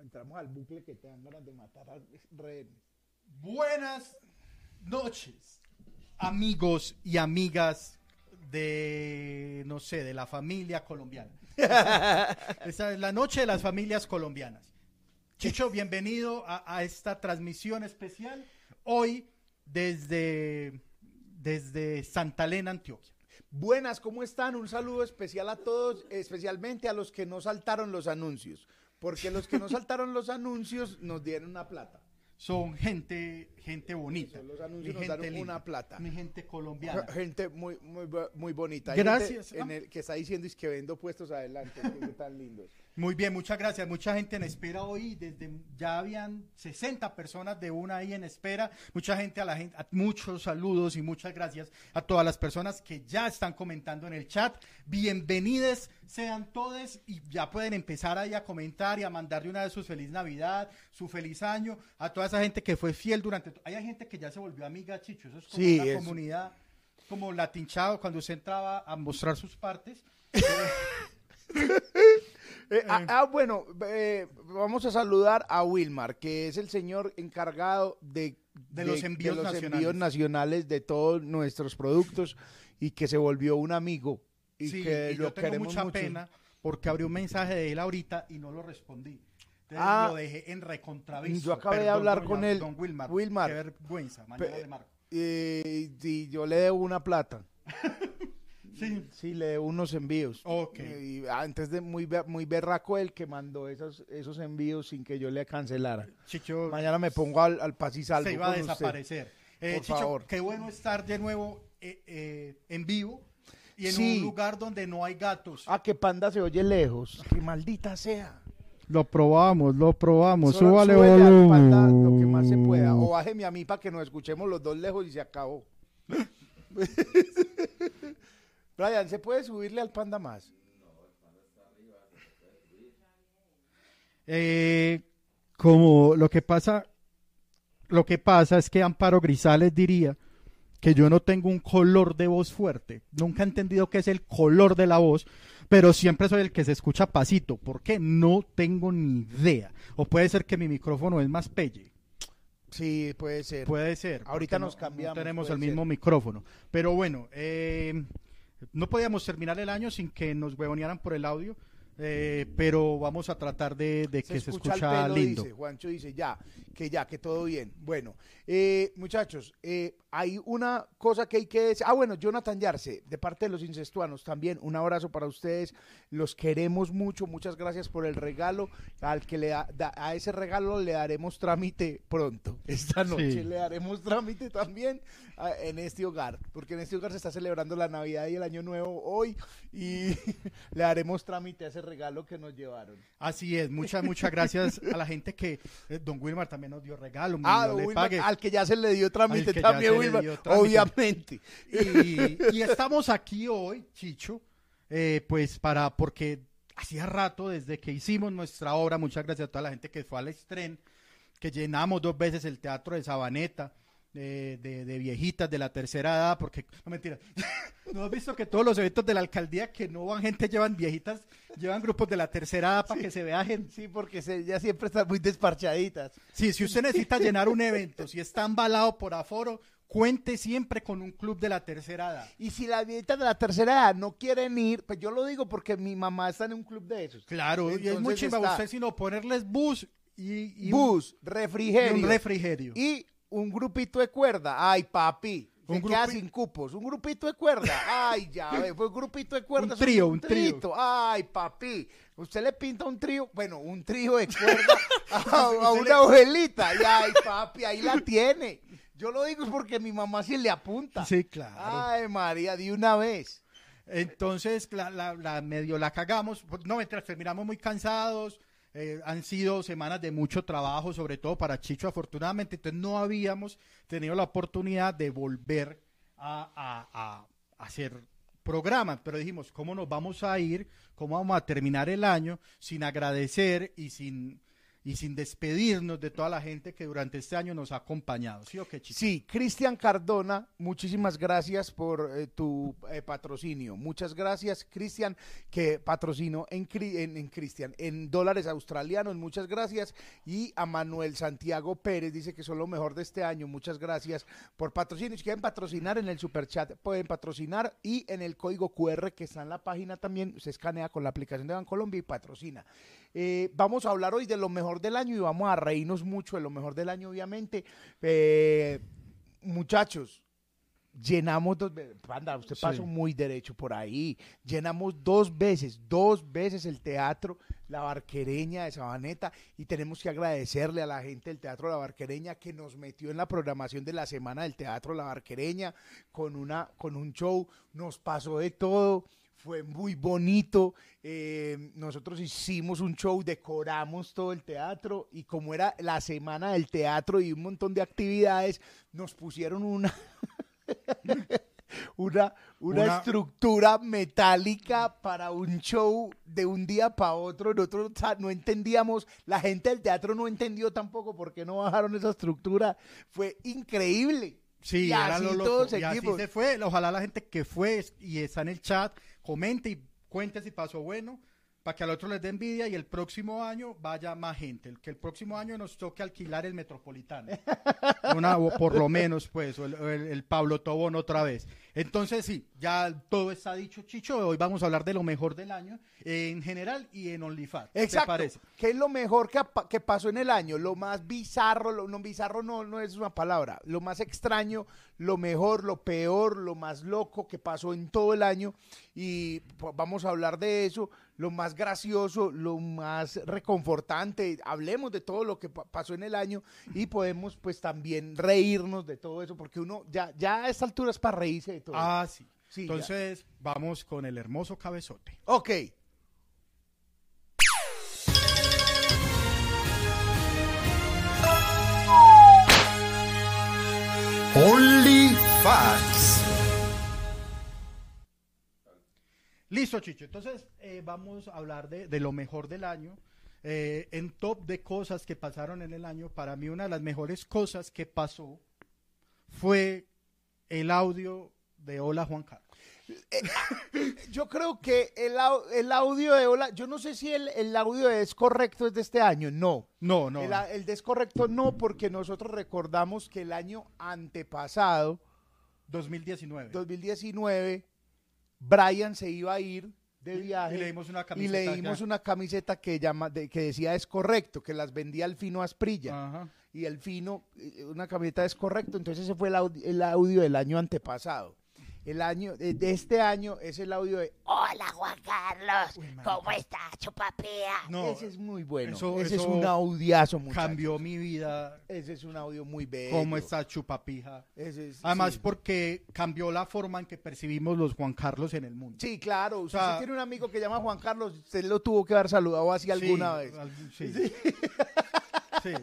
Entramos al bucle que te dan ganas de matar a rehenes. Buenas noches, amigos y amigas de, no sé, de la familia colombiana. Esa es la noche de las familias colombianas. Chicho, bienvenido a, a esta transmisión especial hoy desde, desde Santa Elena, Antioquia. Buenas, ¿cómo están? Un saludo especial a todos, especialmente a los que no saltaron los anuncios. Porque los que no saltaron los anuncios nos dieron una plata. Son gente, gente bonita. Eso, los anuncios mi nos gente una plata. Mi gente colombiana. Gente muy, muy, muy bonita. Gracias. gente en el que está diciendo es que vendo puestos adelante. que tan lindos. Muy bien, muchas gracias. Mucha gente en espera hoy. Desde ya habían 60 personas de una ahí en espera. Mucha gente a la gente, a- muchos saludos y muchas gracias a todas las personas que ya están comentando en el chat. Bienvenidos sean todos y ya pueden empezar ahí a comentar y a mandar de una vez su feliz Navidad, su feliz año a toda esa gente que fue fiel durante. Hay gente que ya se volvió amiga, Chicho. Eso es como Sí, una eso. comunidad como latinchado cuando usted entraba a mostrar sus partes. Eh, ah, ah, bueno, eh, vamos a saludar a Wilmar, que es el señor encargado de, De los envíos los nacionales. envíos nacionales de todos nuestros productos y que se volvió un amigo. Y sí, que y lo yo tengo queremos mucha mucho. pena porque abrí un mensaje de él ahorita y no lo respondí. Entonces Ah, lo dejé en recontraviso. yo acabé de Perdón, hablar doña- con él. Don Wilmar. Wilmar. Qué vergüenza. Mañana Pe- le marco. Eh, y yo le debo una plata. Sí. Sí, le debo unos envíos. Ok. Y antes de muy, muy berraco el que mandó esos, esos envíos sin que yo le cancelara. Chicho Mañana me pongo al, al paz y salvo se iba a desaparecer. Eh, Por Chicho, favor. qué bueno estar de nuevo eh, eh, en vivo y en Sí. un lugar donde no hay gatos. Ah, que panda se oye lejos. Que maldita sea. Lo probamos, lo probamos. Solo súbele al panda lo que más se pueda. O bájeme a mí para que nos escuchemos los dos lejos y se acabó. Brian, ¿se puede subirle al panda más? Eh, como lo que pasa, lo que pasa es que Amparo Grisales diría que yo no tengo un color de voz fuerte. Nunca he entendido qué es el color de la voz, pero siempre soy el que se escucha pasito. ¿Por qué? No tengo ni idea. O puede ser que mi micrófono es más pelle. Sí, puede ser. Puede ser. Ahorita nos no- cambiamos, No tenemos el mismo ser. micrófono. Pero bueno, eh, no podíamos terminar el año sin que nos huevonearan por el audio. Eh, pero vamos a tratar de, de que se escucha, pelo, lindo. Dice, Juancho dice, ya, que ya, que todo bien. Bueno, eh, muchachos, eh, hay una cosa que hay que decir. Ah, bueno, Jonathan Yarse, de parte de los incestuanos, también un abrazo para ustedes. Los queremos mucho. Muchas gracias por el regalo. Al que le da, da- a ese regalo le daremos trámite pronto. Esta noche Sí. le daremos trámite también en este hogar, porque en este hogar se está celebrando la Navidad y el Año Nuevo hoy y le daremos trámite a ese regalo que nos llevaron. Así es, muchas, muchas gracias a la gente que eh, Don Wilmar también nos dio regalo, Ah, le Wilmar, al que ya se le dio trámite también, Wilmar, dio trámite. obviamente. Y, y estamos aquí hoy, Chicho, eh, pues para, porque hacía rato desde que hicimos nuestra obra, muchas gracias a toda la gente que fue al estreno, que llenamos dos veces el teatro de Sabaneta, de, de- de viejitas de la tercera edad, porque, no mentira, ¿no has visto que todos los eventos de la alcaldía que no van gente llevan viejitas, llevan grupos de la tercera edad para que se vea gente? Sí, porque se, ya siempre están muy desparchaditas. Sí, si usted necesita llenar un evento, si está embalado por aforo, cuente siempre con un club de la tercera edad. Y si las viejitas de la tercera edad no quieren ir, pues yo lo digo porque mi mamá está en un club de esos. Claro, y es muy chimba usted sino ponerles bus y, y Bus, un, y refrigerio. un refrigerio. y un grupito de cuerda. Ay, papi. Se Un queda grupi- sin cupos. Un grupito de cuerda. Ay, ya ve, fue un grupito de cuerda. Un trío, un trío. trito. Ay, papi. Usted le pinta un trío, bueno, un trío de cuerda a, a una abuelita. Y ay, papi, ahí la tiene. Yo lo digo porque mi mamá sí le apunta. Sí, claro. Ay, María, de una vez. Entonces, la, la- la medio la cagamos. No, mientras terminamos muy cansados. Eh, han sido semanas de mucho trabajo, sobre todo para Chicho, afortunadamente. Entonces, no habíamos tenido la oportunidad de volver a, hacer programas. Pero dijimos, ¿cómo nos vamos a ir? ¿Cómo vamos a terminar el año sin agradecer y sin y sin despedirnos de toda la gente que durante este año nos ha acompañado. ¿Sí Cristian Cardona, muchísimas gracias por eh, tu eh, patrocinio. Muchas gracias, Cristian, que patrocinó en, en, en Cristian, en dólares australianos. Muchas gracias. Y a Manuel Santiago Pérez, dice que son lo mejor de este año. Muchas gracias por patrocinio. Si quieren patrocinar en el superchat, pueden patrocinar y en el código QR que está en la página también, se escanea con la aplicación de Bancolombia y patrocina. Eh, vamos a hablar hoy de lo mejor del año y vamos a reírnos mucho de lo mejor del año, obviamente. Eh, muchachos, llenamos dos veces. Panda, usted Sí. pasó muy derecho por ahí. Llenamos dos veces, dos veces el teatro La Barquereña de Sabaneta y tenemos que agradecerle a la gente del Teatro La Barquereña que nos metió en la programación de la semana del Teatro La Barquereña con, una, con un show. Nos pasó de todo. Fue muy bonito. eh, nosotros hicimos un show, decoramos todo el teatro y como era la semana del teatro y un montón de actividades, nos pusieron una, una, una, Una- estructura metálica para un show de un día para otro. Nosotros no entendíamos, la gente del teatro no entendió tampoco por qué no bajaron esa estructura. Fue increíble. Sí, Y era así lo loco. todos Y así se fue. Ojalá la gente que fue y está en el chat comente y cuente si pasó bueno para que al otro les dé envidia y el próximo año vaya más gente. Que el próximo año nos toque alquilar el Metropolitano. Una, o por lo menos, pues, o el, o el- el Pablo Tobón otra vez. Entonces, sí, ya todo está dicho, Chicho. Hoy vamos a hablar de lo mejor del año en general y en OnlyFans. ¿Te Exacto. parece? ¿Qué es lo mejor que pasó en el año? Lo más bizarro, lo, no bizarro no, no es una palabra, lo más extraño, lo mejor, lo peor, lo más loco que pasó en todo el año y pues, vamos a hablar de eso, lo más gracioso, lo más reconfortante, hablemos de todo lo que pa- pasó en el año y podemos pues también reírnos de todo eso porque uno ya, ya a esta altura es para reírse de todo. Ah, sí. Sí, ya. Entonces, vamos con el hermoso cabezote. Ok. OnlyFans. Listo, Chicho. Entonces, eh, vamos a hablar de, de lo mejor del año. Eh, en top de cosas que pasaron en el año, para mí una de las mejores cosas que pasó fue el audio de Hola Juan Carlos. Yo creo que el, au- el audio de Hola, yo no sé si el, el audio es correcto es de este año, no. No, no. El, el descorrecto no, porque nosotros recordamos que el año antepasado, 2019. 2019, Brian se iba a ir de viaje. y le dimos una y camiseta le dimos una camiseta que, llama, de- que decía es correcto, que las vendía el fino Asprilla. Ajá. Y el fino, eh, una camiseta es correcto. Entonces ese fue el audio, el audio del año antepasado. El año de, este año es el audio de Hola Juan Carlos, Uy. ¿cómo estás, chupapía? No, ese es muy bueno. eso- ese es un audiazo, muchachos. cambió mi vida. Ese es un audio muy bello. ¿Cómo está Chupapija? Ese es- Además, sí. porque cambió la forma en que percibimos los Juan Carlos en el mundo. Sí, claro. Sea- usted tiene un amigo que llama Juan Carlos, usted lo tuvo que haber saludado así alguna vez. Sí. Sí.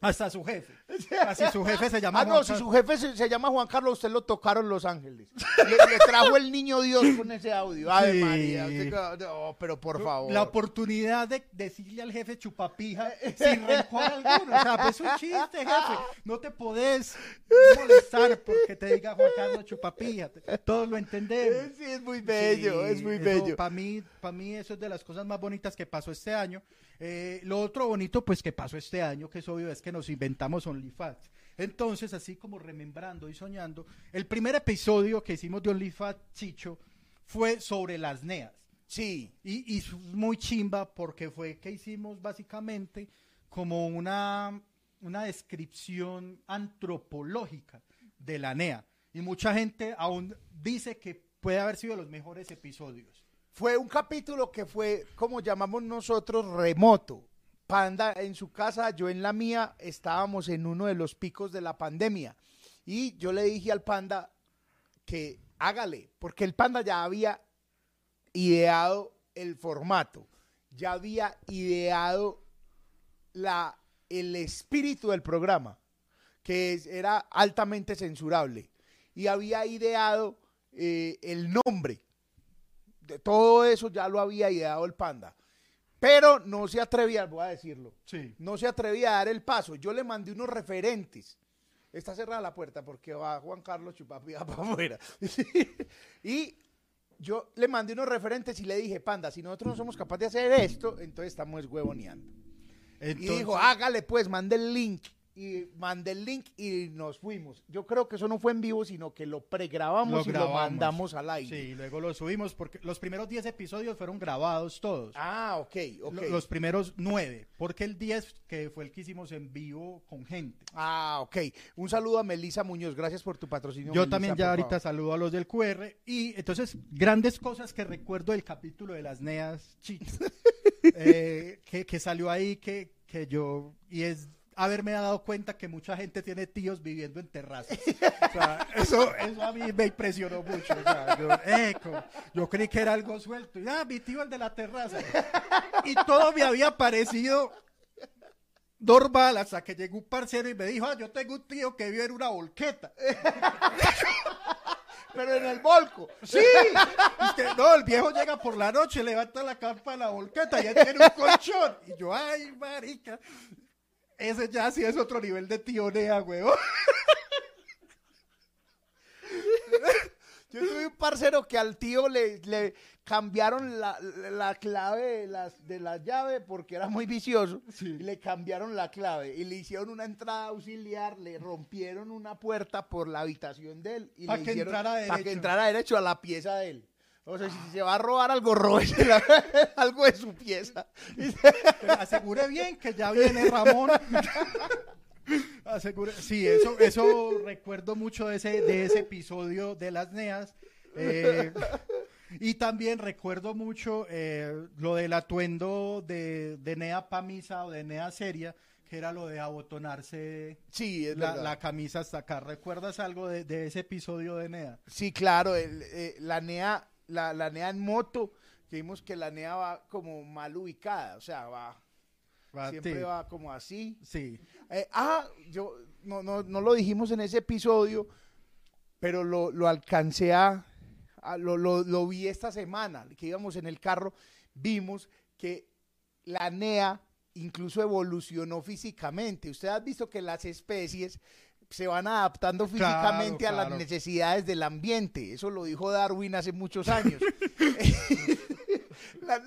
Hasta su jefe. Así su jefe se llama Ah, no, Juan si Carlos. su jefe se, se llama Juan Carlos, usted lo tocaron Los Ángeles. Le, le trajo el niño Dios con ese audio. Ay, Sí. María. usted no, pero por favor. La oportunidad de decirle al jefe chupapija sin rencor alguno. O sea, pues es un chiste, jefe. No te podés molestar porque te diga Juan Carlos chupapija. Todos lo entendemos. Sí, es muy bello, es muy bello. Para mí, para mí eso es de las cosas más bonitas que pasó este año. Eh, lo otro bonito, pues, que pasó este año, que es obvio, es que nos inventamos OnlyFans. Entonces, así como remembrando y soñando, el primer episodio que hicimos de OnlyFans, Chicho, fue sobre las NEAs. Sí, Y, y es muy chimba porque fue que hicimos básicamente como una, una descripción antropológica de la NEA. Y mucha gente aún dice que puede haber sido los mejores episodios. fue un capítulo que fue, como llamamos nosotros, remoto. Panda en su casa, yo en la mía, estábamos en uno de los picos de la pandemia. Y yo le dije al Panda que hágale, porque el Panda ya había ideado el formato, ya había ideado la, el espíritu del programa, que era altamente censurable, y había ideado eh, el nombre. De todo eso ya lo había ideado el Panda. Pero no se atrevía, voy a decirlo, Sí. no se atrevía a dar el paso. Yo le mandé unos referentes. Está cerrada la puerta porque va Juan Carlos Chupapía para afuera. y yo le mandé unos referentes y le dije, panda, si nosotros no somos capaces de hacer esto, entonces estamos huevoneando. y dijo, hágale pues, mande el link. Y mandé el link y nos fuimos. Yo creo que eso no fue en vivo, sino que lo pregrabamos y lo mandamos al aire. Sí, luego lo subimos porque los primeros 10 episodios fueron grabados todos. Ah, ok, ok. Lo- Los primeros 9, porque el 10 que fue el que hicimos en vivo con gente. Ah, ok. Un saludo a Melisa Muñoz. Gracias por tu patrocinio. Yo también ya ahorita favor. saludo a los del QR y entonces grandes cosas que recuerdo del capítulo de las neas chicas eh, que, que salió ahí que, que yo y es haberme dado cuenta que mucha gente tiene tíos viviendo en terrazas. O sea, eso, eso a mí me impresionó mucho. o sea, yo, creí que era algo suelto. Y, ah, mi tío el de la terraza. Y todo me había parecido normal hasta que llegó un parcero y me dijo, ah, yo tengo un tío que vive en una volqueta. Pero en el volco. Sí, es que, no, el viejo llega por la noche, levanta la capa de la volqueta y él tiene un colchón. Y yo, ay, marica. Ese ya sí es otro nivel de tionea, huevo. Yo tuve un parcero que al tío le, le cambiaron la, la clave de las, de la llave porque era muy vicioso. Sí. Y le cambiaron la clave y le hicieron una entrada auxiliar, le rompieron una puerta por la habitación de él. y Pa' le que hicieron- entrara pa' que derecho. entrara derecho a la pieza de él. O sea, si se va a robar algo, róbese la- algo de su pieza. Pero asegure bien que ya viene Ramón. Asegure, sí, eso, eso recuerdo mucho de ese, de ese episodio de las NEAS. eh, y también recuerdo mucho eh, lo del atuendo de, de NEA Pamisa o de NEA Seria, que era lo de abotonarse Sí, es la, la camisa hasta acá. ¿Recuerdas algo de, de ese episodio de NEA? Sí, claro, el, eh, la NEA, la, la NEA en moto, que vimos que la NEA va como mal ubicada, o sea, va, Va, siempre sí, va como así. sí. Eh, ah, yo no, no, no lo dijimos en ese episodio, pero lo, lo alcancé a, a- lo, lo- lo vi esta semana, que íbamos en el carro, vimos que la NEA incluso evolucionó físicamente. Usted ha visto que las especies se van adaptando Claro, físicamente a las necesidades del ambiente. Eso lo dijo Darwin hace muchos años. la,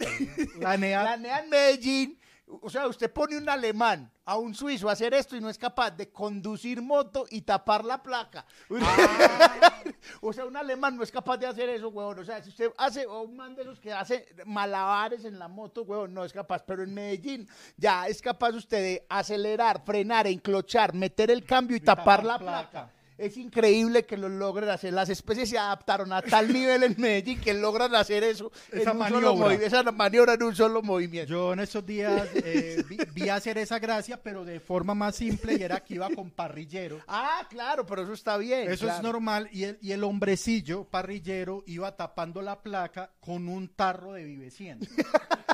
La NEA la NEA en Medellín, o sea, usted pone un alemán a un suizo a hacer esto y no es capaz de conducir moto y tapar la placa. o sea, un alemán no es capaz de hacer eso, huevón. O sea, si usted hace, o un man de esos que hace malabares en la moto, huevón, no es capaz. Pero en Medellín ya es capaz usted de acelerar, frenar, enclochar, meter el cambio y, tapar, tapar la placa. placa. Es increíble que lo logren hacer. Las especies se adaptaron a tal nivel en Medellín que logran hacer eso Esa en un maniobra. esa maniobra en un solo movimiento. Yo en estos días eh, vi, vi hacer esa gracia, pero de forma más simple, y era que iba con parrillero. Ah, claro, pero eso está bien. Eso claro. es normal, y el, y el hombrecillo parrillero iba tapando la placa con un tarro de Vive 100. O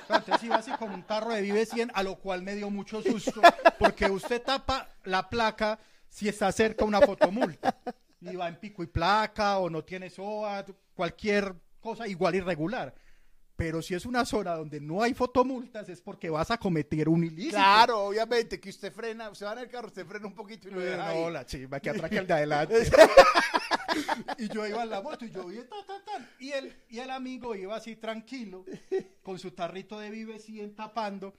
sea, entonces iba así con un tarro de Vive 100, a lo cual me dio mucho susto, porque usted tapa la placa si está cerca una fotomulta. Y va en pico y placa, o no tiene SOA, cualquier cosa igual irregular. Pero si es una zona donde no hay fotomultas, es porque vas a cometer un ilícito. Claro, obviamente que usted frena, usted va en el carro, usted frena un poquito y lo deja ahí. No, la chimba que atraque el de adelante. y yo iba en la moto y yo vi ta, ta, ta, y el y el amigo iba así tranquilo con su tarrito de Vive 100 tapando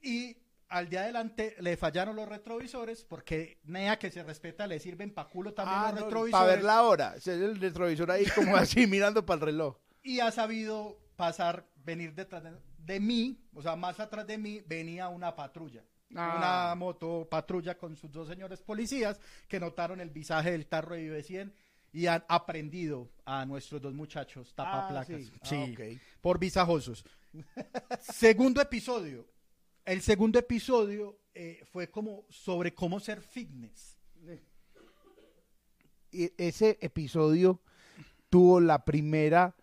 y al de adelante le fallaron los retrovisores porque nea que se respeta le sirven pa' culo también Ah, los no, retrovisores para ver la hora. El retrovisor ahí como así mirando para el reloj. y ha sabido pasar venir detrás de, de mí, o sea, más atrás de mí venía una patrulla. Ah. Una moto patrulla con sus dos señores policías que notaron el visaje del tarro de Vive 100 y han aprendido a nuestros dos muchachos tapaplacas. sí. Ah, Sí, ok. por visajosos. segundo episodio. El segundo episodio eh, fue como sobre cómo ser fitness. Y ese episodio tuvo la primera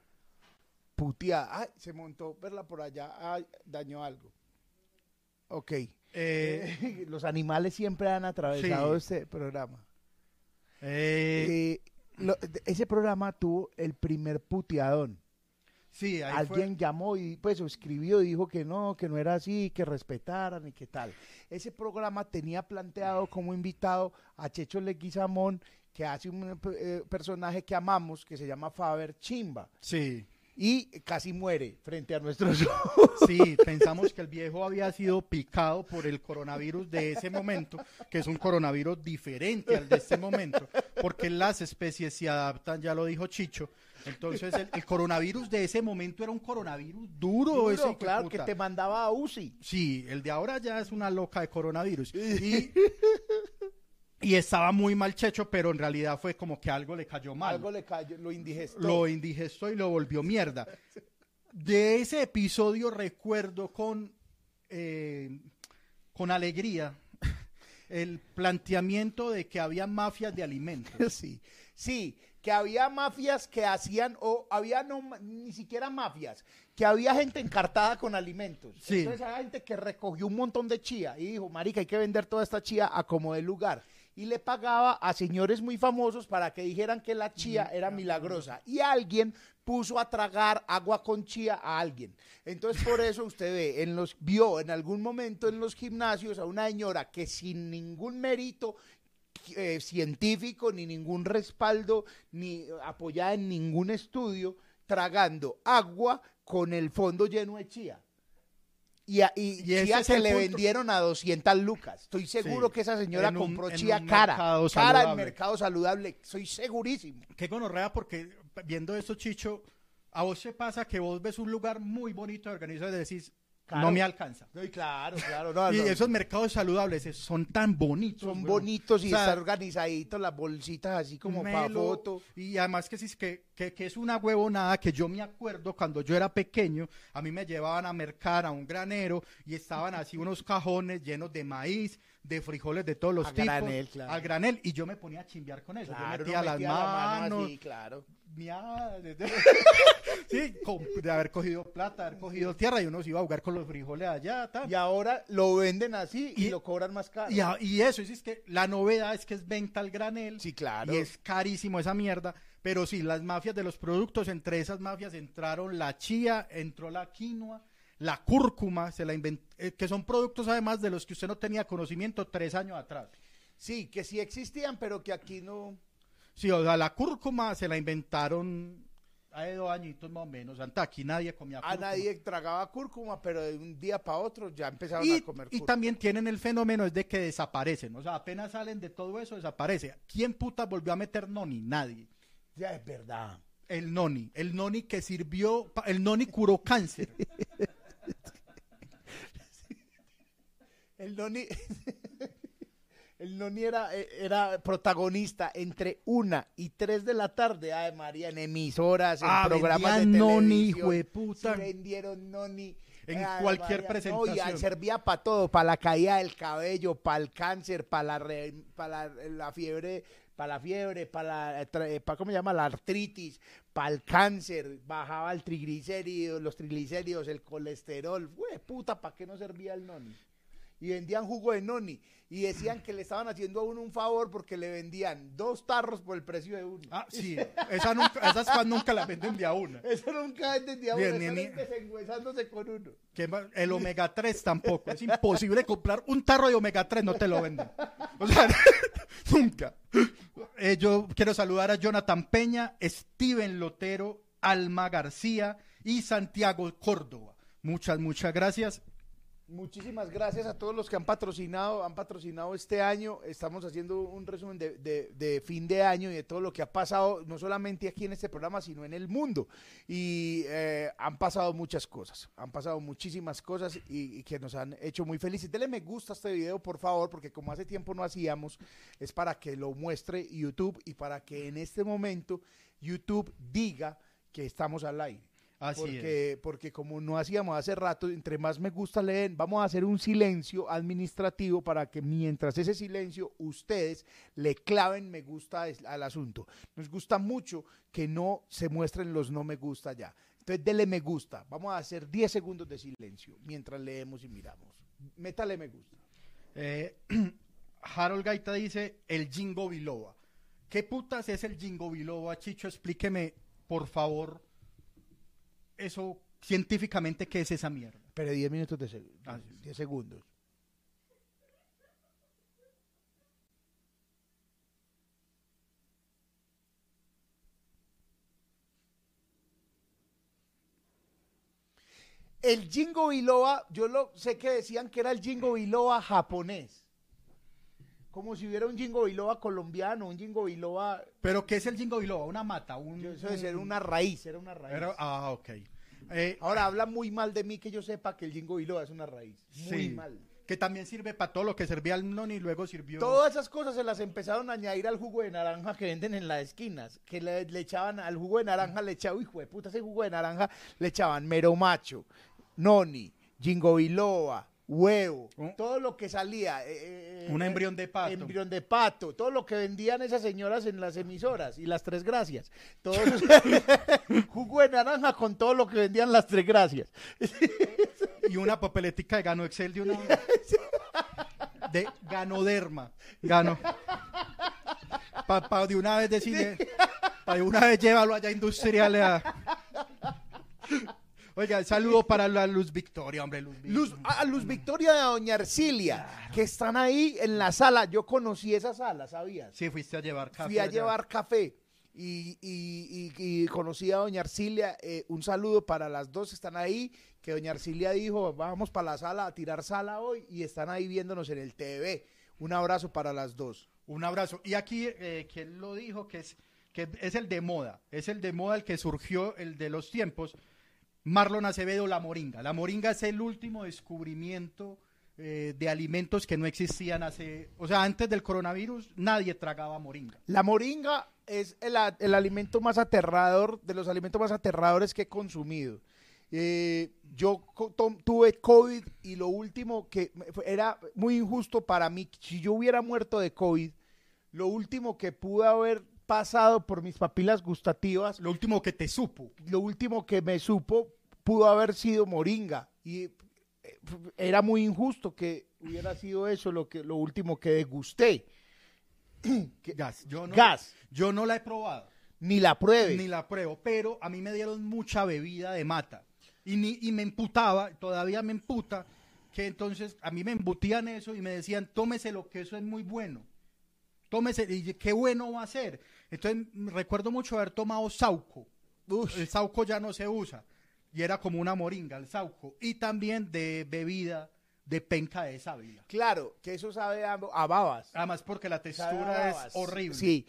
puteada. Ay, se montó, verla por allá, ay, dañó algo. Ok. Eh, Los animales siempre han atravesado este programa. eh, Eh, lo- ese programa tuvo el primer puteadón. Sí, ahí Alguien llamó y pues escribió y dijo que no, que no era así, que respetaran y que tal. Ese programa tenía planteado como invitado a Checho Leguizamón, que hace un eh, personaje que amamos, que se llama Faber Chimba. Sí, Y casi muere frente a nuestros ojos. sí, pensamos que el viejo había sido picado por el coronavirus de ese momento, que es un coronavirus diferente al de este momento, porque las especies se adaptan, ya lo dijo Chicho. Entonces, el, el coronavirus de ese momento era un coronavirus duro, Duro, ese claro, que te mandaba a UCI. Sí, el de ahora ya es una loca de coronavirus. Y, y estaba muy mal checho, pero en realidad fue como que algo le cayó mal. Algo le cayó, lo indigestó. Lo indigestó y lo volvió mierda. De ese episodio recuerdo con, eh, con alegría el planteamiento de que había mafias de alimentos. Sí, sí, que había mafias que hacían, o había no, ni siquiera mafias, que había gente encartada con alimentos. Sí. Entonces había gente que recogió un montón de chía y dijo, marica, hay que vender toda esta chía a como de lugar. Y le pagaba a señores muy famosos para que dijeran que la chía era milagrosa. Y alguien puso a tragar agua con chía a alguien. Entonces por eso usted ve, en los, vio en algún momento en los gimnasios a una señora que sin ningún mérito eh, científico, ni ningún respaldo, ni apoyada en ningún estudio, tragando agua con el fondo lleno de chía. Y, a- y chía el le punto. vendieron a 200 lucas. Estoy seguro Sí. que esa señora En un- compró en chía cara. Cara en saludable. mercado saludable. Soy segurísimo. Qué gonorrea, porque viendo esto, Chicho, a vos te pasa que vos ves un lugar muy bonito de organizado y decís, Claro. no me alcanza. No, y claro, claro. no, Y no. esos mercados saludables son tan bonitos. son bonitos y O sea, están organizaditos las bolsitas así como para foto. Y además que, que, que, que es una huevonada que yo me acuerdo cuando yo era pequeño, a mí me llevaban a mercar a un granero y estaban así unos cajones llenos de maíz, de frijoles de todos los A tipos. granel, claro. Al granel. Y yo me ponía a chimbear con eso. Claro, yo metía no las metía la mano manos. así, claro. Miada, sí, con- de haber cogido plata, haber cogido tierra y uno se iba a jugar con los frijoles allá. tal. Y ahora lo venden así y, Y- lo cobran más caro. Y, a- y eso, es que la novedad es que es venta al granel. Sí, claro. Y es carísimo esa mierda. Pero sí, las mafias de los productos, entre esas mafias entraron la chía, entró la quinoa, la cúrcuma, se la invent- eh, que son productos además de los que usted no tenía conocimiento tres años atrás. Sí, que sí existían, pero que aquí no. Sí, o sea, la cúrcuma se la inventaron hace dos añitos más o menos. Antes aquí nadie comía A cúrcuma. nadie tragaba cúrcuma, pero de un día para otro ya empezaron Y, a comer y cúrcuma. también tienen el fenómeno es de que desaparecen. O sea, apenas salen de todo eso, desaparece. ¿Quién puta volvió a meter noni? Nadie. Ya es verdad. El noni. El noni que sirvió, pa- el noni curó cáncer. El Noni. El Noni era, eh, era protagonista entre una y tres de la tarde, ay María, en emisoras, en Ah, programas de Noni, hijo de puta. Sí, vendieron Noni. En Ay, cualquier No, y presentación. servía para todo, para la caída del cabello, para el cáncer, para la, re- para la, la fiebre, para la fiebre, para la, para, ¿cómo se llama? La artritis, para el cáncer, bajaba el triglicérido, los triglicéridos, el colesterol. Güey, puta, ¿para qué no servía el Noni? Y vendían jugo de noni y decían que le estaban haciendo a uno un favor porque le vendían dos tarros por el precio de uno. Ah, sí. Esa nunca, esas cosas nunca las venden de a una. Eso nunca entendía uno, Bien, ni- están desengüezándose con uno. El omega 3 tampoco. Es imposible comprar un tarro de omega 3, no te lo venden. O sea, nunca. Eh, yo quiero saludar a Jonathan Peña, Steven Lotero, Alma García y Santiago Córdoba. Muchas, muchas gracias. Muchísimas gracias a todos los que han patrocinado, han patrocinado este año. Estamos haciendo un resumen de, fin de año y de todo lo que ha pasado, no solamente aquí en este programa, sino en el mundo. Y eh, han pasado muchas cosas, han pasado muchísimas cosas y, y que nos han hecho muy felices. Dele me gusta a este video, por favor, porque como hace tiempo no hacíamos, es para que lo muestre YouTube y para que en este momento YouTube diga que estamos al aire. Así porque, porque como no hacíamos hace rato, entre más me gusta leer, vamos a hacer un silencio administrativo para que mientras ese silencio ustedes le claven me gusta al asunto. Nos gusta mucho que no se muestren los no me gusta ya. Entonces, dele me gusta. Vamos a hacer 10 segundos de silencio mientras leemos y miramos. Métale me gusta. Eh, Harold Gaita dice el Jingo Biloba. ¿Qué putas es el Jingo Biloba, Chicho? Explíqueme, por favor, eso científicamente qué es esa mierda. Pero 10 minutos de seg- Ah, sí. 10 segundos. El jingo biloba, yo lo sé que decían que era el jingo biloba japonés. Como si hubiera un jingo biloba colombiano, un jingo biloba. Pero ¿qué es el jingo biloba? Una mata, un... Eso un- una raíz, era una raíz. era- ah, ok. Eh, Ahora habla muy mal de mí que yo sepa que el jingo biloba es una raíz. Muy sí, mal. Que también sirve para todo lo que servía al noni y luego sirvió... Todas esas cosas se las empezaron a añadir al jugo de naranja que venden en las esquinas. Que le, le echaban al jugo de naranja, le echaban, hijo de puta, ese jugo de naranja, le echaban mero macho, noni, jingo biloba, huevo, todo lo que salía. eh, eh, Un eh, embrión de pato. Embrión de pato, todo lo que vendían esas señoras en las emisoras y las tres gracias. Todo jugo de naranja con todo lo que vendían las tres gracias. y una papeletica de Gano Excel de una... de Ganoderma. Gano. Para de una vez decirle... Para de una vez llévalo allá a industriales a... Oiga, saludo para la Luz Victoria, hombre, Luz Victoria. Luz, a Luz Victoria de Doña Arcilia, que están ahí en la sala. Yo conocí esa sala, ¿sabías? Sí, fuiste a llevar café. Fui a allá. llevar café y, y- y- y conocí a Doña Arcilia. eh, un saludo para las dos, están ahí. Que Doña Arcilia dijo, vamos para la sala a tirar sala hoy y están ahí viéndonos en el TV. Un abrazo para las dos. Un abrazo. Y aquí, eh, ¿quién lo dijo? Que es, que es el de moda. Es el de moda el que surgió, el de los tiempos. Marlon Acevedo, la moringa. La moringa es el último descubrimiento eh, de alimentos que no existían hace... O sea, antes del coronavirus nadie tragaba moringa. La moringa es el, el alimento más aterrador, de los alimentos más aterradores que he consumido. Eh, yo tuve COVID y lo último que era muy injusto para mí, si yo hubiera muerto de COVID, lo último que pude haber pasado por mis papilas gustativas, Lo último que te supo. lo último que me supo pudo haber sido moringa. Y eh, era muy injusto que hubiera sido eso lo, que, lo último que degusté. Que- Gas. Yo no, Gas. Yo no la he probado. Ni la pruebe. Ni la pruebo, pero a mí me dieron mucha bebida de mata. Y, ni, y me emputaba, todavía me emputa, que entonces a mí me embutían eso y me decían, tómeselo, que eso es muy bueno. Tómese, y qué bueno va a ser. Entonces recuerdo mucho haber tomado sauco. El sauco ya no se usa. Y era como una moringa, el sauco. Y también de bebida de penca de sábila. Claro, que eso sabe a, a babas. Además porque la textura es horrible. Sí.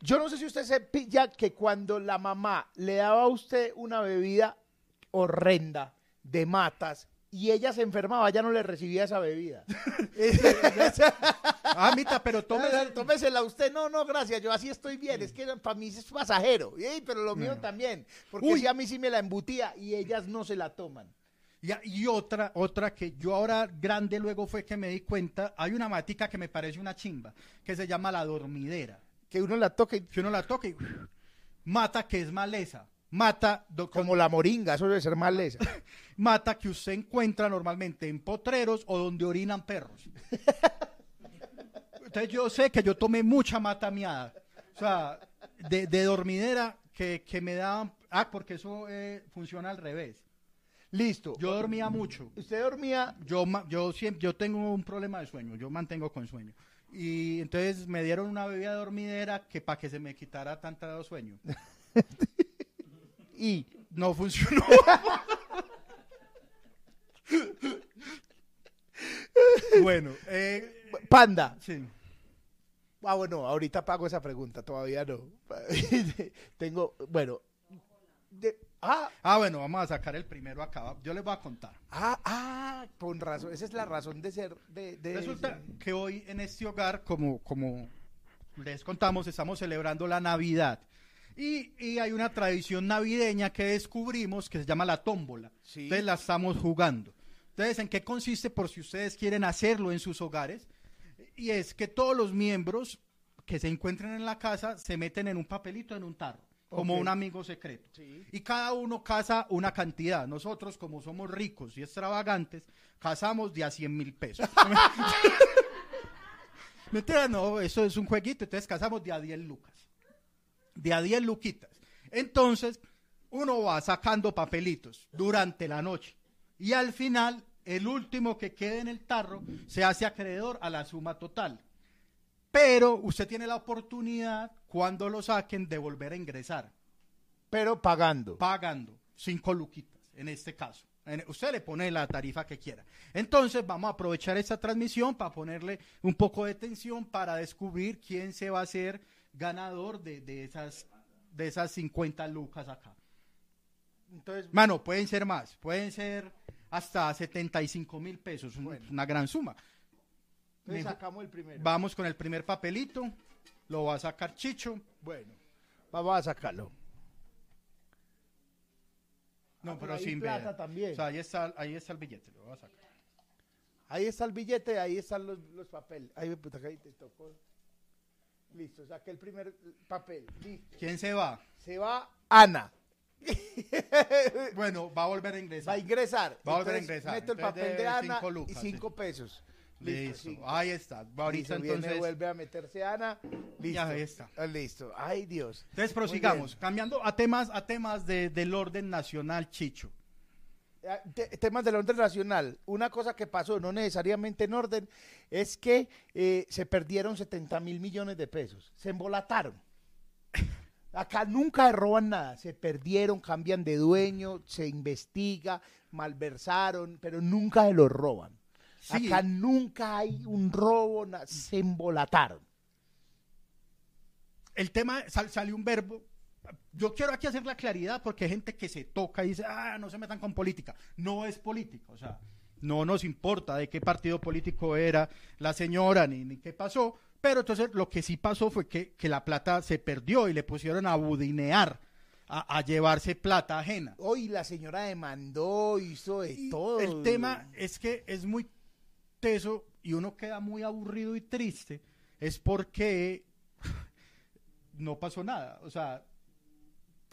Yo no sé si usted se pilla que cuando la mamá le daba a usted una bebida horrenda de matas y ella se enfermaba, ya no le recibía esa bebida. Ah, mita, pero tómese, Tómesela usted. No, no, gracias. Yo así estoy bien. Es que para mí es pasajero. Ey, pero lo mío No. también. Porque Uy. si a mí sí me la embutía y ellas no se la toman. Y, y otra, otra que yo ahora grande luego fue que me di cuenta, hay una matica que me parece una chimba, que se llama la dormidera. Que uno la toque Que uno la toca y mata que es maleza. Mata, como la moringa. Eso debe ser maleza. mata que usted encuentra normalmente en potreros o donde orinan perros. Entonces yo sé que yo tomé mucha mata miada. O sea, de, de dormidera que, que me daban... Ah, porque eso eh, funciona al revés. Listo. Yo dormía mucho. Usted dormía Yo, yo siempre, yo tengo un problema de sueño, yo mantengo con sueño. Y entonces me dieron una bebida dormidera que para que se me quitara tanta sueño. y No funcionó. bueno, eh, Panda. sí. Ah, bueno, ahorita pago esa pregunta, todavía no. Tengo, bueno. de- ah, Ah, bueno, vamos a sacar el primero acá. Yo les voy a contar. ah, ah, con razón. Esa es la razón de ser. De, de- Resulta que hoy en este hogar, como, como les contamos, estamos celebrando la Navidad. Y, y hay una tradición navideña que descubrimos que se llama la tómbola. Sí. Entonces la estamos jugando. Entonces, ¿en qué consiste? Por si ustedes quieren hacerlo en sus hogares. Y es que todos los miembros que se encuentren en la casa se meten en un papelito, en un tarro, como un amigo secreto. Sí. Y cada uno casa una cantidad. Nosotros, como somos ricos y extravagantes, casamos de a 100 mil pesos. Mentira, no, eso es un jueguito. Entonces casamos de a 10 lucas. De a 10 luquitas. Entonces, uno va sacando papelitos durante la noche y al final el último que quede en el tarro se hace acreedor a la suma total. Pero usted tiene la oportunidad cuando lo saquen de volver a ingresar, Pero pagando. pagando cinco luquitas en este caso. Usted le pone la tarifa que quiera. Entonces vamos a aprovechar esta transmisión para ponerle un poco de tensión para descubrir quién se va a ser ganador de, de esas, de esas 50 lucas acá. Entonces, Mano, pueden ser más, pueden ser hasta 75 mil pesos, un- Bueno. una gran suma. entonces Mejor- sacamos el primero. Vamos con el primer papelito, lo va a sacar Chicho. Bueno, vamos a sacarlo. No, Ah, pero pero ahí sin plata ver. también. O sea, ahí está, ahí está el billete, lo voy a sacar. Ahí está el billete, ahí están los, los papeles. Ay, puta, que ahí te tocó. Listo, saqué el primer papel. Listo. ¿Quién se va? Se va Ana. Bueno, va a volver a Va a ingresar. ingresar. Va a volver a ingresar. Meto el Entonces, papel de Ana cinco y cinco pesos. Listo, cinco. ahí está. Ahorita Listo, entonces. vuelve a meterse Ana. Listo. Ya, ahí está. Ah, Listo. Ay, Dios. Entonces prosigamos, cambiando a temas, a temas de- del orden nacional, Chicho. Eh, te- temas del orden nacional. Una cosa que pasó, no necesariamente en orden, es que eh, se perdieron 70 mil millones de pesos. Se embolataron. Acá nunca roban nada. Se perdieron, cambian de dueño, se investiga, malversaron, pero nunca se los roban. Sí. Acá nunca hay un robo, se embolataron. El tema, sal- salió un verbo. Yo quiero aquí hacer la claridad porque hay gente que se toca y dice, ah, no se metan con política. No es política, o sea, no nos importa de qué partido político era la señora ni, ni qué pasó. Pero entonces lo que sí pasó fue que, que la plata se perdió y le pusieron a budinear, a, a llevarse plata ajena. Hoy la señora demandó, hizo de Y todo. El tema es que es muy teso y uno queda muy aburrido y triste, es porque no pasó nada. O sea,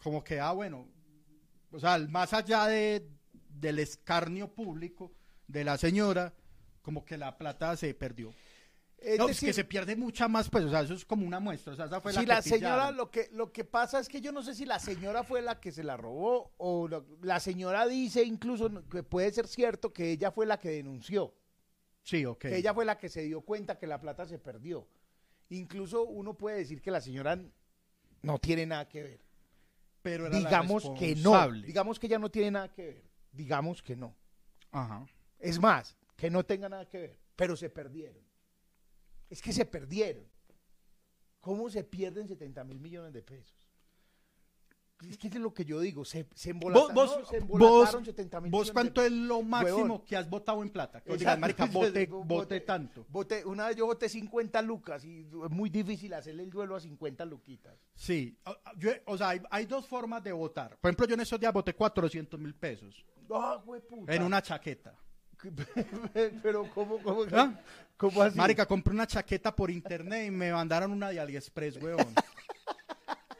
como que, ah, bueno, o sea, más allá de, del escarnio público de la señora, como que la plata se perdió. Es no, decir, es que se pierde mucha más, pues, o sea, eso es como una muestra. O sea, esa fue si la, la que señora, pillaron. lo que, lo que pasa es que yo no sé si la señora fue la que se la robó o lo- la señora dice incluso que puede ser cierto que ella fue la que denunció, Sí, ok. que ella fue la que se dio cuenta que la plata se perdió. Incluso uno puede decir que la señora no tiene nada que ver. Pero era la Digamos que no. Digamos que ella no tiene nada que ver. Digamos que no. Ajá. Es más, que no tenga nada que ver, pero se perdieron. Es que se perdieron. ¿Cómo se pierden 70 mil millones de pesos? Es que es lo que yo digo, se, se embolataron, vos, no, se vos, embolataron 70 mil vos cuánto de es lo máximo Huevón. que has votado en plata. Que digas, marica, vote, Bo- vote tanto. Boté- una vez yo voté 50 lucas y es muy difícil hacerle el duelo a 50 luquitas. Sí, o, yo- o sea, hay, hay dos formas de votar. Por ejemplo, yo en esos días voté 400 mil pesos ¡Ah, hueputa! en una chaqueta. Pero, ¿cómo, cómo, ¿Ah? cómo así? Marica, compré una chaqueta por internet y me mandaron una de AliExpress, weón.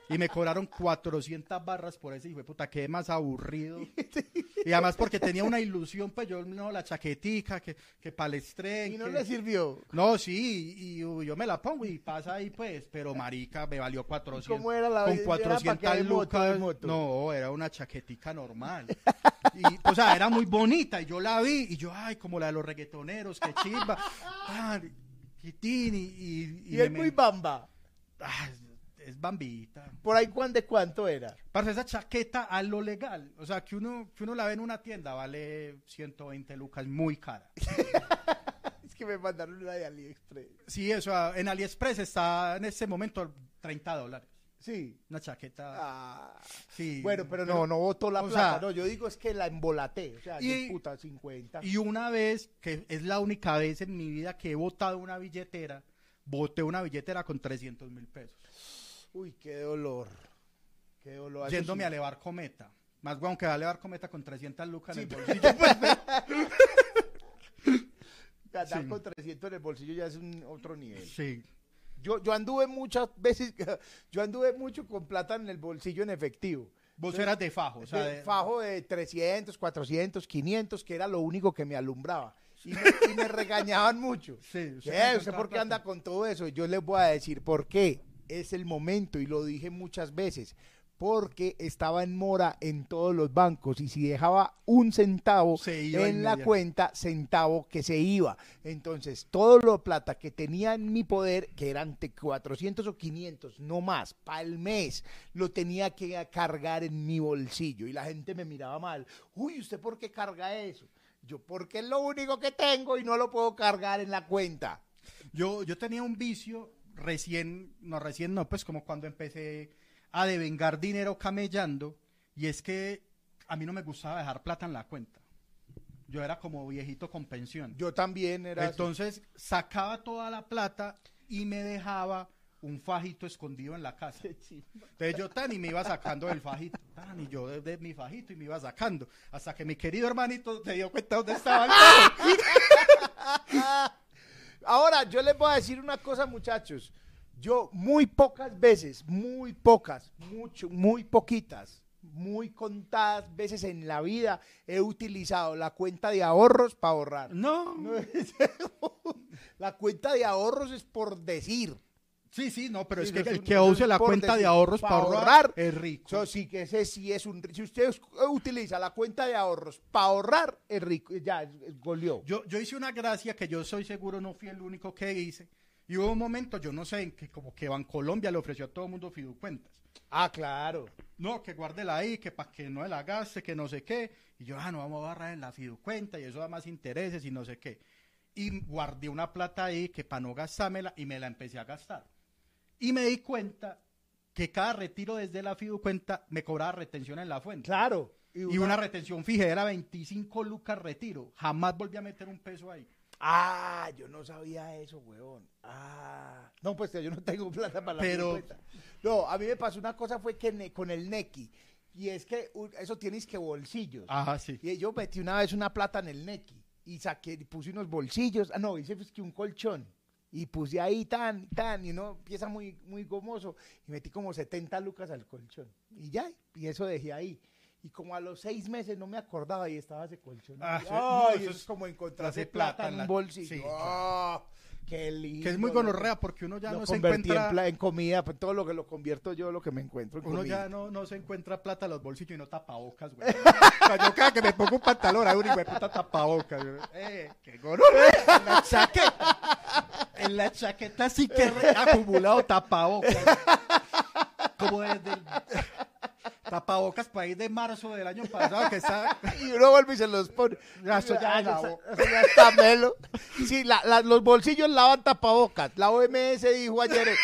Y me cobraron 400 barras por ese hijo de puta, quedé más aburrido. Y además porque tenía una ilusión, pues yo, no, la chaquetica, que, que palestren. Y no que- le sirvió. No, sí, y, y yo me la pongo y pasa ahí, pues, pero marica, me valió 400. ¿Cómo era la- Con era 400 pa' que de moto, de lucas. moto? No, era una chaquetica normal. Y, o sea, era muy bonita y yo la vi y yo, ay, como la de los reggaetoneros, qué chimba. Ah, y, y, Y, me- es muy bamba. Ah, es bambita. Por ahí, ¿cuán de cuánto era? Para esa chaqueta a lo legal. O sea, que uno, que uno la ve en una tienda, vale 120 lucas, muy cara. Es que me mandaron una de AliExpress. Sí, eso, ah, en AliExpress está en este momento 30 dólares. Sí. Una chaqueta. Ah. sí. Bueno, pero no, no votó la o plata. sea, no, yo digo es que la embolaté. O sea, y- puta, 50. Y una vez, que es la única vez en mi vida que he votado una billetera, voté una billetera con 300 mil pesos. Uy, qué dolor. Qué dolor. Yéndome a elevar cometa. Más bueno que va a elevar cometa con 300 lucas en el bolsillo. pues, Andar sí. con 300 en el bolsillo ya es un otro nivel. sí. Yo, yo anduve muchas veces, yo anduve mucho con plata en el bolsillo en efectivo. Vos eras de fajo, o sea, de fajo de 300, 400, 500, que era lo único que me alumbraba. Y me, y me regañaban mucho. Sí, ¿Qué? ¿Usted por qué anda con todo eso? Yo les voy a decir por qué. Es el momento y lo dije muchas veces. porque estaba en mora en todos los bancos y si dejaba un centavo Se iba en la cuenta, centavo que se iba. Entonces, todo lo plata que tenía en mi poder, que eran de 400 o 500, no más, para el mes, lo tenía que cargar en mi bolsillo. Y la gente me miraba mal. Uy, ¿usted por qué carga eso? Yo, porque es lo único que tengo y no lo puedo cargar en la cuenta. Yo, yo tenía un vicio recién, no recién, no, pues como cuando empecé a devengar dinero camellando, y es que a mí no me gustaba dejar plata en la cuenta. Yo era como viejito con pensión. Yo también era... así. Entonces sacaba toda la plata y me dejaba un fajito escondido en la casa. Entonces yo tan y me iba sacando del fajito, tan y yo de, de mi fajito y me iba sacando, hasta que mi querido hermanito se dio cuenta dónde estaba el. Ahora, yo les voy a decir una cosa, muchachos. Yo muy pocas veces, muy pocas, mucho, muy poquitas, muy contadas veces en la vida he utilizado la cuenta de ahorros para ahorrar. No, No, la cuenta de ahorros es por decir. Sí, sí, no, pero Sí, es que el que use la cuenta de ahorros pa' para ahorrar, es rico. Eso sí que ese sí es un... Si usted us- utiliza la cuenta de ahorros para ahorrar, es rico. Ya, goleó. Yo, yo hice una gracia que yo soy seguro no fui el único que hice. Y hubo un momento, yo no sé, en que como que Bancolombia le ofreció a todo el mundo fiducuentas. Ah, claro. No, que guárdela ahí, que para que no la gaste, que no sé qué. Y yo, ah, no vamos a barrar en la fiducuenta y eso da más intereses y no sé qué. Y guardé una plata ahí que para no gastármela y me la empecé a gastar. Y me di cuenta que cada retiro desde la fiducuenta me cobraba retención en la fuente. Claro. Y una retención fija era 25 lucas retiro. Jamás volví a meter un peso ahí. Ah, yo no sabía eso, weón. Ah. No, pues yo no tengo plata para la Pero- cuenta. No, a mí me pasó una cosa fue que ne- con el Neki. Y es que eso tienes que bolsillos. Ajá, sí. Y yo metí una vez una plata en el Neki. Y saqué, y puse unos bolsillos. Ah, no, hice pues que un colchón. Y puse ahí tan, tan, y uno empieza muy, muy gomoso. Y metí como 70 lucas al colchón. Y ya, y eso dejé ahí. Y como a los seis meses no me acordaba y estaba ese colchón. Ah, sí. No, eso es es como encontrarse plata, plata en un la- bolsillo. sí, Ah, qué lindo. Que es muy gonorrea porque uno ya Lo no se encuentra. en, comida, pues todo lo que lo convierto yo, lo que me encuentro en Uno comida. ya no, no se encuentra plata en los bolsillos y no tapabocas, güey. Yo cada que me pongo un pantalón, hay un hijo de puta tapabocas. güey. Eh, qué gonorrea. La chaqueta. En la chaqueta sí que acumulado tapabocas. Como desde el... Tapabocas para ir de marzo del año pasado que está... Y uno vuelve y se los pone. Ya, eso ya Ah, ya eso ya está melo. Sí, la- la- los bolsillos lavan tapabocas. La OMS dijo ayer.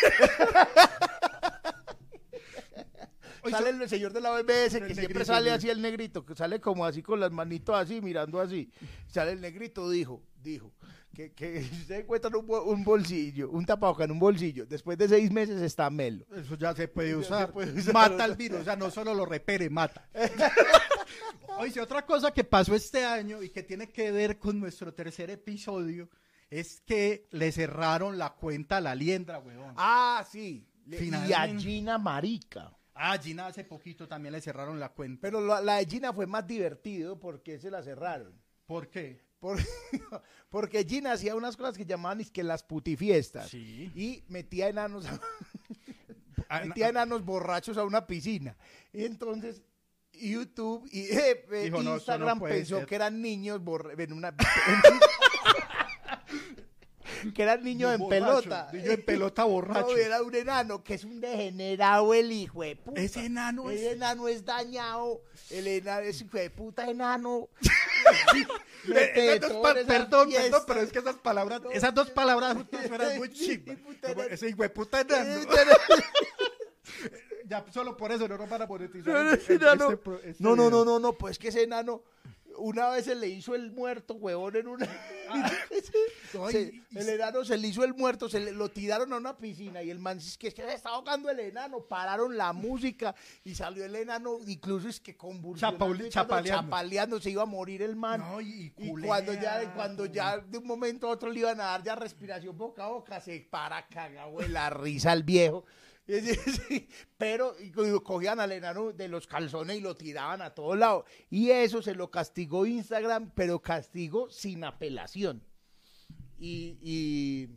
Oye, sale el señor de la OMS que siempre negrito, sale sí. así el negrito, que sale como así con las manitos así, mirando así. Sale el negrito, dijo, dijo, que, que si usted encuentra un, un bolsillo, un tapabocas en un bolsillo, después de seis meses está melo. Eso ya se puede usar. se puede usar. Mata el virus, o sea, no solo lo repere, mata. Oye, otra cosa que pasó este año y que tiene que ver con nuestro tercer episodio es que le cerraron la cuenta a la liendra, weón. Ah, sí. Y a. Gina Marica. Ah, Gina hace poquito también le cerraron la cuenta. Pero la, la de Gina fue más divertido porque se la cerraron. ¿Por qué? Por- porque Gina hacía unas cosas que llamaban es que las putifiestas. Sí. Y metía enanos, a- Ah, metía na- enanos borrachos a una piscina. Y entonces YouTube y eh, eh, Dijo, no, esto no Instagram pensó ser. que eran niños en una que eran niños en borracho, pelota. niño en pelota borracho. No, era un enano que es un degenerado el hijo de puta. Ese enano es... enano es dañado. El enano es hijo de puta enano. Eh, esas dos perdón, pero es que esas palabras, esas dos palabras juntas suenan muy chivas. ese hijo de puta. Ya solo por eso no nos van a monetizar. No, no, enano. este este No, no, no, no, no, pues que ese enano una vez se le hizo el muerto, huevón, en una... Se- y- el enano se le hizo el muerto, se le, lo tiraron a una piscina y el man es que, es que se está ahogando el enano, pararon la música y salió el enano, incluso es que y chapaleando. chapaleando, se iba a morir el man. No, y, cuando ya, cuando ya de un momento a otro le iban a dar ya respiración boca a boca, se para cagado de la risa al viejo. Y Pero y co- cogían al enano de los calzones y lo tiraban a todos lados. Y eso se lo castigó Instagram, pero castigo sin apelación. Y, y,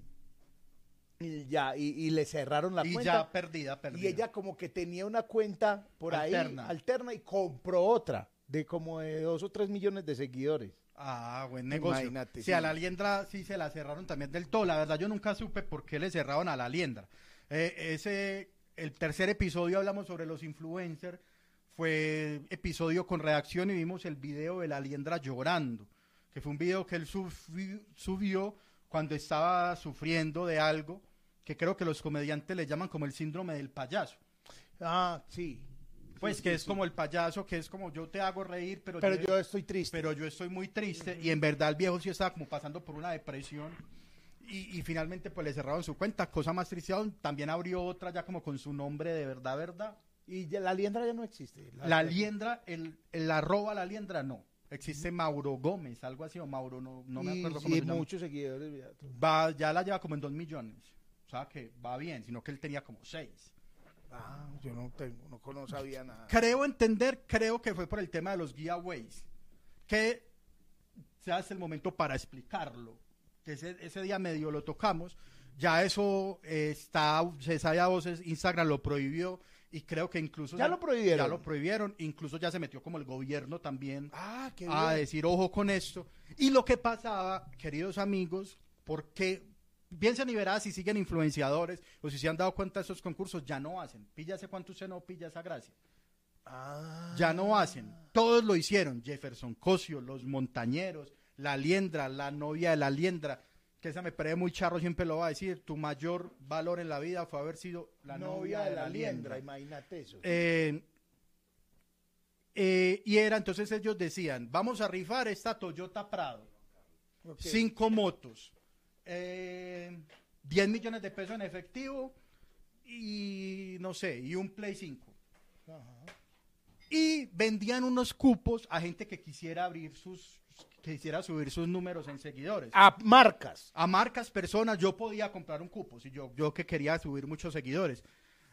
Y ya, y, y le cerraron la y cuenta. ya perdida, perdida. y ella como que tenía una cuenta por Alterna. ahí alterna y compró otra de como de dos o tres millones de seguidores. Ah, buen negocio. Imagínate, Sí, sí. a la liendra sí se la cerraron también del todo. La verdad, yo nunca supe por qué le cerraron a la liendra. Eh, ese, el tercer episodio hablamos sobre los influencers. Fue episodio con reacción y vimos el video de la liendra llorando. Que fue un video que él subi- subió cuando estaba sufriendo de algo que creo que los comediantes le llaman como el síndrome del payaso. Ah, sí. Pues Sí, que sí, es sí. como el payaso, que es como yo te hago reír, pero, Pero yo estoy triste. pero yo estoy muy triste y en verdad el viejo sí estaba como pasando por una depresión y, y finalmente pues le cerraron su cuenta, cosa más triste aún, también abrió otra ya como con su nombre de verdad, verdad. Y ya la liendra ya no existe. La liendra, el, el arroba la liendra no, existe Mauro Gómez, algo así, o Mauro, no, no me Y- acuerdo cómo y se llama. muchos seguidores. ya. Va, ya la lleva como en dos millones, o sea que va bien, sino que él tenía como seis. Ah, yo no tengo, no, no sabía nada. Creo entender, creo que fue por el tema de los giveaways, que se hace el momento para explicarlo. Que ese, ese día medio lo tocamos, ya eso eh, está, se sabe a voces, Instagram lo prohibió y creo que incluso... ¿Ya lo prohibieron? Ya lo prohibieron, incluso ya se metió como el gobierno también Ah, qué a decir ojo con esto. Y lo que pasaba, queridos amigos, porque piensen y verás si siguen influenciadores o si se han dado cuenta de esos concursos, ya no hacen. Píllase cuánto usted no pilla esa gracia. Ah. Ya no hacen. Todos lo hicieron. Jefferson Cosio, los montañeros, la liendra, la novia de la liendra. Que esa me parece muy charro, siempre lo va a decir. Tu mayor valor en la vida fue haber sido la novia, de la liendra. imagínate eso. Eh, eh, y era, entonces ellos decían, vamos a rifar esta Toyota Prado, cinco motos, eh, 10 millones de pesos en efectivo y no sé, y un Play 5. Ajá. Y vendían unos cupos a gente que quisiera abrir sus, quisiera subir sus números en seguidores. A marcas. A marcas, personas, yo podía comprar un cupo, si yo, yo que quería subir muchos seguidores.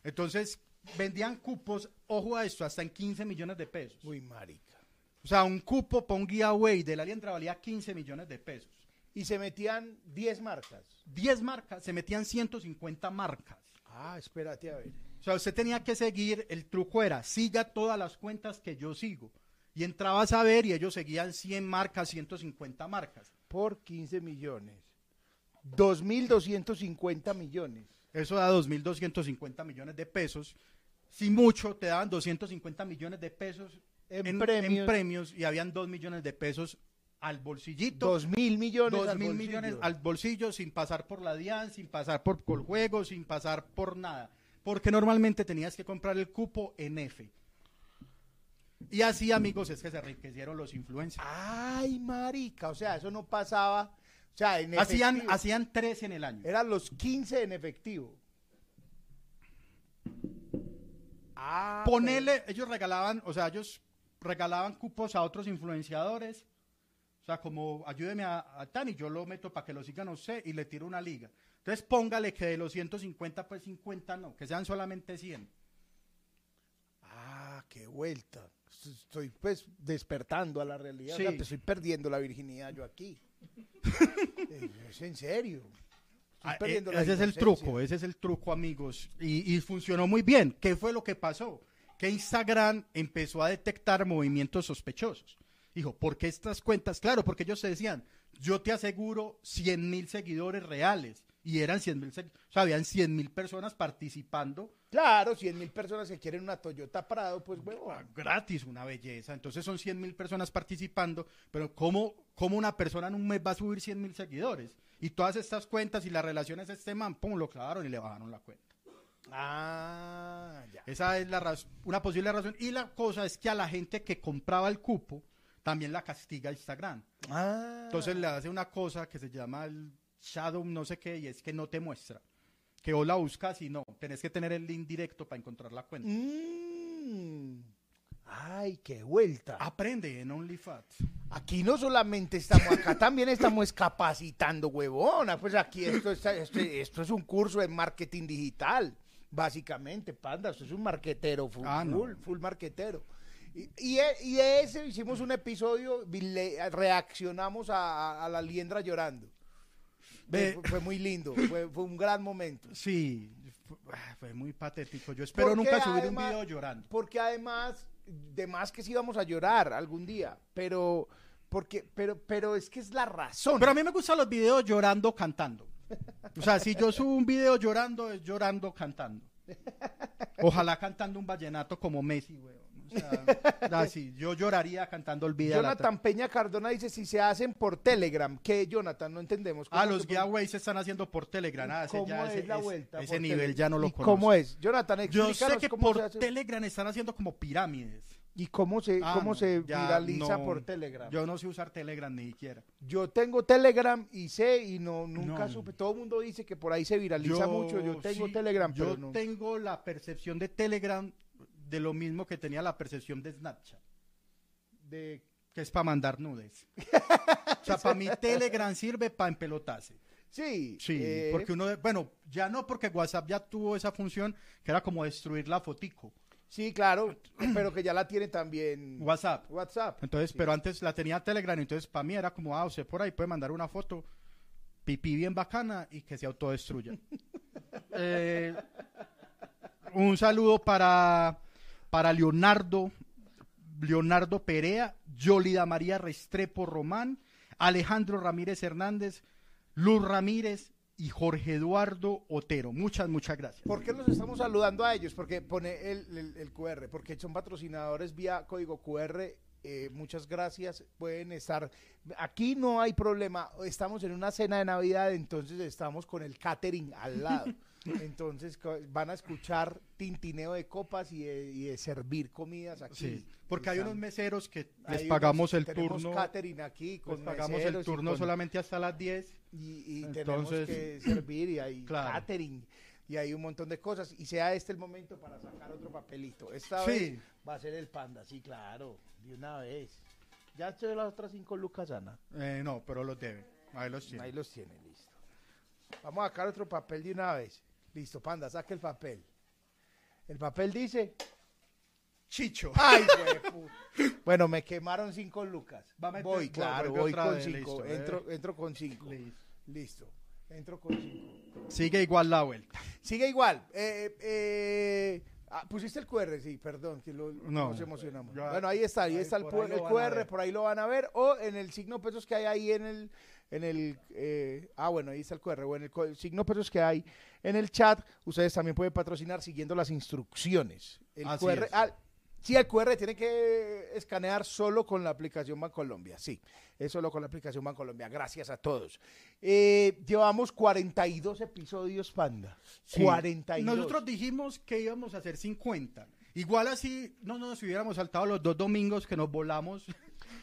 Entonces, vendían cupos, ojo a esto, hasta en 15 millones de pesos. Uy, marica. O sea, un cupo para un giveaway de la liendra valía 15 millones de pesos. Y se metían 10 marcas. 10 marcas, se metían 150 marcas. Ah, espérate a ver. O sea, usted tenía que seguir, el truco era, siga todas las cuentas que yo sigo. Y entrabas a ver y ellos seguían 100 marcas, 150 marcas. Por 15 millones. 2.250 millones. Eso da 2.250 millones de pesos. Si mucho, te daban 250 millones de pesos En premios. premios y habían 2 millones de pesos al bolsillito. 2.000 millones. 2 al mil bolsillo. millones al bolsillo sin pasar por la DIAN, sin pasar por Coljuego, sin pasar por nada. Porque normalmente tenías que comprar el cupo en F. Y así, amigos, es que se enriquecieron los influencers. Ay, marica. O sea, eso no pasaba. O sea, en Hacían, hacían tres en el año. Eran los 15 en efectivo. Ah, Ponele, ellos regalaban, o sea, ellos regalaban cupos a otros influenciadores. O sea, como ayúdeme a, a Tani, yo lo meto para que lo sigan a usted y le tiro una liga. Entonces póngale que de los 150, pues 50 no, que sean solamente 100. Ah, qué vuelta. Estoy pues despertando a la realidad. Sí. O sea, te estoy perdiendo la virginidad yo aquí. Eh, es en serio. Estoy Ah, eh, ese es el truco, ese es el truco, amigos. Y, y funcionó muy bien. ¿Qué fue lo que pasó? Que Instagram empezó a detectar movimientos sospechosos. Dijo, ¿por qué estas cuentas? Claro, porque ellos se decían, yo te aseguro 100 mil seguidores reales. Y eran 100 mil, o sea, habían 100 mil personas participando Claro, 100 mil personas que quieren una Toyota Prado, pues huevo. gratis, una belleza. Entonces son 100 mil personas participando, pero ¿cómo, ¿cómo una persona en un mes va a subir 100 mil seguidores? Y todas estas cuentas y las relaciones este man, pum, lo clavaron y le bajaron la cuenta. Ah, ya. Esa es la una posible razón. Y la cosa es que a la gente que compraba el cupo, también la castiga Instagram. Ah. Entonces le hace una cosa que se llama el shadow no sé qué, y es que no te muestra. Que vos la buscas y no, tenés que tener el link directo para encontrar la cuenta. Mm. Ay, qué vuelta. Aprende en OnlyFans. Aquí no solamente estamos, acá también estamos capacitando, huevona. Pues aquí esto, está- este- esto es un curso de marketing digital, básicamente, panda. Esto es un marquetero, full, Ah, no. full, full marquetero. Y, y, e- y de ese hicimos un episodio, le- reaccionamos a, a- a la liendra llorando. Ve- Fue, fue muy lindo, fue, fue un gran momento. Sí, fue, ah, muy patético. Yo espero Porque nunca subir además- un video llorando. Porque además, de más que sí íbamos a llorar algún día, pero, porque, pero, pero es que es la razón. Pero a mí me gustan los videos llorando cantando. O sea, si yo subo un video llorando, es llorando cantando. Ojalá cantando un vallenato como Messi, weón. O sea, así, yo lloraría cantando el video. Jonathan Peña Cardona dice si se hacen por Telegram. ¿Qué, Jonathan? No entendemos. Ah, ¿Cómo los giveaways se están haciendo por Telegram. Ah, ¿Cómo ya, ese, es la es- vuelta? ese nivel Telegram? ya no lo ¿Y conozco. ¿Cómo es? Jonathan, Yo sé que por hace. Telegram están haciendo como pirámides. ¿Y cómo se, Ah, cómo no, se viraliza no. por Telegram? Yo no sé usar Telegram ni siquiera. Yo tengo Telegram y sé y no nunca No. supe. Todo el mundo dice que por ahí se viraliza mucho. Yo tengo sí, Telegram, yo pero no. tengo la percepción de Telegram de lo mismo que tenía la percepción de Snapchat, De- que es para mandar nudes. o sea, para mí Telegram sirve para empelotarse. Sí, Sí, eh, porque uno, de- bueno, ya no porque WhatsApp ya tuvo esa función que era como destruir la fotico. sí, claro, pero que ya la tiene también WhatsApp. WhatsApp. Entonces, Sí. pero antes la tenía Telegram, entonces para mí era como, ah, usted por ahí puede mandar una foto pipí bien bacana y que se autodestruya. Eh, un saludo para, para Leonardo, Leonardo Perea, Yolida María Restrepo Román, Alejandro Ramírez Hernández, Luz Ramírez y Jorge Eduardo Otero. Muchas, muchas gracias. ¿Por qué los estamos saludando a ellos? Porque pone el, el- el QR, porque son patrocinadores vía código QR. eh, muchas gracias. Pueden estar. Aquí no hay problema. Estamos en una cena de Navidad, entonces estamos con el catering al lado. Entonces van a escuchar tintineo de copas y de, y de servir comidas aquí. Sí, porque hay unos meseros que les unos- pagamos el tenemos turno. catering aquí con Les pagamos el turno con- solamente hasta las 10. y, y Entonces- tenemos que servir y hay Claro. catering y hay un montón de cosas y sea este el momento para sacar otro papelito. Esta Sí. vez va a ser el panda, sí, claro, de una vez. Ya estoy las otras cinco lucas, Ana. Eh, no, pero los debe. Ahí los tiene. Ahí los tiene, listo. Vamos a sacar otro papel de una vez. Listo, panda, saque el papel. El papel dice... Chicho. ¡Ay! Bueno, me quemaron cinco lucas. Va a meter- voy, claro, voy con vez, cinco. listo, eh. entro, entro con cinco. Listo. Listo. Entro con cinco. Sigue igual la vuelta. Sigue igual. Eh, eh, ah, pusiste el QR, sí, perdón, que lo, No. nos emocionamos. Ya- bueno, ahí está, ahí, ahí está el, el QR, por ahí lo van a ver, o en el signo pesos que hay ahí en el, en el, eh, ah, bueno, ahí está el QR, o en el signo pesos que hay en el chat, ustedes también pueden patrocinar siguiendo las instrucciones. El Así QR, es. sí, el QR tiene que escanear solo con la aplicación Bancolombia, sí, es solo con la aplicación Bancolombia, gracias a todos. Eh, llevamos 42 episodios, Panda. Sí. 42. Nosotros dijimos que íbamos a hacer 50. Igual así no nos hubiéramos saltado los dos domingos que nos volamos.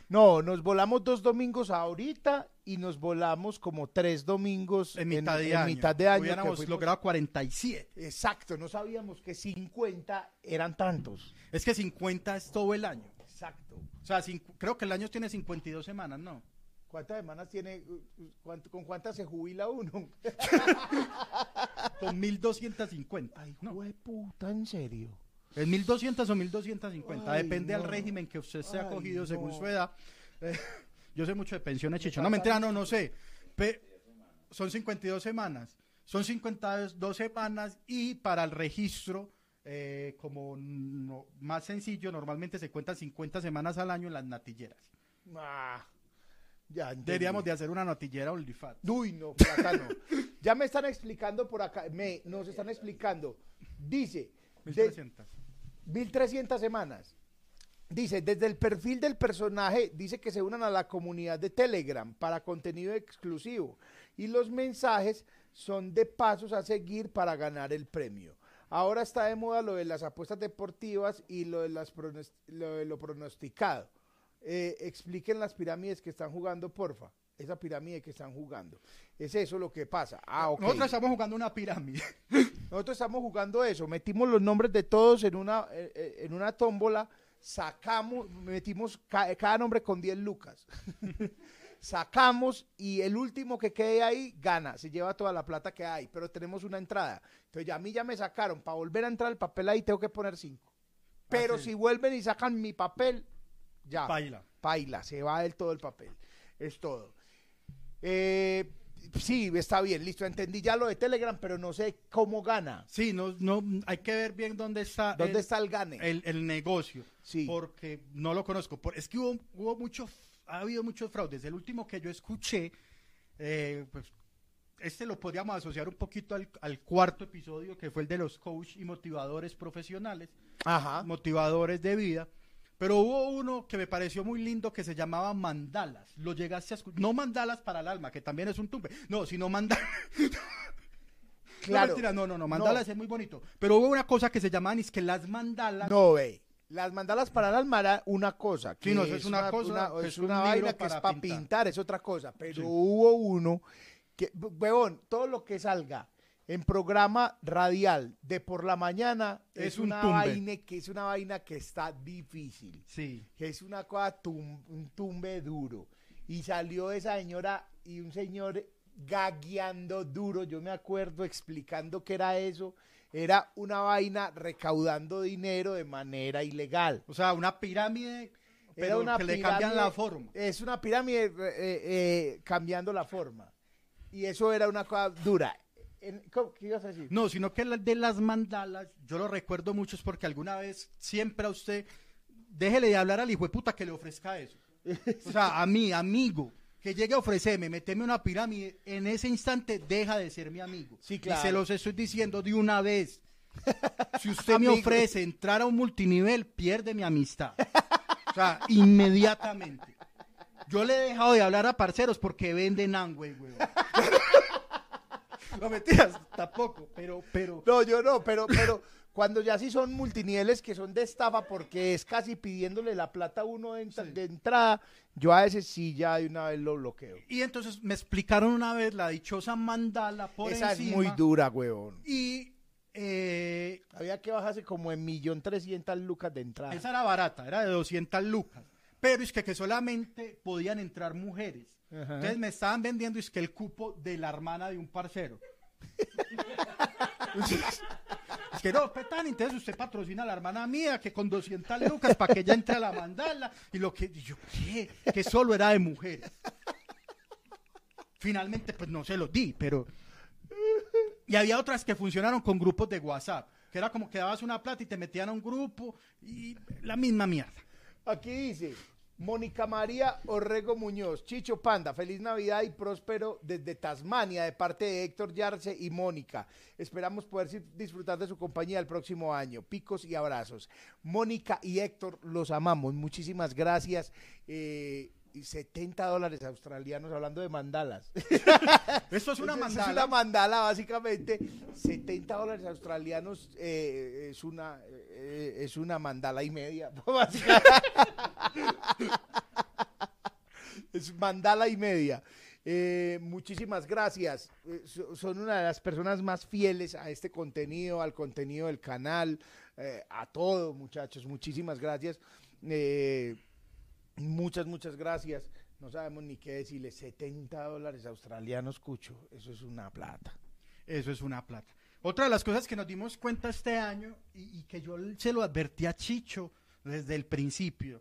No, nos volamos dos domingos ahorita y nos volamos como tres domingos En mitad de en año. mitad de año Hubiéramos fuimos- logrado 47. Exacto, no sabíamos que 50 eran tantos. Es que 50 es todo el año. Exacto. O sea, creo que el año tiene 52 semanas, ¿no? ¿Cuántas semanas tiene? uh, uh, cuánto- ¿Con cuántas se jubila uno? Con 1250. Ay, no. puta, en serio. ¿Es 1200 o 1250? Ay, Depende no. del régimen que usted se ha Ay, cogido según no. su edad. Eh, yo sé mucho de pensiones, Chicho. No, mentira, no, no sé. Pe- son 52 semanas. Son 52 semanas y para el registro, eh, como no- más sencillo, normalmente se cuentan 50 semanas al año en las natilleras. Ah, ya entendí. Deberíamos de hacer una natillera OnlyFans. Uy, no, plátano. ya me están explicando por acá, me, nos están explicando. Dice, de- 1300. 1300 semanas. Dice, desde el perfil del personaje, dice que se unan a la comunidad de Telegram para contenido exclusivo. Y los mensajes son de pasos a seguir para ganar el premio. Ahora está de moda lo de las apuestas deportivas y lo de, las lo, pronosticado. Eh, expliquen las pirámides que están jugando, porfa. Esa pirámide que están jugando. Es eso lo que pasa. Ah, ok. Nosotros estamos jugando una pirámide. Nosotros estamos jugando eso, metimos los nombres de todos en una, eh, eh, en una tómbola, sacamos, metimos ca- cada nombre con 10 lucas. Sacamos y el último que quede ahí gana, se lleva toda la plata que hay, pero tenemos una entrada. Entonces ya a mí ya me sacaron, para volver a entrar el papel ahí tengo que poner 5. Pero Ah, sí. si vuelven y sacan mi papel, ya. Paila. Paila, se va del todo el papel. Es todo. Eh, Sí, está bien, listo, entendí ya lo de Telegram, pero no sé cómo gana. Sí, no, no, hay que ver bien dónde está, ¿Dónde el, está el gane? el, el negocio. Sí. Porque no lo conozco. Por- es que hubo, hubo mucho, ha habido muchos fraudes. El último que yo escuché, eh, pues este lo podríamos asociar un poquito al, al cuarto episodio, que fue el de los coach y motivadores profesionales, Ajá. motivadores de vida. Pero hubo uno que me pareció muy lindo que se llamaba mandalas. Lo llegaste a escuchar. No mandalas para el alma, que también es un tumbe. No, sino mandalas. Claro. No, mentira, no, no, no, mandalas es muy bonito. Pero hubo una cosa que se llamaban, es que las mandalas. No, ve. Las mandalas para el alma era una cosa. Que Sí, no, eso es una cosa, que es es un una libro vaina que es para pintar. pintar. es otra cosa. Pero Sí. hubo uno que, huevón, todo lo que salga en programa radial de por la mañana es, Es un una tumbe. vaina que es una vaina que está difícil. Sí. que es una cosa, tum- un tumbe duro. Y salió esa señora y un señor gagueando duro, yo me acuerdo explicando qué era eso. Era una vaina recaudando dinero de manera ilegal. O sea, una pirámide, pero Era una que le cambian la forma. Es una pirámide eh, eh, cambiando la forma. Y eso era una cosa dura. En- ¿cómo- ¿Qué ibas a decir? No, sino que de las mandalas, yo lo recuerdo mucho es porque alguna vez siempre a usted, déjele de hablar al hijo de puta que le ofrezca eso. O sea, a mí, amigo, que llegue a ofrecerme, meteme una pirámide, en ese instante deja de ser mi amigo. Sí, claro. Y se los estoy diciendo de una vez. Si usted me ofrece entrar a un multinivel, pierde mi amistad. O sea, inmediatamente. Yo le he dejado de hablar a parceros porque venden Angway, weón. No mentiras, tampoco, pero, pero. No, yo no, pero, pero cuando ya sí son multiniveles que son de estafa porque es casi pidiéndole la plata a uno de, entra- Sí. de entrada, yo a veces sí ya de una vez lo bloqueo. Y entonces me explicaron una vez la dichosa mandala por Esa encima. es muy dura, huevón. Y eh, Había que bajarse como en millón trescientas lucas de entrada. esa era barata, era de 200 lucas. Pero es que, que solamente podían entrar mujeres. Ajá. Entonces me estaban vendiendo es que el cupo de la hermana de un parcero. es que no, petan, entonces usted patrocina a la hermana mía que con 200 lucas para que ella entre a la mandala. Y lo que y yo, ¿qué? Que solo era de mujeres. Finalmente, pues no se lo di, pero. Y había otras que funcionaron con grupos de WhatsApp, que era como que dabas una plata y te metían a un grupo y la misma mierda. Aquí dice, Mónica María Orrego Muñoz, Chicho Panda, feliz Navidad y próspero desde Tasmania de parte de Héctor Yarce y Mónica. Esperamos poder disfrutar de su compañía el próximo año. Picos y abrazos. Mónica y Héctor, los amamos. Muchísimas gracias. Eh, y 70 dólares australianos hablando de mandalas. Esto es una mandala. Es una mandala, básicamente. 70 dólares australianos eh, es, una, eh, es una mandala y media. es mandala y media. Eh, muchísimas gracias. Eh, so- son una de las personas más fieles a este contenido, al contenido del canal, eh, a todo, muchachos. Muchísimas gracias. Muchas, muchas gracias. No sabemos ni qué decirle. 70 dólares australianos, Cucho. Eso es una plata. Eso es una plata. Otra de las cosas que nos dimos cuenta este año y, y que yo se lo advertí a Chicho desde el principio.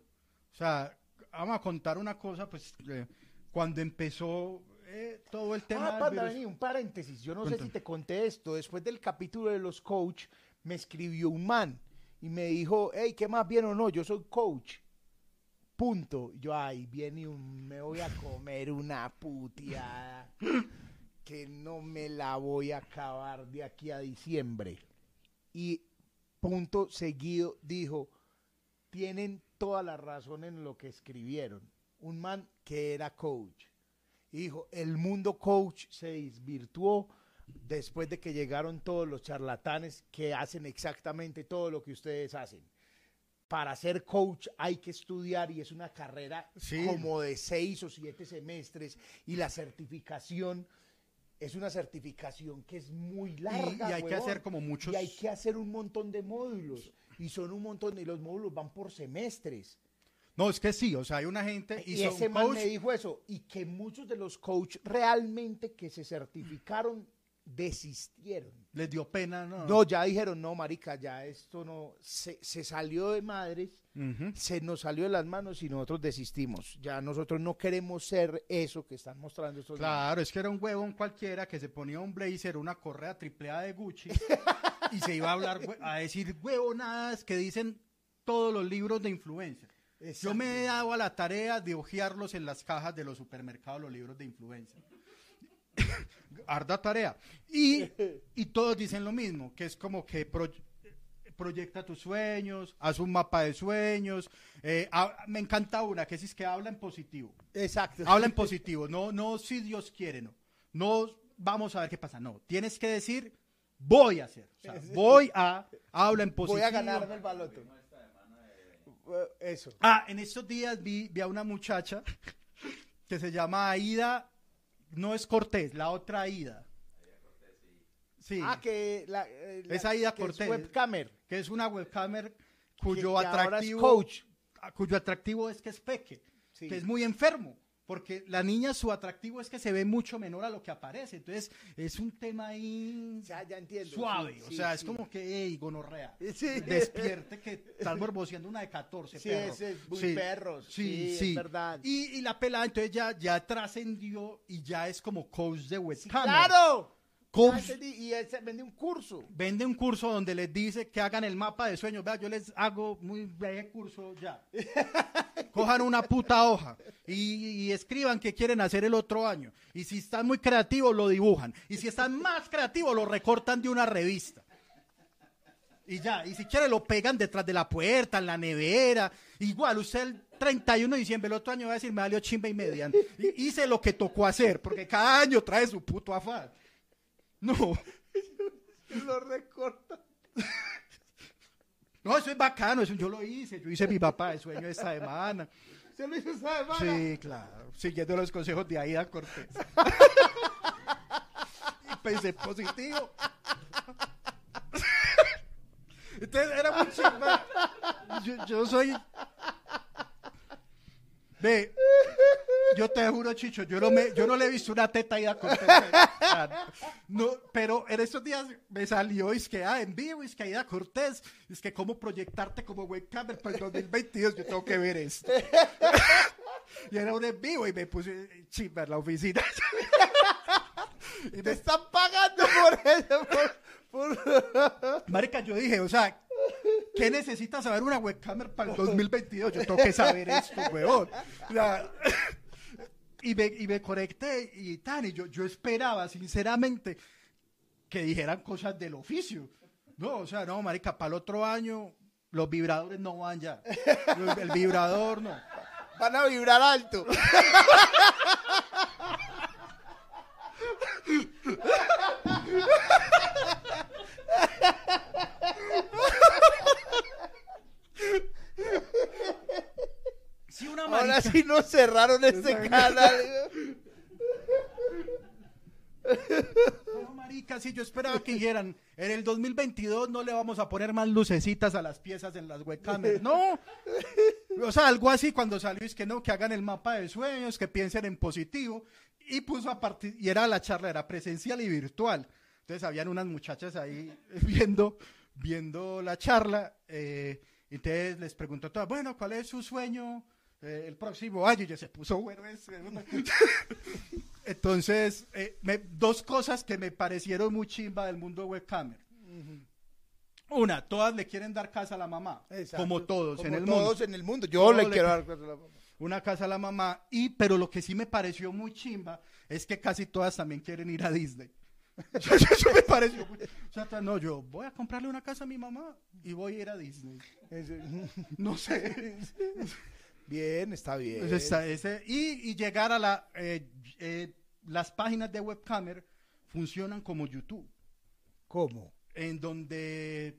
O sea, vamos a contar una cosa, pues eh, cuando empezó eh, todo el tema. Ah, Panda, virus- vení, un paréntesis. Yo no sé si te conté esto. Después del capítulo de los coach, me escribió un man y me dijo, hey, ¿qué más bien o no? Yo soy coach. Punto. Yo, ay, viene un, me voy a comer una puteada que no me la voy a acabar de aquí a diciembre. Y punto seguido dijo, tienen toda la razón en lo que escribieron. Un man que era coach. Dijo, el mundo coach se desvirtuó después de que llegaron todos los charlatanes que hacen exactamente todo lo que ustedes hacen. Para ser coach hay que estudiar y es una carrera Sí. como de seis o siete semestres y la certificación es una certificación que es muy larga. y hay que hacer como muchos- Y hay que hacer un montón de módulos. Y son un montón, y los módulos van por semestres. No, es que sí, o sea, hay una gente Y, y, ese man coach, me dijo eso. Y que muchos de los coaches realmente que se certificaron desistieron. Les dio pena, ¿no? No, ya dijeron, no, marica, ya esto no, se, se salió de madres, se nos salió de las manos y nosotros desistimos. Ya nosotros no queremos ser eso que están mostrando estos Claro, es que era un huevón cualquiera que se ponía un blazer, una correa triple A de Gucci y se iba a hablar, a decir huevonadas que dicen todos los libros de influencer. Yo me he dado a la tarea de hojearlos en las cajas de los supermercados, los libros de influencer. Arda tarea. Y, y todos dicen lo mismo, que es como que pro- proyecta tus sueños, haz un mapa de sueños. eh, me encanta una, que es que habla en positivo. Exacto. Habla en positivo, no, no si Dios quiere, no. No vamos a ver qué pasa, no. Tienes que decir, voy a hacer. O sea, voy a, habla en positivo. Voy a ganarme el baloto. Eso. Ah, en estos días vi, vi a una muchacha que se llama Aida, no es Cortés, la otra Aida. Sí, Ah, que la, eh, la- Es Aida que es Cortés. webcamer. que es una webcamer cuyo que atractivo, coach. cuyo atractivo es que es peque, Sí. que es muy enfermo. Porque la niña, su atractivo es que se ve mucho menor a lo que aparece. Entonces, es un tema ahí Ya, ya entiendo. suave. sí, o sí, sea, es como que, hey, gonorrea. Despierte que estás borboseando una de 14, Sí, perro. es, es muy Sí. perros. Sí, Sí, sí. es verdad. Y, y la pelada entonces ya, ya trascendió y ya es como coach de webcam. ¡Claro! Entendí, Y él vende un curso. Vende un curso donde les dice que hagan el mapa de sueños. Vea, yo les hago muy breve curso ya. Cojan una puta hoja y, y escriban qué quieren hacer el otro año. Y si están muy creativos, lo dibujan. Y si están más creativos, lo recortan de una revista. Y ya, y si quieren lo pegan detrás de la puerta, en la nevera. Igual, usted el 31 de diciembre, el otro año va a decir, me valió chimba y media. Hice lo que tocó hacer, porque cada año trae su puto afán. No, Lo recorta. no, eso es bacano, eso yo lo hice. Yo hice mi papá de sueño esta semana. Se lo hizo esa semana. Sí, claro, siguiendo los consejos de Aida Cortés. y pensé positivo. Entonces era muy chimba. Yo, yo soy. Ve, yo te juro, Chicho, yo no, me, yo no le he visto una teta a Aida Cortés. No, pero en estos días me salió, es que ah, en vivo, es que Aida Cortés, es que cómo proyectarte como webcamer para el 2022, yo tengo que ver esto. Y era un en vivo y me puse chimba en la oficina. y Te me, están pagando por eso. Por, por- marica, yo dije, o sea, ¿qué necesita saber una webcamer para el 2022? Yo tengo que saber esto, weón. Y, me, y me conecté y tan, y yo, yo esperaba, sinceramente, que dijeran cosas del oficio. No, o sea, no, marica, para el otro año los vibradores no van ya. El vibrador no. Van a vibrar alto. Si Ahora sí nos cerraron este canal. No, marica, sí, yo esperaba que dijeran, en el 2022 no le vamos a poner más lucecitas a las piezas en las webcams. No. O sea, algo así cuando salió es que no, que hagan el mapa de sueños, que piensen en positivo. Y puso a partir, y era la charla, era presencial y virtual. Entonces habían unas muchachas ahí viendo, viendo la charla. eh, entonces les preguntó todas, bueno, ¿cuál es su sueño eh, el próximo año? Ya se puso bueno. ese, Entonces, eh, me- dos cosas que me parecieron muy chimba del mundo webcamer. Una, todas le quieren dar casa a la mamá, Exacto. como todos Como en el todos mundo. en el mundo. Yo Todos le le- quiero dar cosas a la mamá. Una casa a la mamá. Y, pero lo que sí me pareció muy chimba es que casi todas también quieren ir a Disney. Eso, eso me pareció muy- o sea, no, yo voy a comprarle una casa a mi mamá y voy a ir a Disney. No sé. Bien, está bien. Está ese- y, y llegar a la... eh, eh, las páginas de webcamer funcionan como YouTube. ¿Cómo? en donde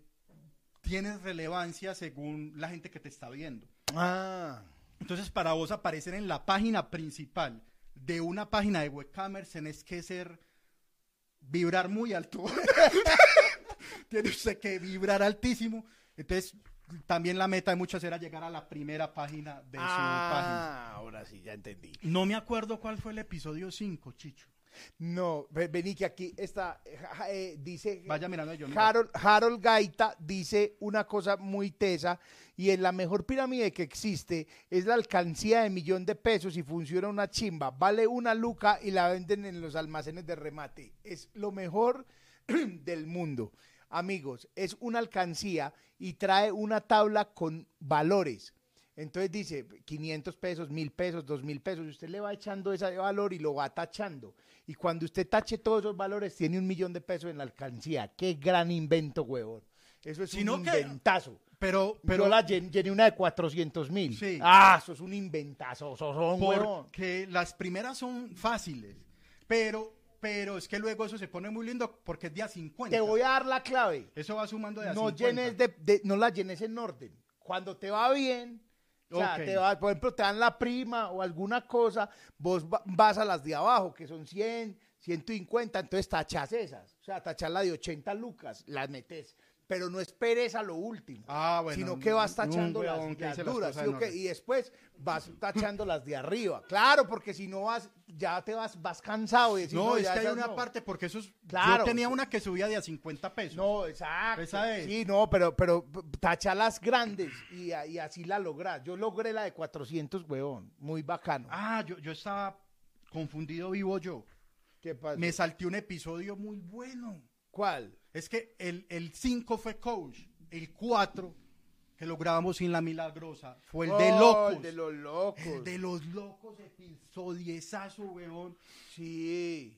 tienes relevancia según la gente que te está viendo. Ah. Entonces, para vos aparecer en la página principal de una página de webcamers, tenés que ser vibrar muy alto. Tiene usted que vibrar altísimo. Entonces, también la meta de muchas era llegar a la primera página de su página. Ah, ahora sí, ya entendí. No me acuerdo cuál fue el episodio 5, Chicho. No, ve- vení que aquí está, eh, eh, dice Vaya mirando yo. Harold, Harold Gaita dice una cosa muy tesa y en la mejor pirámide que existe es la alcancía de millón de pesos y funciona una chimba. Vale una luca y la venden en los almacenes de remate. Es lo mejor del mundo. Amigos, es una alcancía y trae una tabla con valores. Entonces dice 500 pesos, 1000 pesos, 2000 pesos. Y usted le va echando ese valor y lo va tachando. Y cuando usted tache todos esos valores, tiene un millón de pesos en la alcancía. Qué gran invento, huevón. Eso es Sino un que- inventazo. Pero, Pero pero la llen- llené una de 400 mil. Sí. Ah, eso es un inventazo. Eso son, huevón. las primeras son fáciles. Pero, pero es que luego eso se pone muy lindo porque es día 50. Te voy a dar la clave. Eso va sumando de a no 50. llenes de, de- no la llenes en orden. Cuando te va bien, o sea, te va- por ejemplo, te dan la prima o alguna cosa, vos va- vas a las de abajo, que son 100, 150, entonces tachas esas. O sea, tachas la de 80 lucas, las metes. Pero no esperes a lo último. Ah, bueno, sino que vas tachando las, las las. Y después vas tachando las de arriba. Claro, porque si no vas, ya te vas, vas cansado. Y decís, No, es ya que hay una no". parte porque eso es... Claro, yo tenía una que subía de a 50 pesos. No, exacto. Esa es. Sí, no, pero, pero tacha las grandes y, y así la logras. Yo logré la de 400, weón. Muy bacano. Ah, yo, yo estaba confundido vivo yo. ¿Qué pasa? Me salté un episodio muy bueno. ¿Cuál? Es que el, el 5 fue coach, el 4, que lo grabamos sin la milagrosa, fue el de Oh, locos. El de los locos. El de los locos, episodiesazo, weón. Sí.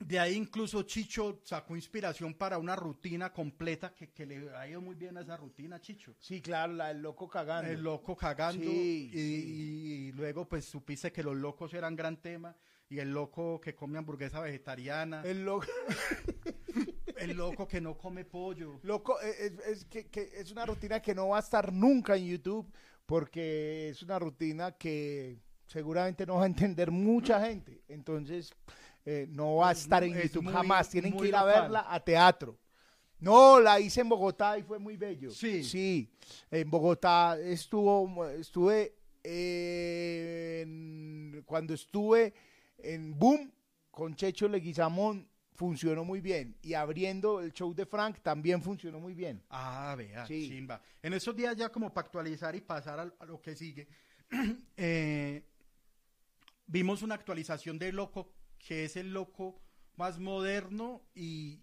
De ahí incluso Chicho sacó inspiración para una rutina completa que, que le ha ido muy bien a esa rutina, Chicho. Sí, claro, la del loco cagando. El loco cagando. Sí, y, sí. y luego pues supiste que los locos eran gran tema. Y el loco que come hamburguesa vegetariana. El, El loco. que no come pollo. loco eh, es, es que, que es una rutina que no va a estar nunca en YouTube porque es una rutina que seguramente no va a entender mucha gente. Entonces, eh, no va a Es estar en es YouTube muy- jamás. Tienen que ir a verla a teatro. No, la hice en Bogotá y fue muy bello. Sí. Sí, en Bogotá estuvo, estuve eh, en- cuando estuve en Boom con Checho Leguizamón funcionó muy bien y abriendo el show de Frank también funcionó muy bien. Ah, vea, Sí. chimba. En esos días ya como para actualizar y pasar a, lo que sigue, eh, vimos una actualización de Loco, que es el Loco más moderno y,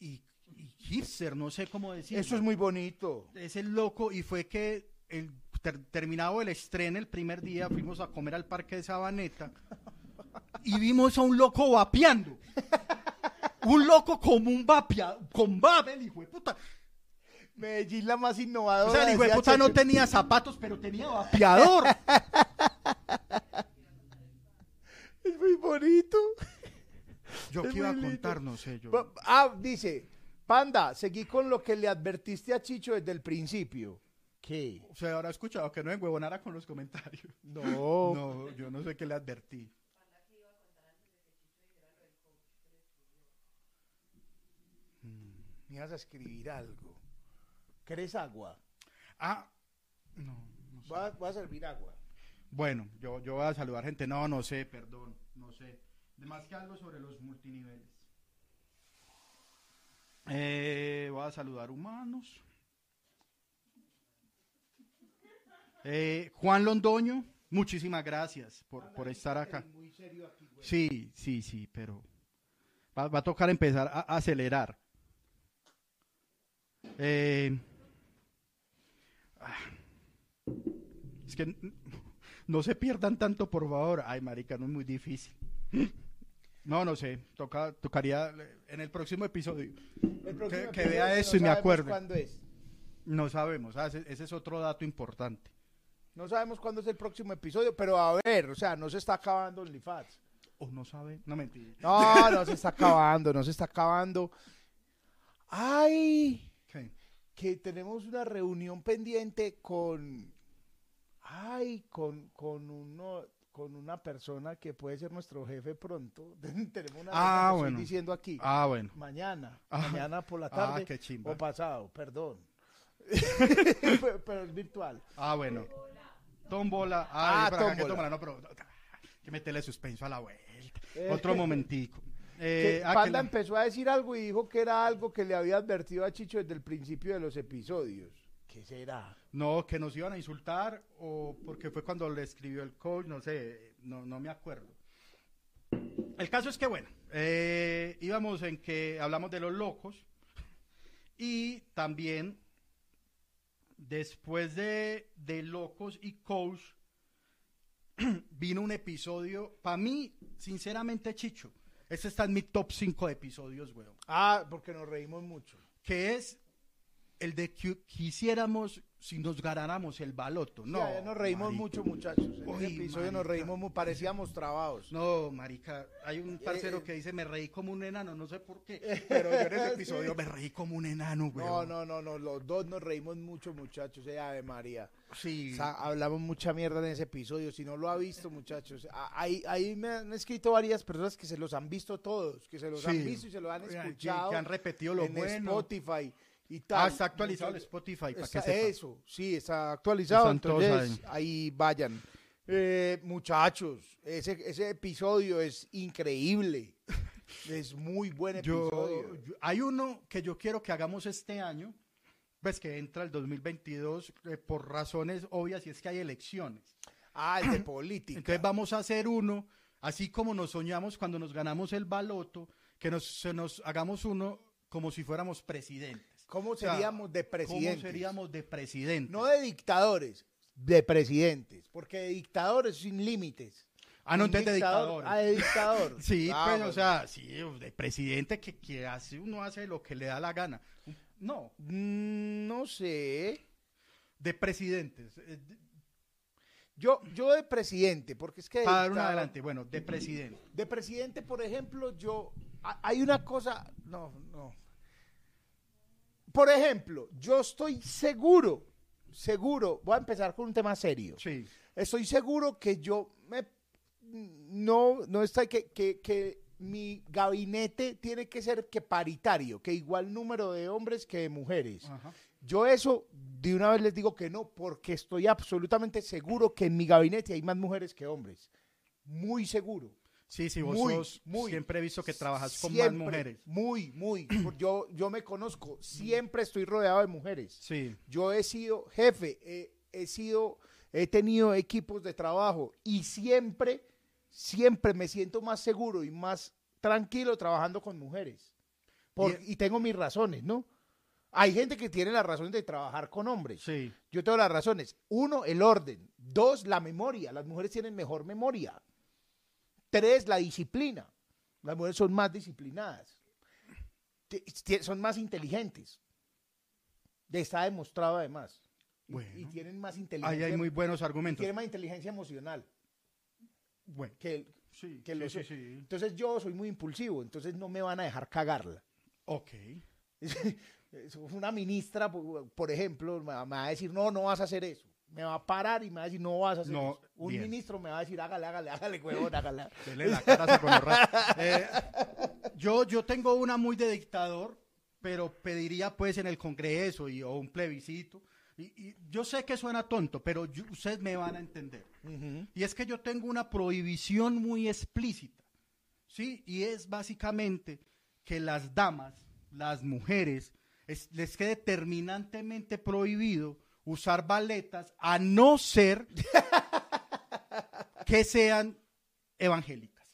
y, y hipster, no sé cómo decirlo. Eso es muy bonito. Es el Loco y fue que el, ter- terminado el estreno, el primer día, fuimos a comer al parque de Sabaneta y vimos a un loco vapeando. Un loco como un vapea, con vape, el hijo de puta. Medellín la más innovadora. O sea, el hijo de puta no tenía zapatos, pero tenía vapeador. Es muy bonito. Yo Es que iba a contar, no sé, yo. Pa- Ah, dice, Panda, seguí con lo que le advertiste a Chicho desde el principio. ¿Qué? O sea, ahora he escuchado que no enhuevonara con los comentarios. No. No, yo no sé qué le advertí. Ibas a escribir algo. ¿Querés agua? Ah, no, no sé. A, servir agua. Bueno, yo, yo voy a saludar gente. No, no sé, perdón, no sé. De más que algo sobre los multiniveles. Eh, voy a saludar humanos. Eh, Juan Londoño, muchísimas gracias por, por estar acá. Muy serio aquí. Sí, sí, sí, pero va, va a tocar empezar a, a acelerar. Eh, ah, es que no se pierdan tanto, por favor. Ay, marica, no es muy difícil. No, no sé. Toca, tocaría eh, en el próximo episodio. El próximo Que- vea no eso y me acuerde. ¿Cuándo es? No sabemos. ah, ese, ese es otro dato importante. No sabemos cuándo es el próximo episodio, pero a ver, o sea, no se está acabando OnlyFans. ¿O no sabe? No mentira. No, no se está acabando, no se está acabando. Ay. Que tenemos una reunión pendiente con, ay, con, con uno, con una persona que puede ser nuestro jefe pronto. tenemos una Ah, estoy bueno. diciendo aquí. Ah, bueno. Mañana, Ah. mañana por la Ah, tarde qué chimba. o pasado, perdón. pero, pero es virtual. Ah, bueno. Tómbola. Ah, Ah, para acá que tómbola. tómbola. No, pero que meterle suspenso a la vuelta. Eh. Otro momentico. Que Eh, ah, que Panda la- empezó a decir algo y dijo que era algo que le había advertido a Chicho desde el principio de los episodios. ¿Qué será? No, que nos iban a insultar o porque fue cuando le escribió el coach, no sé, no, no me acuerdo. El caso es que, bueno, eh, íbamos en que hablamos de los locos y también después de, de locos y coach vino un episodio, para mí, sinceramente, Chicho, este está en mi top 5 de episodios, weón Ah, porque nos reímos mucho. que es el de que quisiéramos si nos ganáramos el baloto. No, ya nos reímos marica. mucho, muchachos. En ese episodio nos marica. reímos, mu- parecíamos trabados. No, marica, hay un parcero eh. que dice me reí como un enano, no sé por qué, pero yo en ese episodio me reí como un enano, güey. No, no, no, no, los dos nos reímos mucho, muchachos. Eh, Ave María. Sí. O sea, hablamos mucha mierda en ese episodio. Si no lo ha visto, muchachos, ahí, ahí me han escrito varias personas que se los han visto todos, que se los Sí. han visto y se lo han escuchado. que han repetido lo en bueno. Spotify y tal. Ah, está actualizado el Spotify, para que Está- sepa. eso, sí, está actualizado. Entonces, ahí vayan. Eh, muchachos, ese, ese episodio es increíble. Es muy buen Yo, episodio. yo- hay uno que yo quiero que hagamos este año, pues que entra el 2022 eh, por razones obvias y es que hay elecciones. Ah, el de política. Entonces vamos a hacer uno, así como nos soñamos cuando nos ganamos el baloto, que nos, se nos hagamos uno como si fuéramos presidentes. ¿Cómo O sea, seríamos de presidentes? ¿Cómo seríamos de presidentes? No de dictadores, de presidentes. Porque de dictadores sin límites. ah, no, entonces de dictador- dictador. Ah, de dictador. Sí, Ah, pues, bueno. o sea, sí, de presidente que, que hace, uno hace lo que le da la gana. No, Mm, No sé. de presidentes. eh, Yo, yo de presidente, porque es que... Para dar un dictador- adelante, bueno, de presidente. De presidente, por ejemplo, yo... ha- Hay una cosa... No, no. Por ejemplo, yo estoy seguro, seguro, voy a empezar con un tema serio. Sí. Estoy seguro que yo me... No, no está que, que, que mi gabinete tiene que ser que paritario, que igual número de hombres que de mujeres. Ajá. Yo eso de una vez les digo que no, porque estoy absolutamente seguro que en mi gabinete hay más mujeres que hombres. Muy seguro. Sí, sí, vos Muy, sos- muy. siempre he visto que trabajas con Siempre, más mujeres. Muy, muy. Yo, yo me conozco, siempre estoy rodeado de mujeres. Sí. Yo he sido jefe, he, he sido, he tenido equipos de trabajo y siempre, siempre me siento más seguro y más tranquilo trabajando con mujeres. Por- y tengo mis razones, ¿no? Hay gente que tiene las razones de trabajar con hombres. Sí. Yo tengo las razones. Uno, el orden. Dos, la memoria. Las mujeres tienen mejor memoria. Tres, la disciplina. Las mujeres son más disciplinadas. Son más inteligentes. Está demostrado además. Y- Bueno. Y, tienen más Ahí inteligencia. hay muy buenos argumentos. tienen más inteligencia emocional. Bueno. Que, Sí, que sí, los- sí, sí. Entonces yo soy muy impulsivo. Entonces no me van a dejar cagarla. Ok. Una ministra, por ejemplo, me va a decir, no, no vas a hacer eso. Me va a parar y me va a decir, no vas a hacer No, eso. Un bien. ministro me va a decir, hágale, hágale, hágale, huevón, hágale. Dele la cara. Eh, yo, yo tengo una muy de dictador, pero pediría pues en el Congreso y, o un plebiscito. Y, y yo sé que suena tonto, pero yo- ustedes me van a entender. Y es que yo tengo una prohibición muy explícita, ¿sí? Y es básicamente que las damas, las mujeres, es- les quede terminantemente prohibido usar baletas a no ser que sean evangélicas.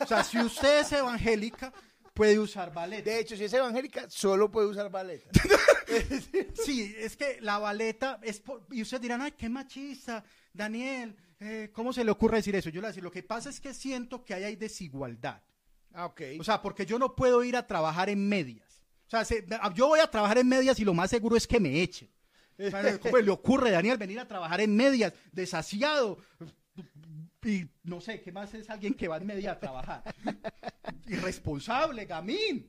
O sea, si usted es evangélica, puede usar baletas. De hecho, si es evangélica, solo puede usar baleta. Sí, es que la baleta es por- y ustedes dirán, ay, qué machista, Daniel, eh, ¿cómo se le ocurre decir eso? Yo le voy a decir, lo que pasa es que siento que ahí hay desigualdad. ah, ok. O sea, porque yo no puedo ir a trabajar en medias. O sea, se- yo voy a trabajar en medias y lo más seguro es que me echen. ¿Cómo le ocurre, Daniel, venir a trabajar en medias, desasiado? Y no sé, ¿qué más es alguien que va en media a trabajar? Irresponsable, gamín.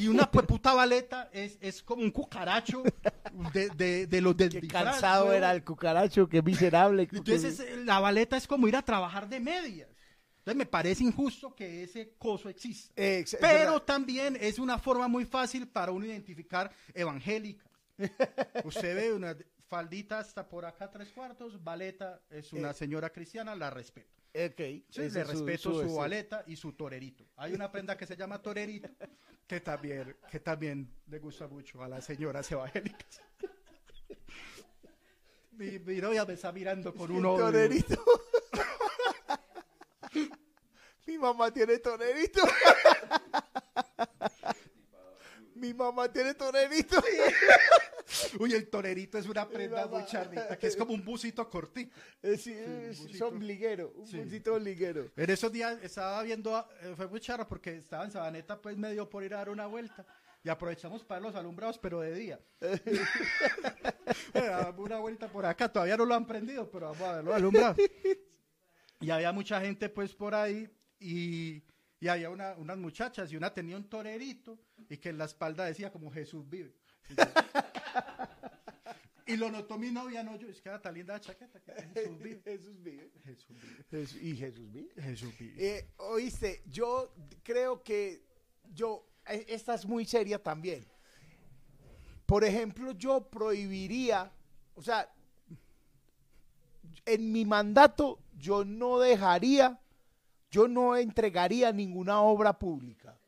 Y una puta baleta es, es como un cucaracho de, de, de los del Qué disfraz, cansado era el cucaracho, qué miserable. Entonces es- la baleta es como ir a trabajar de medias. Entonces me parece injusto que ese coso exista. Eh, Pero también es una forma muy fácil para uno identificar evangélicas. Usted ve una faldita hasta por acá tres cuartos, baleta es una Eh. señora cristiana, la respeto. Ok, Sí, ese le respeto su- su, su- baleta y su torerito. Hay una prenda que se llama torerito que también, que también le gusta mucho a las señoras evangélicas. Mi, mi novia me está mirando con un. Torerito. Mi mamá tiene torerito. Mi mamá tiene torerito. Uy, el torerito es una prenda muy charrita, que es como un busito cortito. Es, es, busito. es ombliguero, un Sí. busito ombliguero. En esos días estaba viendo, eh, fue muy charro porque estaba en Sabaneta, pues medio por ir a dar una vuelta. Y aprovechamos para los alumbrados, pero de día. Bueno, una vuelta por acá, todavía no lo han prendido, pero vamos a ver los alumbrados. Y había mucha gente pues por ahí y, y había una- unas muchachas y una tenía un torerito y que en la espalda decía como Jesús vive. Y, yo- y lo notó mi novia, no yo, es que era tan linda la chaqueta que Jesús vive. Jesús vive. Jesús vive. Jesús- y Jesús vive. Jesús vive. Eh, Oíste, yo creo que yo, eh, esta es muy seria también. Por ejemplo, yo prohibiría, o sea, en mi mandato yo no dejaría, yo no entregaría ninguna obra pública.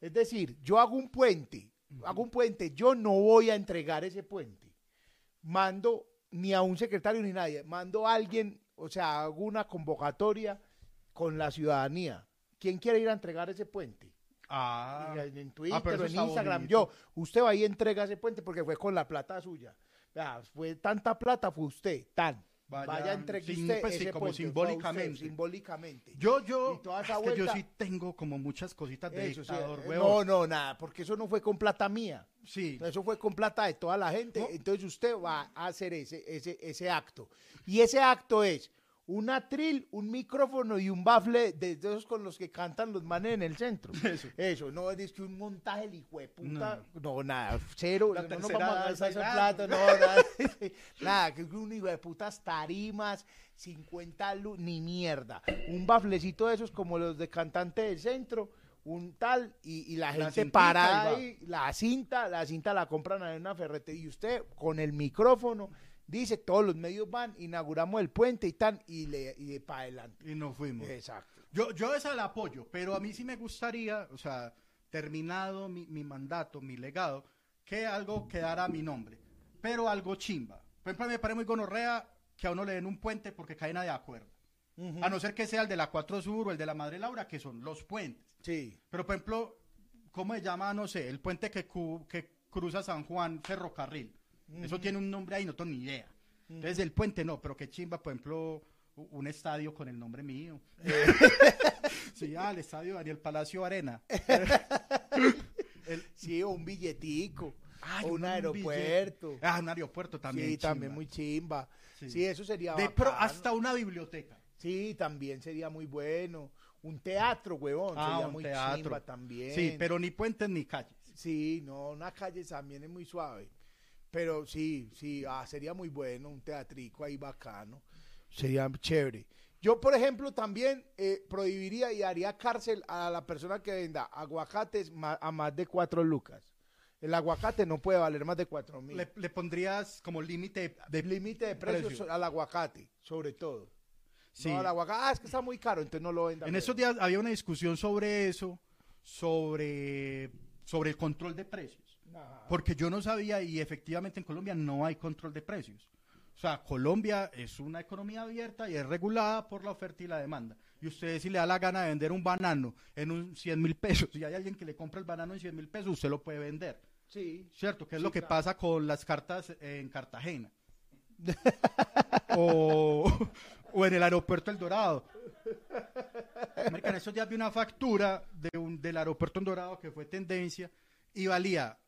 Es decir, yo hago un puente, hago un puente, yo no voy a entregar ese puente. Mando ni a un secretario ni nadie, mando a alguien, o sea, hago una convocatoria con la ciudadanía. ¿Quién quiere ir a entregar ese puente? Ah, en Twitter pero eso o en Instagram. bonito. Yo, usted va y entrega ese puente porque fue con la plata suya. Fue tanta plata, fue usted, tan. Vaya, Vaya, pues sí, como simbólicamente. usted, simbólicamente. yo, yo, es que yo sí tengo como muchas cositas de Eso dictador, eh, no, no, nada, porque eso no fue con plata mía. Sí, Eso fue con plata de toda la gente. No. Entonces usted va a hacer ese, ese, ese acto. Y ese acto es un atril, un micrófono y un bafle de esos con los que cantan los manes en el centro. Eso. Eso, no es que un montaje el hijo de puta. No, nada, cero. La no tercera vamos a gastar ese plato, no, nada. nada, que un hijo de putas tarimas, 50 lu- ni mierda. Un baflecito de esos como los de cantante del centro. Un tal y, y la La gente cintica parada ahí, la cinta, la cinta la compran en una ferretería y usted con el micrófono dice, todos los medios van, inauguramos el puente y tan, y le y para adelante. y nos fuimos. Exacto. Yo, yo esa la apoyo, pero a mí sí me gustaría, o sea, terminado mi, mi mandato, mi legado, que algo quedara a mi nombre, pero algo chimba. Por ejemplo, me parece muy gonorrea que a uno le den un puente porque cae de acuerdo. A no ser que sea el de la 4 Sur o el de la Madre Laura, que son los puentes. Sí. Pero, por ejemplo, ¿cómo se llama? No sé, el puente que, que cruza San Juan, ferrocarril. Eso tiene un nombre ahí, no tengo ni idea. Entonces, el puente no, pero qué chimba, por ejemplo, un estadio con el nombre mío. sí, ah, el estadio Daniel Palacio Arena. El- Sí, o un billetico. Ay, o un, un aeropuerto. billete. Ah, un aeropuerto también. sí, también muy chimba. Sí, Sí. eso sería De pro- hasta una biblioteca. Sí, también sería muy bueno. Un teatro, huevón, Ah, sería un muy teatro. chimba también. Sí, pero ni puentes ni calles. Sí, no, una calle también es muy suave. Pero sí, sí, ah, sería muy bueno, un teatrico ahí bacano. Sería chévere. Yo, por ejemplo, también eh, prohibiría y haría cárcel a la persona que venda aguacates a más de cuatro lucas. El aguacate no puede valer más de cuatro mil. Le, le pondrías como límite de... Límite de precios precio. al aguacate, sobre todo. Sí. No, al aguacate, ah, es que está muy caro, entonces no lo venda. En esos días había una discusión sobre eso, sobre, sobre el control de precios. Porque yo no sabía y efectivamente en Colombia no hay control de precios. O sea, Colombia es una economía abierta y es regulada por la oferta y la demanda. Y usted si le da la gana de vender un banano en un 100 mil pesos, si hay alguien que le compra el banano en 100 mil pesos, usted lo puede vender. Sí. ¿Cierto? Que es Sí, lo que claro. pasa con las cartas en Cartagena. o, o en el aeropuerto El Dorado. En estos días vi una factura de un, del aeropuerto El Dorado que fue tendencia y valía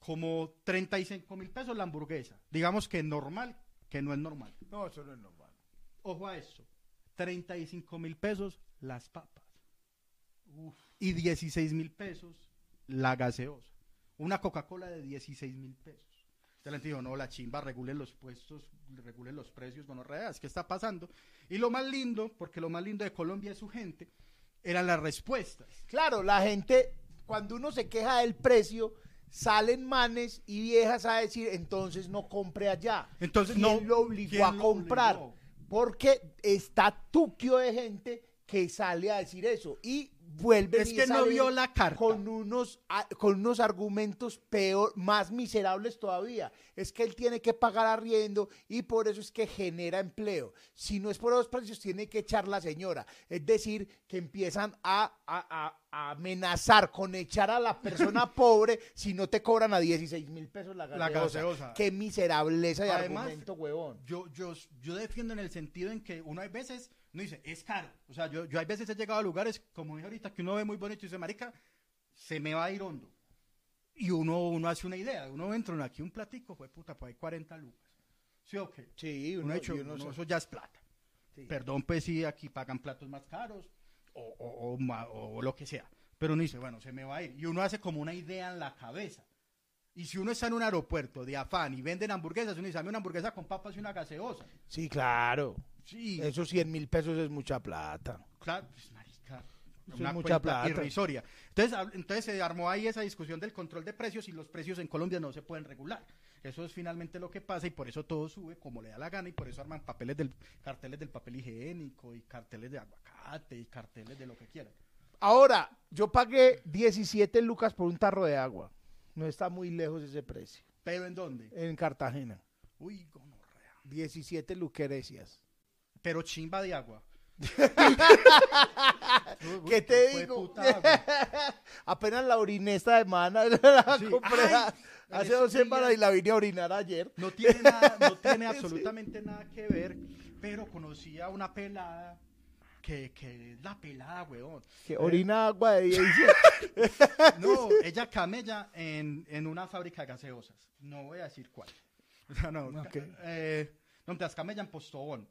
como 35 mil pesos la hamburguesa. Digamos que normal, que no es normal. No, eso no es normal. Ojo a esto. 35 mil pesos las papas. Y 16 mil pesos la gaseosa. Una Coca-Cola de 16 mil pesos. Usted le dijo, no, la chimba, regulen los puestos, regulen los precios, bueno, reas, ¿qué está pasando? Y lo más lindo, porque lo más lindo de Colombia es su gente, eran las respuestas. Claro, la gente, cuando uno se queja del precio, salen manes y viejas a decir, entonces no compre allá. Entonces, ¿Quién no, lo obligó ¿quién a comprar? obligó? Porque está tuquio de gente que sale a decir eso y vuelve Es que no vio la carta. con unos con unos argumentos peor más miserables todavía es que él tiene que pagar arriendo y por eso es que genera empleo si no es por los precios tiene que echar la señora es decir que empiezan a, a- a- amenazar con echar a la persona pobre si no te cobran a 16 mil pesos la La gaseosa. gaseosa. qué miserableza de Además, argumento huevón Yo, yo, yo defiendo en el sentido en que uno hay veces, no dice, es caro. O sea, yo, yo hay veces he llegado a lugares, como dije ahorita, que uno ve muy bonito y dice, marica, se me va a ir hondo. Y uno, uno hace una idea, uno entra en aquí un platico, fue puta, pues hay 40 lucas. ¿Sí o qué? sí Uno, uno, ha hecho, uno eso ya es plata. Sí. Perdón, pues si aquí pagan platos más caros o, o- o o lo que sea. Pero uno dice, bueno, se me va a ir. Y uno hace como una idea en la cabeza. Y si uno está en un aeropuerto de afán y venden hamburguesas, uno dice, dame una hamburguesa con papas y una gaseosa. sí claro Sí, esos 100 mil pesos es mucha plata claro, pues, marica, Eso una es mucha plata. irrisoria. Entonces, entonces se armó ahí esa discusión del control de precios y los precios en Colombia no se pueden regular. Eso es finalmente lo que pasa y por eso todo sube como le da la gana y por eso arman papeles del carteles del papel higiénico y carteles de aguacate y carteles de lo que quieran. Ahora, yo pagué 17 lucas por un tarro de agua. No está muy lejos ese precio. ¿Pero en dónde? En Cartagena. Uy, gonorrea. 17 lucrecias. Pero chimba de agua. ¿Qué te digo? Apenas la oriné esta semana. La Sí. compré Ay, hace dos semanas y la vine a orinar ayer. No tiene nada, no tiene Sí. absolutamente nada que ver, pero conocí a una pelada que, que es la pelada, weón. Que Eh, orina agua de 17. No, ella camella en, en una fábrica de gaseosas. No voy a decir cuál. No, Ok. ca- eh, no, camella en Postobón.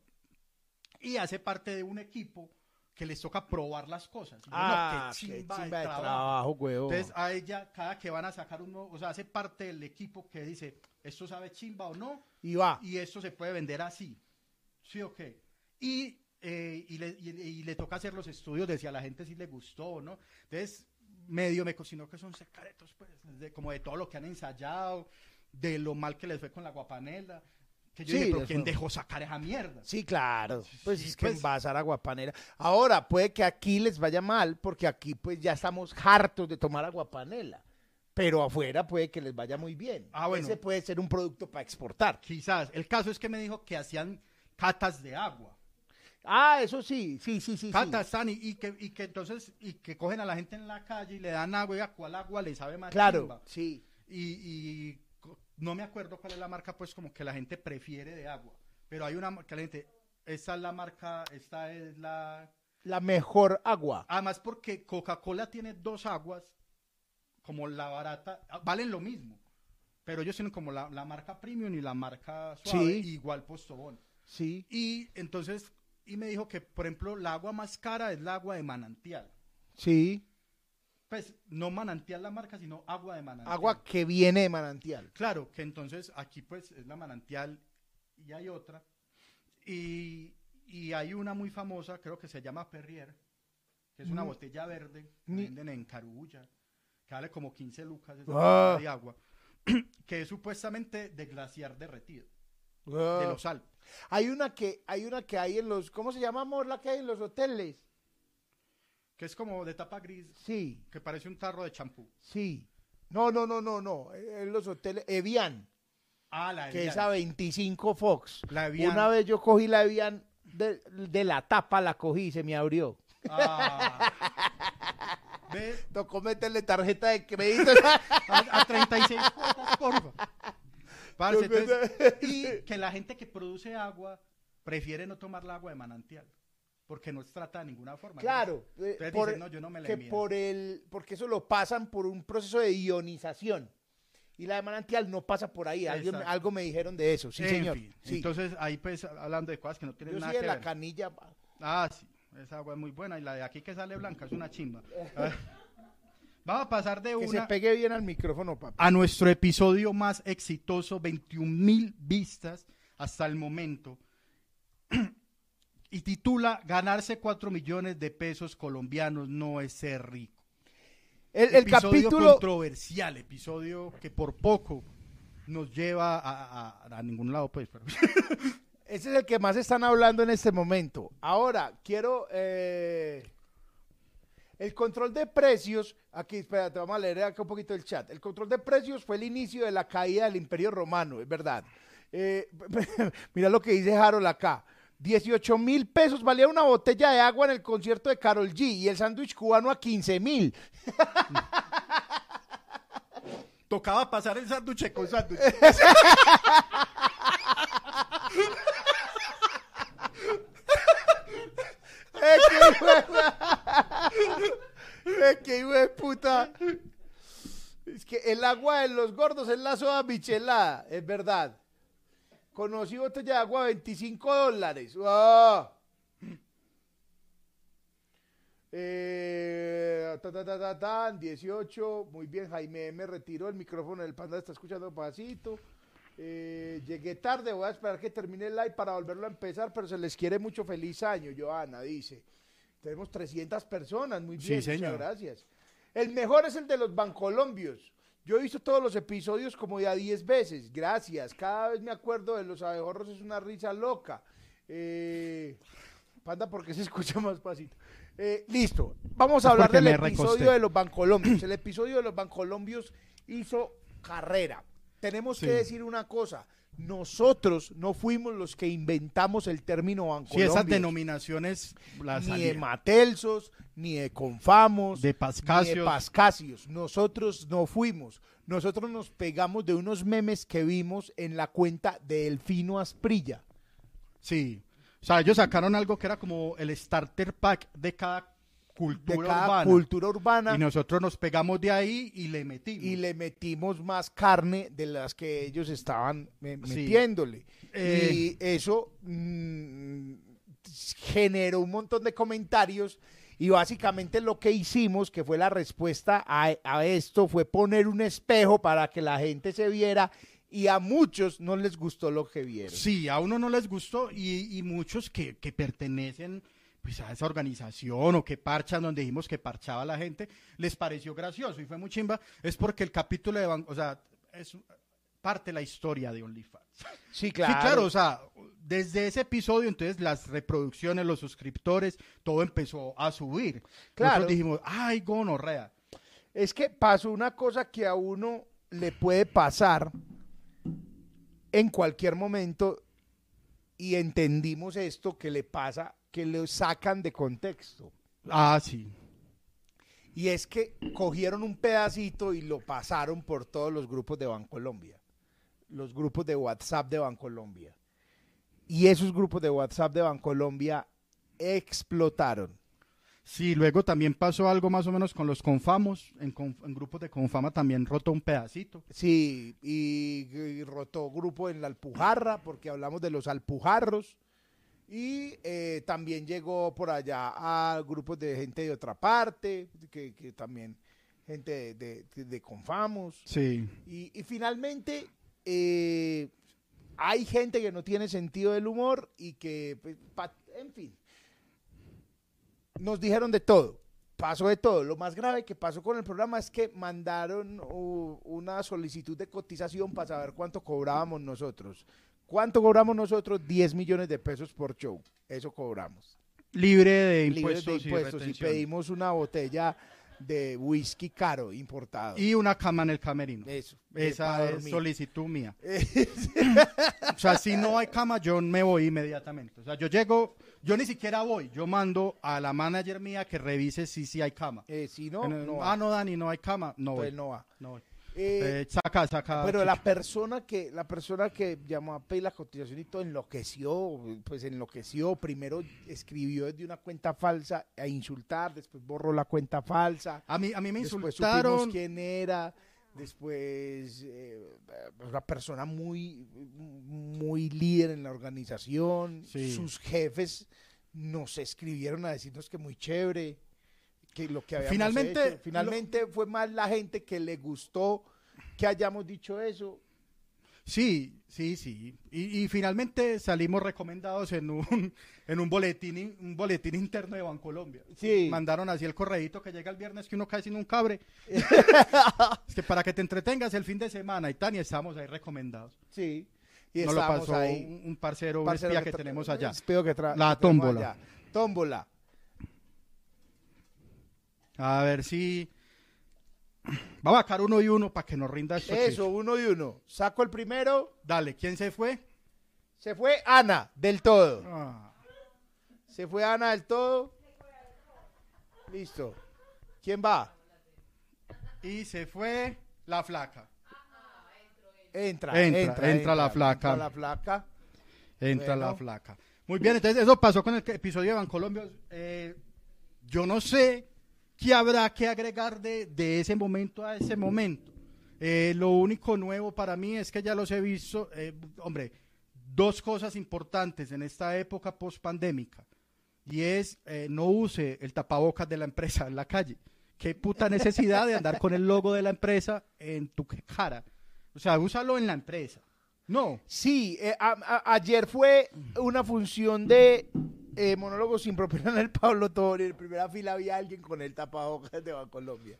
Y hace parte de un equipo que les toca probar las cosas. Y yo, no, Ah, qué qué chimba chimba de de trabajo. trabajo, huevón. Entonces a ella, cada que van a sacar uno, o sea, hace parte del equipo que dice, esto sabe chimba o no, Y va. y esto se puede vender así. ¿Sí o qué? Y, eh, y, le, y- y le toca hacer los estudios de si a la gente sí le gustó o no. Entonces, medio me cocinó que son secretos, pues, de, como de todo lo que han ensayado, de lo mal que les fue con la guapanela. Que yo Sí, dije, pero les ¿quién fue- dejó sacar esa mierda? Sí, claro. Pues Sí, es que pues. envasar aguapanera. Ahora, puede que aquí les vaya mal, porque aquí pues ya estamos hartos de tomar aguapanela. Pero afuera puede que les vaya muy bien. Ah, bueno. Ese puede ser un producto para exportar. Quizás. El caso es que me dijo que hacían catas de agua. Ah, eso sí, sí, sí, sí. sí. Catas, Sani, y que, y que entonces, y que cogen a la gente en la calle y le dan agua y a cuál agua le sabe más Claro, chimba. sí. y, y no me acuerdo cuál es la marca, pues como que la gente prefiere de agua. Pero hay una marca, la gente, esta es la marca, esta es la... La mejor agua. Además porque Coca-Cola tiene dos aguas, como la barata, ah, valen lo mismo. Pero ellos tienen como la, la marca premium y la marca suave, Sí. igual Postobón. Sí. Y entonces, y me dijo que, por ejemplo, la agua más cara es la agua de manantial. Sí. Pues no manantial la marca, sino agua de manantial. Agua que viene de manantial. Claro, que entonces aquí pues es la manantial y hay otra. Y, y hay una muy famosa, creo que se llama Perrier, que es una Mm. botella verde que venden en Carulla, que vale como 15 lucas esa Ah. botella de agua, que es supuestamente de glaciar derretido, de Ah. los Alpes. Hay una que hay una que hay en los ¿cómo se llama amor la que hay en los hoteles? Que es como de tapa gris, Sí, que parece un tarro de champú. sí. No, no, no, no, no. En los hoteles Evian, Ah, la que Evian. es a 25 Fox. La Evian. Una vez yo cogí la Evian de, de la tapa, la cogí y se me abrió. Ah. Ve, Tocó meterle tarjeta de crédito. a, a 36 cuotas, porfa. Parce, entonces, y que la gente que produce agua prefiere no tomar el agua de manantial, porque no se trata de ninguna forma. claro, eh, Entonces por- dicen, no, yo no me la que por el, porque eso lo pasan por un proceso de ionización. Y la de manantial no pasa por ahí. Algo, me dijeron de eso, sí, En señor. fin, Sí. Entonces, ahí pues hablando de cosas que no tienen Yo nada sí de que la ver. canilla. Ah, sí, esa agua es muy buena y la de aquí que sale blanca es una chimba. Vamos a pasar de Que se una pegue bien al micrófono, papá. a nuestro episodio más exitoso, 21 mil vistas hasta el momento. y titula Ganarse 4 millones de pesos colombianos no es ser rico. El, el episodio capítulo... controversial, episodio que por poco nos lleva a, a- a ningún lado, pues. pero- Ese es el que más están hablando en este momento. Ahora, quiero... eh, el control de precios, aquí, espérate, vamos a leer acá un poquito el chat. El control de precios fue el inicio de la caída del Imperio Romano, es verdad. Eh, mira lo que dice Harold acá. 18 mil pesos valía una botella de agua en el concierto de Carol G y el sándwich cubano a 15 mil. Tocaba pasar el sándwich con sándwich. ¡Eh, qué de- ¡Eh, qué hijo de puta! Es que el agua de los gordos es la soda michelada, es verdad. Conocí botella de agua a 25 dólares. ¡Ah! Eh, ta, ta, ta, ta, tan, 18. Muy bien, Jaime me retiró el micrófono del panda, está escuchando pasito. Eh, llegué tarde, voy a esperar que termine el live para volverlo a empezar, pero se les quiere mucho. Feliz año, Joana, dice. Tenemos 300 personas, muy Sí, bien, señor. muchas gracias. El mejor es el de los bancolombios. Yo he visto todos los episodios como ya 10 veces. Gracias. Cada vez me acuerdo de los abejorros, es una risa loca. Eh, Panda, ¿por qué se escucha más pasito? Eh, listo. Vamos a hablar porque del episodio recosté. de los bancolombios. El episodio de los bancolombios hizo carrera. Tenemos Sí. que decir una cosa. Nosotros no fuimos los que inventamos el término Sí, bancolombios. esas denominaciones las ni de. Matelsos, ni de Confamos, De ni Pascasios. de Pascasios. Nosotros no fuimos. Nosotros nos pegamos de unos memes que vimos en la cuenta de Elfino Asprilla. Sí. O sea, ellos sacaron algo que era como el starter pack de cada De cultura cada urbana. cultura urbana. Y nosotros nos pegamos de ahí y le metimos. y le metimos más carne de las que ellos estaban eh, Sí. metiéndole. Eh. Y eso mm, generó un montón de comentarios y básicamente lo que hicimos, que fue la respuesta a, a esto, fue poner un espejo para que la gente se viera y a muchos no les gustó lo que vieron. Sí, a uno no les gustó y, y muchos que, que pertenecen pues, a esa organización o que parchan donde dijimos que parchaba la gente, les pareció gracioso y fue muy chimba. Es porque el capítulo de Ban- o sea, es parte de la historia de OnlyFans. Sí, Sí, claro, o sea, desde ese episodio, entonces las reproducciones, los suscriptores, todo empezó a subir. Claro. Nosotros dijimos, ay, gonorrea. Es que pasó una cosa que a uno le puede pasar en cualquier momento y entendimos esto que le pasa, que lo sacan de contexto. Ah, sí. Y es que cogieron un pedacito y lo pasaron por todos los grupos de Bancolombia, los grupos de WhatsApp de Bancolombia. Y esos grupos de WhatsApp de Bancolombia explotaron. Sí, luego también pasó algo más o menos con los confamos. En, conf- en grupos de confama también rotó un pedacito. Sí, y, y rotó grupo en la Alpujarra, porque hablamos de los Alpujarros. Y eh, también llegó por allá a grupos de gente de otra parte, que, que también gente de, de, de Confamos. Sí. Y, y finalmente, eh, hay gente que no tiene sentido del humor y que, pues, pa- en fin, nos dijeron de todo. Pasó de todo. Lo más grave que pasó con el programa es que mandaron uh, una solicitud de cotización para saber cuánto cobrábamos nosotros. ¿Cuánto cobramos nosotros? 10 millones de pesos por show. Eso cobramos. Libre de impuestos, de impuestos. y pedimos una botella de whisky caro, importado. Y una cama en el camerino. Eso. Esa para es solicitud mía. O sea, si no hay cama, yo me voy inmediatamente. O sea, yo llego, yo ni siquiera voy. Yo mando a la manager mía que revise si sí hay cama. Eh, si no, el- no ah, va. no, Dani, no hay cama. No voy. Entonces no va. no voy. Eh, Eh, saca, saca. pero la persona que la persona que llamó a pedir la cotización y todo enloqueció, pues enloqueció. Primero escribió desde una cuenta falsa a insultar, después borró la cuenta falsa. a mí, a mí me después insultaron. supimos quién era. Después, eh, una persona muy, muy líder en la organización. Sí. Sus jefes nos escribieron a decirnos que muy chévere, que lo que habíamos Finalmente, hecho. Finalmente fue más la gente que le gustó que hayamos dicho eso. Sí, sí, sí. Y, y finalmente salimos recomendados en un, en un boletín, un boletín interno de Bancolombia. Sí. Mandaron así el correíto que llega el viernes que uno cae sin un cabre. es que para que te entretengas el fin de semana y tan, y estamos ahí recomendados. Sí. Y Nos lo pasó ahí. un, un parcero, un Parcero espía que tenemos allá. que La tómbola. allá. Tómbola. A ver si... Vamos a sacar uno y uno para que nos rinda esto. Eso, uno y uno. Saco el primero. Dale, ¿quién se fue? Se fue Ana del todo. Ah, Se fue Ana del todo. Listo. ¿Quién va? y se fue la flaca. Entra, Entra, entra, entra la flaca. entra la flaca. Entra Bueno. la flaca. Muy bien, entonces eso pasó con el episodio de Bancolombia. Eh, yo no sé qué habrá que agregar de, de ese momento a ese momento. Eh, lo único nuevo para mí es que ya los he visto, eh, hombre, dos cosas importantes en esta época post-pandémica. Y es, eh, no use el tapabocas de la empresa en la calle. Qué puta necesidad de andar con el logo de la empresa en tu cara. O sea, úsalo en la empresa. No. Sí, eh, a- a- ayer fue una función de eh, monólogos sin propina en el Pablo Toro. En primera fila había alguien con el tapabocas de Bancolombia.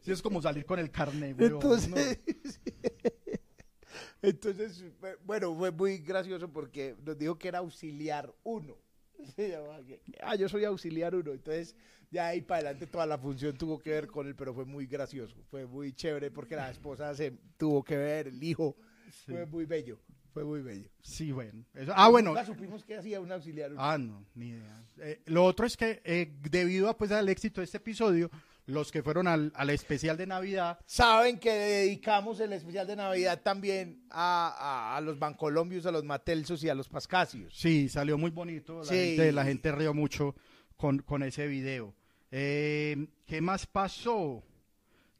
Sí, es como salir con el carnet, weón, Entonces, bueno, fue muy gracioso porque nos dijo que era auxiliar uno. Se llamaba Ah, yo soy auxiliar uno. Entonces, ya ahí para adelante toda la función tuvo que ver con él, pero fue muy gracioso. Fue muy chévere porque la esposa se tuvo que ver, el hijo. Fue muy bello. Fue muy bello. Sí, bueno. Eso- ah, bueno. Nunca supimos que hacía un auxiliar. Ah, no, ni idea. Eh, lo otro es que eh, debido a, pues, al éxito de este episodio, los que fueron al, al especial de Navidad, Saben que dedicamos el especial de Navidad también a, a- a los Bancolombios, a los Matelsos y a los Pascasios. sí, salió muy bonito. La, Sí. gente, la gente rió mucho con, con ese video. Eh, ¿Qué más pasó?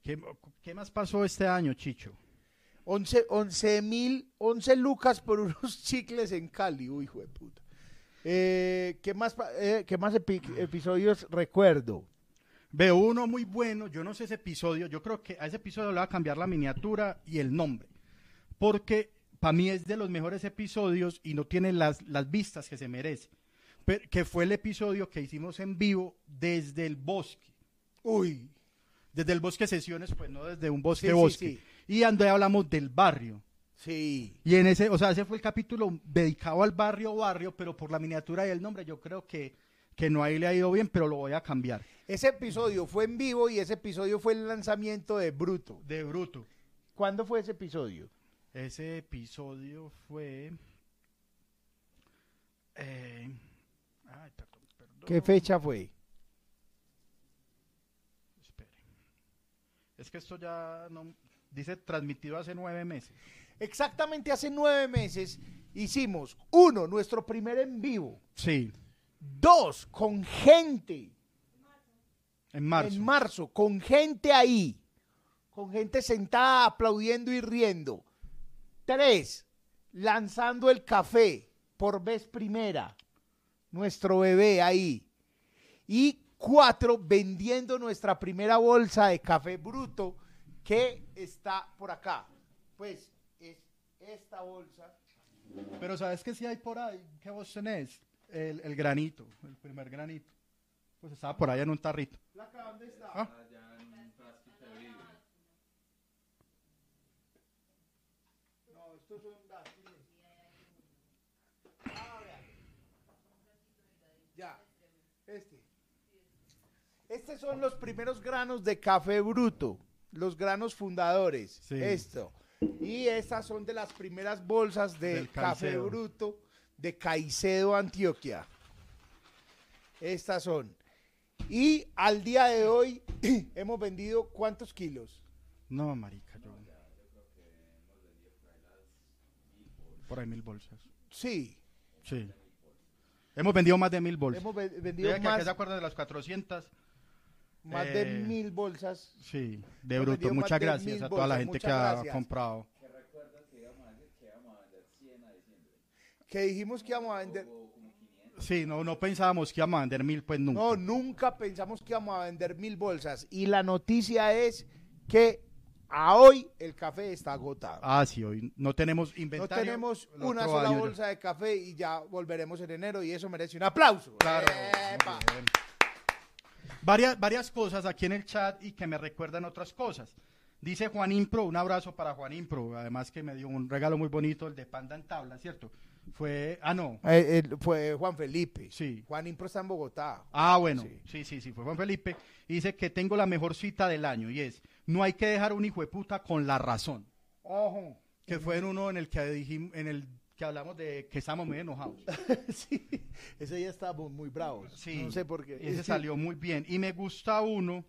¿Qué, qué más pasó este año, Chicho? 11 11 mil, 11 lucas por unos chicles en Cali. Uy, hijo de puta. Eh, ¿Qué más, eh, qué más epi- episodios recuerdo? Veo uno muy bueno, yo no sé ese episodio, yo creo que a ese episodio le voy a cambiar la miniatura y el nombre, porque para mí es de los mejores episodios y no tiene las, las vistas que se merece, que fue el episodio que hicimos en vivo desde el bosque, Uy, desde el bosque sesiones, pues no desde un bosque Sí, sí, bosque, sí. y donde hablamos del barrio. sí. Y en ese, o sea, ese fue el capítulo dedicado al barrio, barrio, pero por la miniatura y el nombre yo creo que, que no ahí le ha ido bien, pero lo voy a cambiar. Ese episodio fue en vivo y ese episodio fue el lanzamiento de Bruto. De bruto. ¿Cuándo fue ese episodio? Ese episodio fue. eh, ay, perdón, perdón. ¿Qué fecha fue? Espere. Es que esto ya no. Dice transmitido hace nueve meses. Exactamente hace nueve meses hicimos, uno, nuestro primer en vivo. Sí, Dos, con gente. en marzo. En marzo, con gente ahí. Con gente sentada aplaudiendo y riendo. Tres, lanzando el café por vez primera. Nuestro bebé ahí. Y cuatro, vendiendo nuestra primera bolsa de café bruto que está por acá. Pues es esta bolsa. Pero ¿sabes qué sí hay por ahí? ¿Qué vos tenés? El, el granito, el primer granito. Pues estaba por allá en un tarrito. ¿Placa dónde está? Ah. No, estos son dátiles. Ah, vean. Ya, este. Estos son los primeros granos de café bruto, los granos fundadores. Sí. Esto. Y estas son de las primeras bolsas de Del café Caicedo. bruto de Caicedo, Antioquia. Estas son. Y al día de hoy hemos vendido cuántos kilos? No, marica, yo. Por ahí mil bolsas. Sí, Sí. Hemos vendido más de mil bolsas. hemos ve- vendido Diga que más, se acuerdan de las 400. Más eh, de mil bolsas. Sí, de bruto. Muchas gracias a toda la gente que ha comprado. Que dijimos que íbamos a vender. Sí, no, no pensábamos que íbamos a vender mil, pues nunca. No, nunca pensamos que íbamos a vender mil bolsas. Y la noticia es que a hoy el café está agotado. Ah, sí, hoy no tenemos no inventario. tenemos el una sola ya. bolsa de café y ya volveremos en enero y eso merece un aplauso. Claro. ¡Epa! Varias, varias cosas aquí en el chat y que me recuerdan otras cosas. Dice Juan Impro, un abrazo para Juan Impro, además que me dio un regalo muy bonito, el de Panda en tabla, ¿cierto? Fue, ah, no. Eh, eh, fue Juan Felipe. Sí. Juan Impro está en Bogotá. Ah, bueno, Sí. sí, sí, sí, fue Juan Felipe. Dice que tengo la mejor cita del año y es, no hay que dejar un hijo de puta con la razón. Ojo. Que fue en uno en el que dijimos, en el que hablamos de que estamos muy enojados. sí, ese día estábamos muy bravos. Sí, No sé por qué. Ese salió muy bien. Y me gusta uno,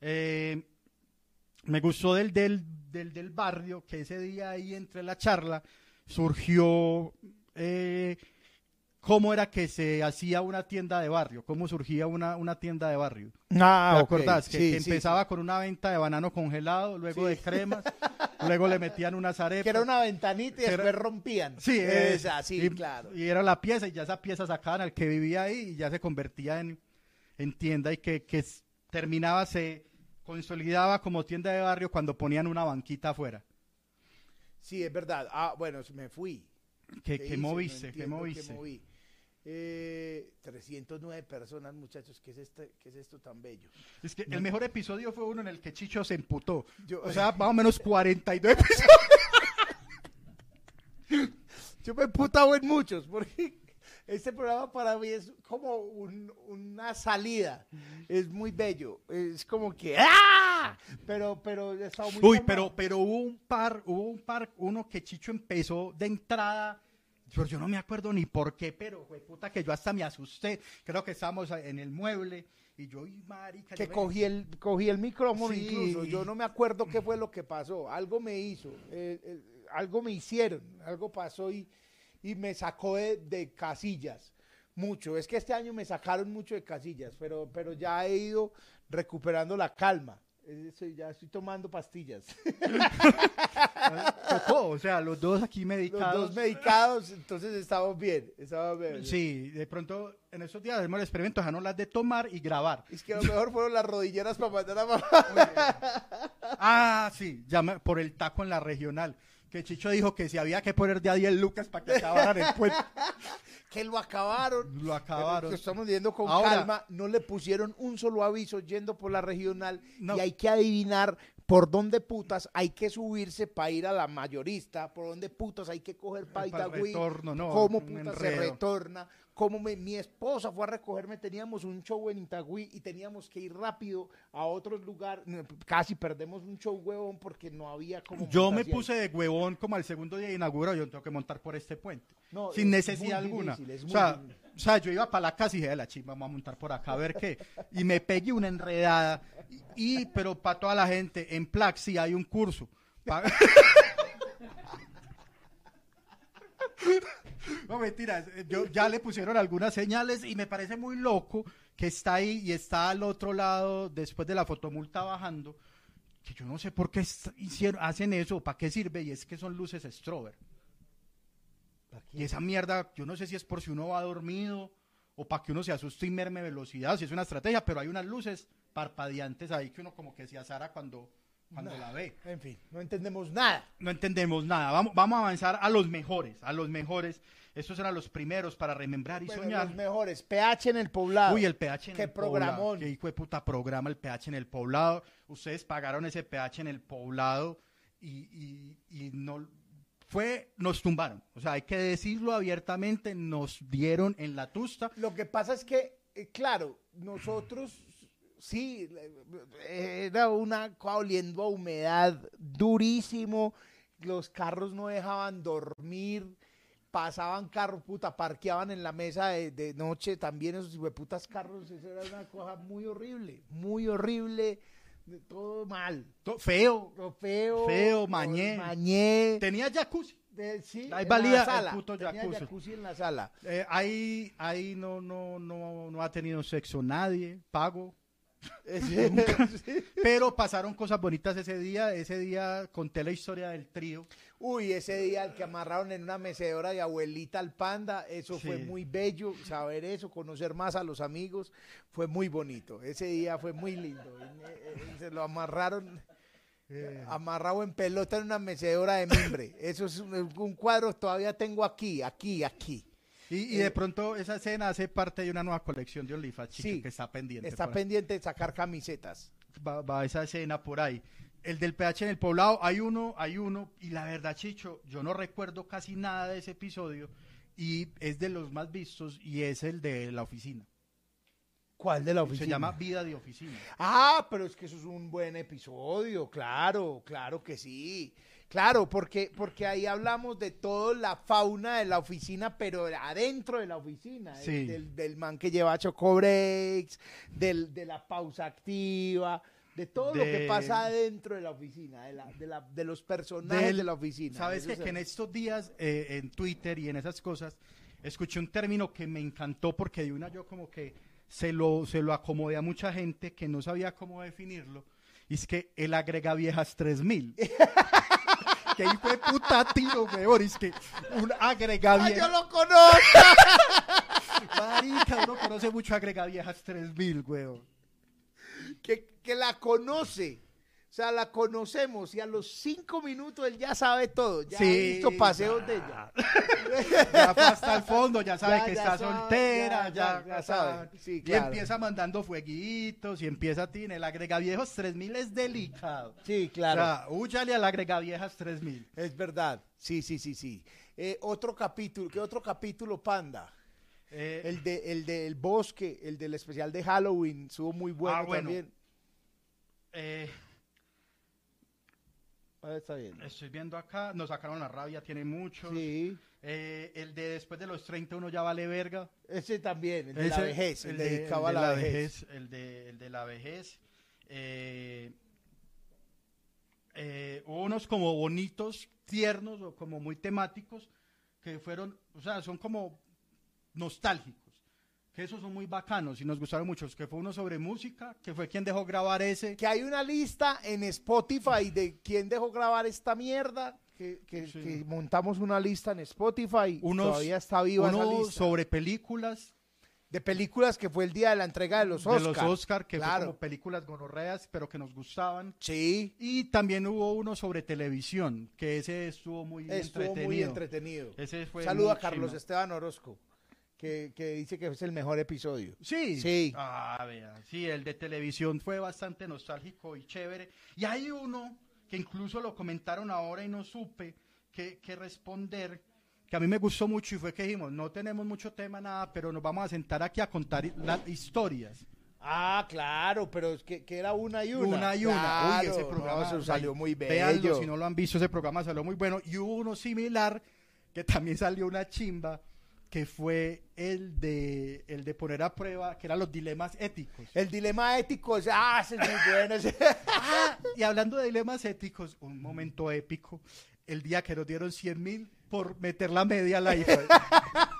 eh, me gustó del, del, del, del barrio, que ese día ahí entre la charla surgió eh, cómo era que se hacía una tienda de barrio, cómo surgía una, una tienda de barrio. Ah, ¿Te acordás? Que, Sí, que sí, empezaba con una venta de banano congelado, luego Sí. de cremas, luego le metían unas arepas. Que era una ventanita y era- después rompían. Sí, es- esa, sí, y, claro. Y era la pieza, y ya esa pieza sacaban al que vivía ahí y ya se convertía en, en tienda y que, que terminaba, se consolidaba como tienda de barrio cuando ponían una banquita afuera. Sí, es verdad. Ah, bueno, me fui. ¿Qué, ¿Qué qué hice? No moviste? ¿Qué moviste? moví. Eh, 309 personas, muchachos. ¿Qué es, este, ¿Qué es esto tan bello? Es que el mejor episodio fue uno en el que Chicho se emputó. Yo- O sea, más o menos 42 episodios. Yo me he putado en muchos, porque este programa para mí es como un- una salida. Es muy bello. Es como que ¡ah! Pero, pero he estado muy Uy, calmado. pero, pero hubo un par, hubo un par, uno que Chicho empezó de entrada. Yo, yo no me acuerdo ni por qué, pero fue puta que yo hasta me asusté. Creo que estábamos en el mueble y yo, y marica. que me- cogí el, cogí el micrófono Sí. incluso. Yo no me acuerdo qué fue lo que pasó. Algo me hizo. eh, eh, algo me hicieron. Algo pasó y, y me sacó de, de casillas. Mucho. Es que este año me sacaron mucho de casillas, pero, pero ya he ido recuperando la calma. Eso, ya estoy tomando pastillas. tocó, o sea, los dos aquí Los medicados. dos medicados, entonces estamos bien. Estamos bien. Sí, de pronto en esos días hacemos el experimento, dejarnos las de tomar y grabar. Es que a lo mejor fueron las rodilleras para mandar a mamá. Ah, sí, ya me- por el taco en la regional. Que Chicho dijo que si había que poner de a 10 lucas para que acabaran el puente. que lo acabaron. Lo acabaron. Estamos viendo con Ahora- calma. No le pusieron un solo aviso yendo por la regional. No. Y hay que adivinar por dónde putas hay que subirse para ir a la mayorista. Por dónde putas hay que coger para Itagüí. retorno, no, Cómo putas se retorna. Cómo me- mi esposa fue a recogerme. Teníamos un show en Itagüí y teníamos que ir rápido a otro lugar. Casi perdemos un show, huevón, porque no había como. Yo me puse de huevón como al segundo día de inaugurado, yo tengo que montar por este puente. No, sin es necesidad alguna. difícil, o, sea, difícil. o sea, yo iba para la casa y dije, "De la chimba, vamos a montar por acá a ver qué. Y me pegué una enredada. Y, pero para toda la gente, en Plaxi hay un curso. Pa- No, mentiras. Yo, ya le pusieron algunas señales y me parece muy loco que está ahí y está al otro lado después de la fotomulta bajando. Que yo no sé por qué hicieron, hacen eso, para qué sirve, y es que son luces strober. Y esa mierda, yo no sé si es por si uno va dormido o para que uno se asuste y merme velocidad, si es una estrategia, pero hay unas luces parpadeantes ahí que uno como que se azara cuando, cuando la ve. En fin, no entendemos nada. No entendemos nada. Vamos, vamos a avanzar a los mejores, a los mejores. Estos eran los primeros para remembrar y Bueno, soñar. los mejores. PH en el poblado. Uy, el PH en Qué el poblado. programón. Qué hijo de puta programa el PH en el poblado. Ustedes pagaron ese PH en el poblado y, y- y no fue, nos tumbaron. O sea, hay que decirlo abiertamente, nos dieron en la tusta. Lo que pasa es que, eh, claro, nosotros sí, eh, era una oliendo a humedad durísimo. Los carros no dejaban dormir. Pasaban carros, puta, parqueaban en la mesa de, de noche también esos putas carros. Eso era una cosa muy horrible, muy horrible. Todo mal. To- Feo. Lo feo. Feo, mañé. Mañé. Tenía jacuzzi. De- sí, Ahí en valía la el puto Tenía jacuzzi. jacuzzi en la sala. Eh, ahí ahí no, no, no, no ha tenido sexo nadie, pago. Pero pasaron cosas bonitas ese día. Ese día conté la historia del trío. Uy, ese día el que amarraron en una mecedora de abuelita al panda, eso fue muy bello, saber eso, conocer más a los amigos, fue muy bonito. Ese día fue muy lindo. Eh, eh, Se lo amarraron. Eh, amarrado en pelota en una mecedora de mimbre. Eso es un, un cuadro todavía tengo aquí, aquí, aquí. Y, y de pronto esa escena hace parte de una nueva colección de OnlyFans, chico, Sí, que está pendiente. Está pendiente de sacar camisetas. va, va esa escena por ahí. El del PH en el poblado, hay uno, hay uno, y la verdad, Chicho, yo no recuerdo casi nada de ese episodio, y es de los más vistos, y es el de la oficina. ¿Cuál de la oficina? Se llama Vida de Oficina. Ah, pero es que eso es un buen episodio, claro, claro que sí. Claro, porque, porque ahí hablamos de toda la fauna de la oficina, pero adentro de la oficina. Sí. Del, del man que lleva choco breaks, del, de la pausa activa, de todo lo que pasa adentro de la oficina, de, la, de, la- de los personajes Del- de la oficina. Sabes que en estos días, eh, en Twitter y en esas cosas, escuché un término que me encantó porque de una yo como que se lo, se lo acomodé a mucha gente que no sabía cómo definirlo, y es que el agrega viejas 3000. que hijo de puta tiro, weón, es que un agrega ¡Ah, yo lo conozco! Marica, uno conoce mucho agrega viejas 3000, weón. que, que la conoce. O sea, la conocemos y a los cinco minutos él ya sabe todo. Ya ha visto paseos ya. de ella. Ya fue hasta el fondo, ya sabe Ya, que ya está sabe, soltera, ya, ya sabe. Sí, y claro. empieza mandando fueguitos y empieza a tiene el agrega viejos 3000 es delicado. Sí, O claro. sea, húyale al agrega viejas 3000. es verdad. Sí, sí, sí, sí. Eh, otro capítulo, ¿qué otro capítulo, Panda? Eh, El de el del bosque, el del especial de Halloween, estuvo muy bueno, Ah, bueno. también. eh, Ah, está estoy viendo acá, nos sacaron la rabia, tiene muchos. Sí. Eh, el de después de los 30 uno ya vale verga. Ese también, el de la vejez, el, el de- dedicado el a de la, vejez. El de, el de la vejez. Eh, eh, hubo unos como bonitos, tiernos o como muy temáticos que fueron, o sea, son como nostálgicos. Que esos son muy bacanos y nos gustaron mucho. Que fue uno sobre música, que fue quien dejó grabar ese. Que hay una lista en Spotify de quién dejó grabar esta mierda. Que, que- Sí. que montamos una lista en Spotify. Unos- Todavía está viva esa Uno lista. sobre películas de películas que fue el día de la entrega de los de Oscars. los Oscar, que Claro. fue como películas gonorreas, pero que nos gustaban. Sí, Y también hubo uno sobre televisión, que ese estuvo muy estuvo entretenido. muy entretenido. Ese fue Saludo a Carlos. Esteban Orozco, que, que dice que es el mejor episodio. Sí. Sí. Ah, vea. Sí, el de televisión fue bastante nostálgico y chévere. Y hay uno que incluso lo comentaron ahora y no supe qué qué responder, que a mí me gustó mucho y fue que dijimos, no tenemos mucho tema, nada, pero nos vamos a sentar aquí a contar las historias. Ah, claro, pero es que, que era una y una. Una y una. Uy, Claro, ese no, programa salió muy bello. véanlo, si no lo han visto, ese programa salió muy bueno. Y hubo uno similar que también salió una chimba, que fue el de, el de poner a prueba, que eran los dilemas éticos. El dilema ético, ah, ese es muy bueno. ese- Ah, y hablando de dilemas éticos, un momento épico, el día que nos dieron 100 mil por meter la media al aire.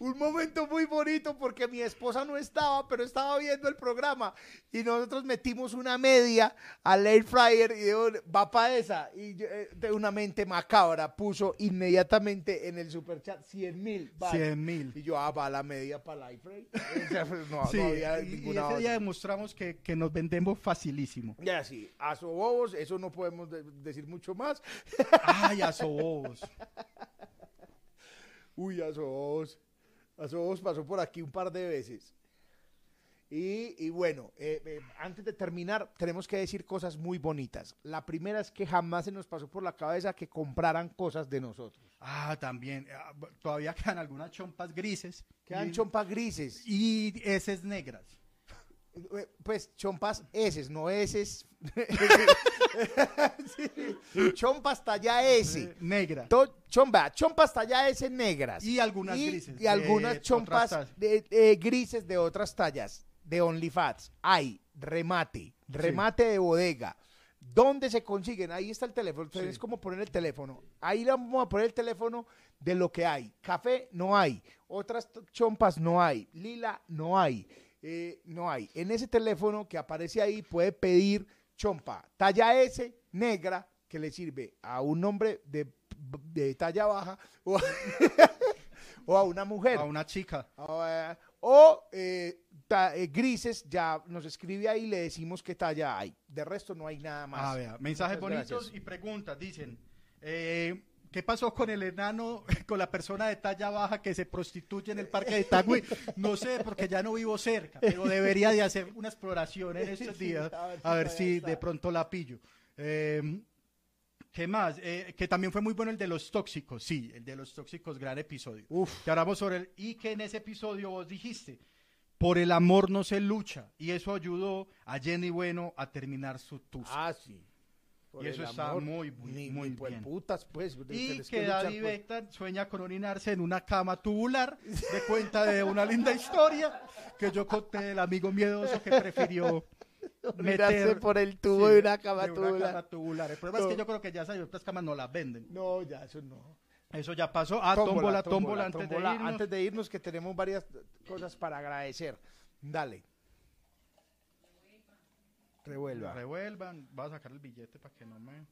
un momento muy bonito porque mi esposa no estaba, pero estaba viendo el programa y nosotros metimos una media al air fryer y digo, va para esa. Y yo, eh, de una mente macabra puso inmediatamente en el superchat 100 mil. 100 mil. Y yo, ah, va la media para el air fryer. Pues, no, Sí, no había y- ese día demostramos que, que nos vendemos facilísimo. Ya sí, asobobos, eso no podemos de- decir mucho más. Ay, asobos. Uy, Asobos. Asobos pasó por aquí un par de veces. Y, y bueno, eh, eh, antes de terminar, tenemos que decir cosas muy bonitas. La primera es que jamás se nos pasó por la cabeza que compraran cosas de nosotros. Ah, también. ah, Todavía quedan algunas chompas grises. Quedan y, chompas grises. y heces negras. Eh, Pues chompas eses, no eses. Sí. Chompas talla S. Eh, negra. To- chomba, chompas talla S negras. Y algunas y, grises Y algunas chompas de- eh, grises de otras tallas, de OnlyFans. Hay remate, remate de bodega. ¿Dónde se consiguen? Ahí está el teléfono. Sí. Es como poner el teléfono. Ahí vamos a poner el teléfono de lo que hay. Café no hay. Otras chompas no hay. Lila no hay. Eh, no hay. En ese teléfono que aparece ahí puede pedir chompa talla S negra que le sirve a un hombre de, de talla baja o a, o a una mujer. A una chica. O eh, ta- eh, grises, ya nos escribe ahí y le decimos qué talla hay. De resto no hay nada más. Ah, vea, mensajes Muchas bonitos gracias. y preguntas. Dicen, eh, ¿qué pasó con el enano, con la persona de talla baja que se prostituye en el parque de Itagüí? No sé, porque ya no vivo cerca, pero debería de hacer una exploración en estos días, a ver si de pronto la pillo. Eh, ¿Qué más? Eh, que también fue muy bueno el de los tóxicos, sí, el de los tóxicos, gran episodio. Uf. Que hablamos sobre el, y que en ese episodio vos dijiste, por el amor no se lucha, y eso ayudó a Jenny Bueno a terminar su tusa. Ah, sí. Por Y eso está muy, muy, ni- muy bien. putas, pues. Y que David por- Beckham sueña con orinarse en una cama tubular de cuenta de una linda historia que yo conté del amigo miedoso que prefirió Orinarse meter por el tubo sí, de una cama de una tubular. cama tubular. El problema es que yo creo que ya esas otras camas no las venden. No, ya, eso no. Eso ya pasó. Ah, tómbola, tómbola, antes tómbola, de irnos. antes de irnos, que tenemos varias cosas para agradecer. Dale. Revuelva. Revuelvan. Voy a sacar el billete para que no me...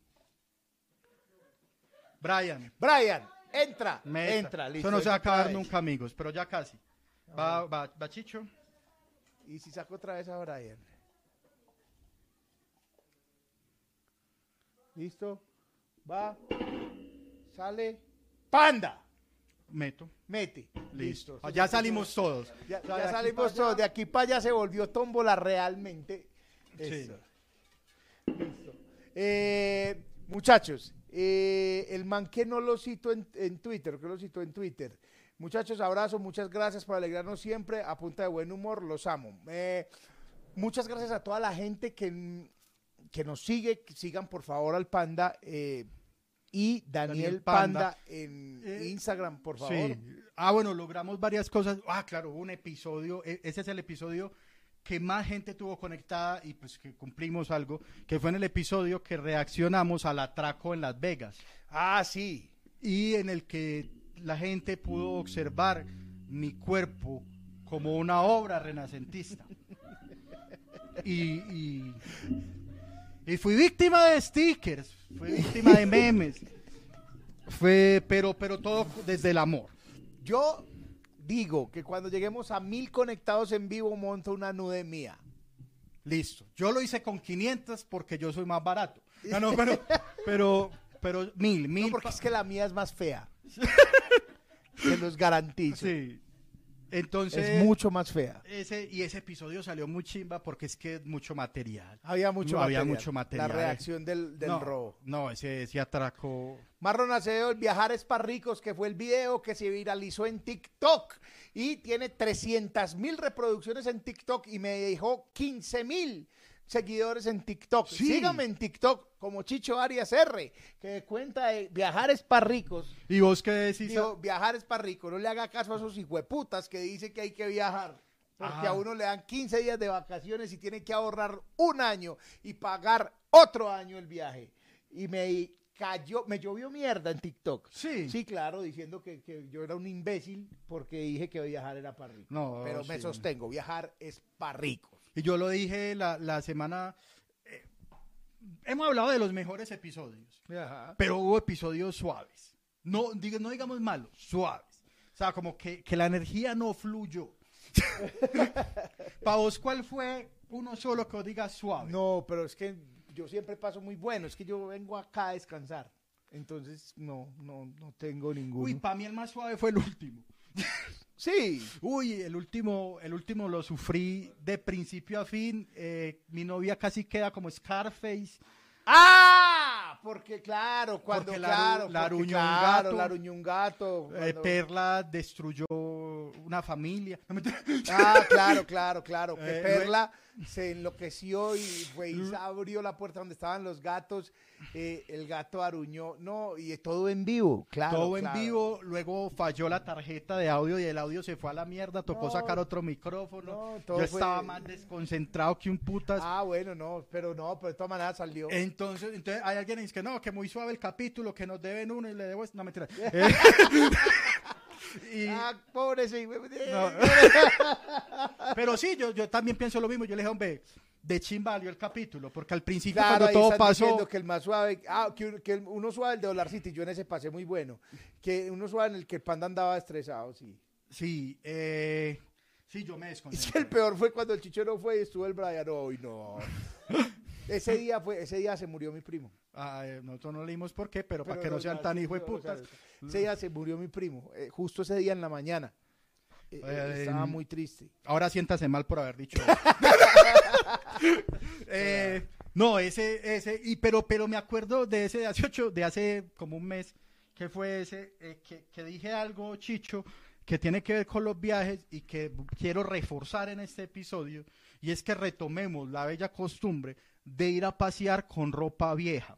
Brian. Brian, entra. meta. Entra, listo. Eso no se va a acabar nunca, amigos, pero ya casi. Va, va, va Chicho. Y si saco otra vez a Brian. Listo. Va. Sale. Panda. Meto. Mete. Listo. Listo. ya salimos todos. Ya, ya salimos todos. De aquí para allá se volvió tómbola realmente. Sí. Eso. Listo. Eh, muchachos, eh, el man que no lo cito en, en Twitter, que lo citó en Twitter. Muchachos, abrazo, muchas gracias por alegrarnos siempre, a punta de buen humor, los amo. Eh, muchas gracias a toda la gente que, que nos sigue, que sigan por favor al Panda y Daniel, Daniel Panda, Panda. en Eh, Instagram, por favor. Sí. Ah, bueno, logramos varias cosas. Ah, claro, hubo un episodio, e- ese es el episodio que más gente tuvo conectada y pues que cumplimos algo, que fue en el episodio que reaccionamos al atraco en Las Vegas Ah, sí. y en el que la gente pudo observar mi cuerpo como una obra renacentista. Y, y, y fui víctima de stickers, fui víctima de memes. Fue, pero, pero todo desde el amor. Yo digo que cuando lleguemos a mil conectados en vivo monto una nude mía. Listo. Yo lo hice con 500 porque yo soy más barato. No, no, pero, pero, pero mil, mil. No, porque es que la mía es más fea. Se los garantizo. Sí. Entonces, Es mucho más fea. ese, y ese episodio salió muy chimba porque es que es mucho material. Había mucho No, había material. mucho material. La reacción del, del no, robo. No, ese, ese atraco. Marlon Acevedo, el Viajar es para ricos, que fue el video que se viralizó en TikTok y tiene 300 mil reproducciones en TikTok y me dejó 15 mil seguidores en TikTok. Sí. Sígame en TikTok como Chicho Arias R, que cuenta de Viajar es para ricos. ¿Y vos qué decís? Digo, viajar es para rico, no le haga caso a esos hijueputas que dicen que hay que viajar. Porque Ah. a uno le dan 15 días de vacaciones y tiene que ahorrar un año y pagar otro año el viaje. Y me cayó, me llovió mierda en TikTok. Sí. Sí, claro, diciendo que, que yo era un imbécil porque dije que viajar era para rico. No, Pero me sostengo, viajar es para ricos. Y yo lo dije la, la semana. Hemos hablado de los mejores episodios, pero hubo episodios suaves. No, diga- no digamos malos, suaves. O sea, como que, que la energía no fluyó. Para vos, ¿cuál fue uno solo que os diga suave? No, pero es que yo siempre paso muy bueno, es que yo vengo acá a descansar. Entonces, no, no, no tengo ninguno. Uy, para mí el más suave fue el último. sí, Uy, el último, el último lo sufrí de principio a fin. Eh, mi novia casi queda como Scarface. ¡Ah! Porque claro, cuando Porque la claro, la porque, un claro, gato. la un gato. Eh, Perla destruyó una familia. Ah, claro, claro, claro. Que Eh, Perla se enloqueció y fue y se abrió la puerta donde estaban los gatos. eh, el gato aruñó. No, y todo en vivo, claro. Todo en vivo, luego falló la tarjeta de audio y el audio se fue a la mierda, tocó No, sacar otro micrófono. no, todo Yo fue- estaba más desconcentrado que un putas. Ah, bueno, no, pero no, pero de todas maneras salió. Entonces, entonces hay alguien que dice que no, que muy suave el capítulo, que nos deben uno y le debo esto. No, mentira. Eh, y- Ah, pobre sí. no. Pero sí, yo, yo también pienso lo mismo. Yo le dije, hombre, de chin valió el capítulo, porque al principio Claro, cuando todo pasó... que el más suave, ah, que, uno suave el de Dollar City, yo en ese pasé muy bueno, que uno suave en el que el panda andaba estresado, sí. Sí, eh, Sí, yo me desconcentré. es que el peor fue cuando el Chicho no fue y estuvo el Brian. Uy, no. Ese día fue, ese día se murió mi primo. Nosotros no leímos por qué, pero, para que no sean tan hijo de putas. Ese día se murió mi primo, eh, justo ese día en la mañana. Eh, eh, estaba en- muy triste. Ahora siéntase mal por haber dicho eso. No, ese, ese, y, pero, pero me acuerdo de ese de hace ocho, de hace como un mes, que fue ese, que, que dije algo, Chicho, que tiene que ver con los viajes y que quiero reforzar en este episodio, y es que retomemos la bella costumbre de ir a pasear con ropa vieja.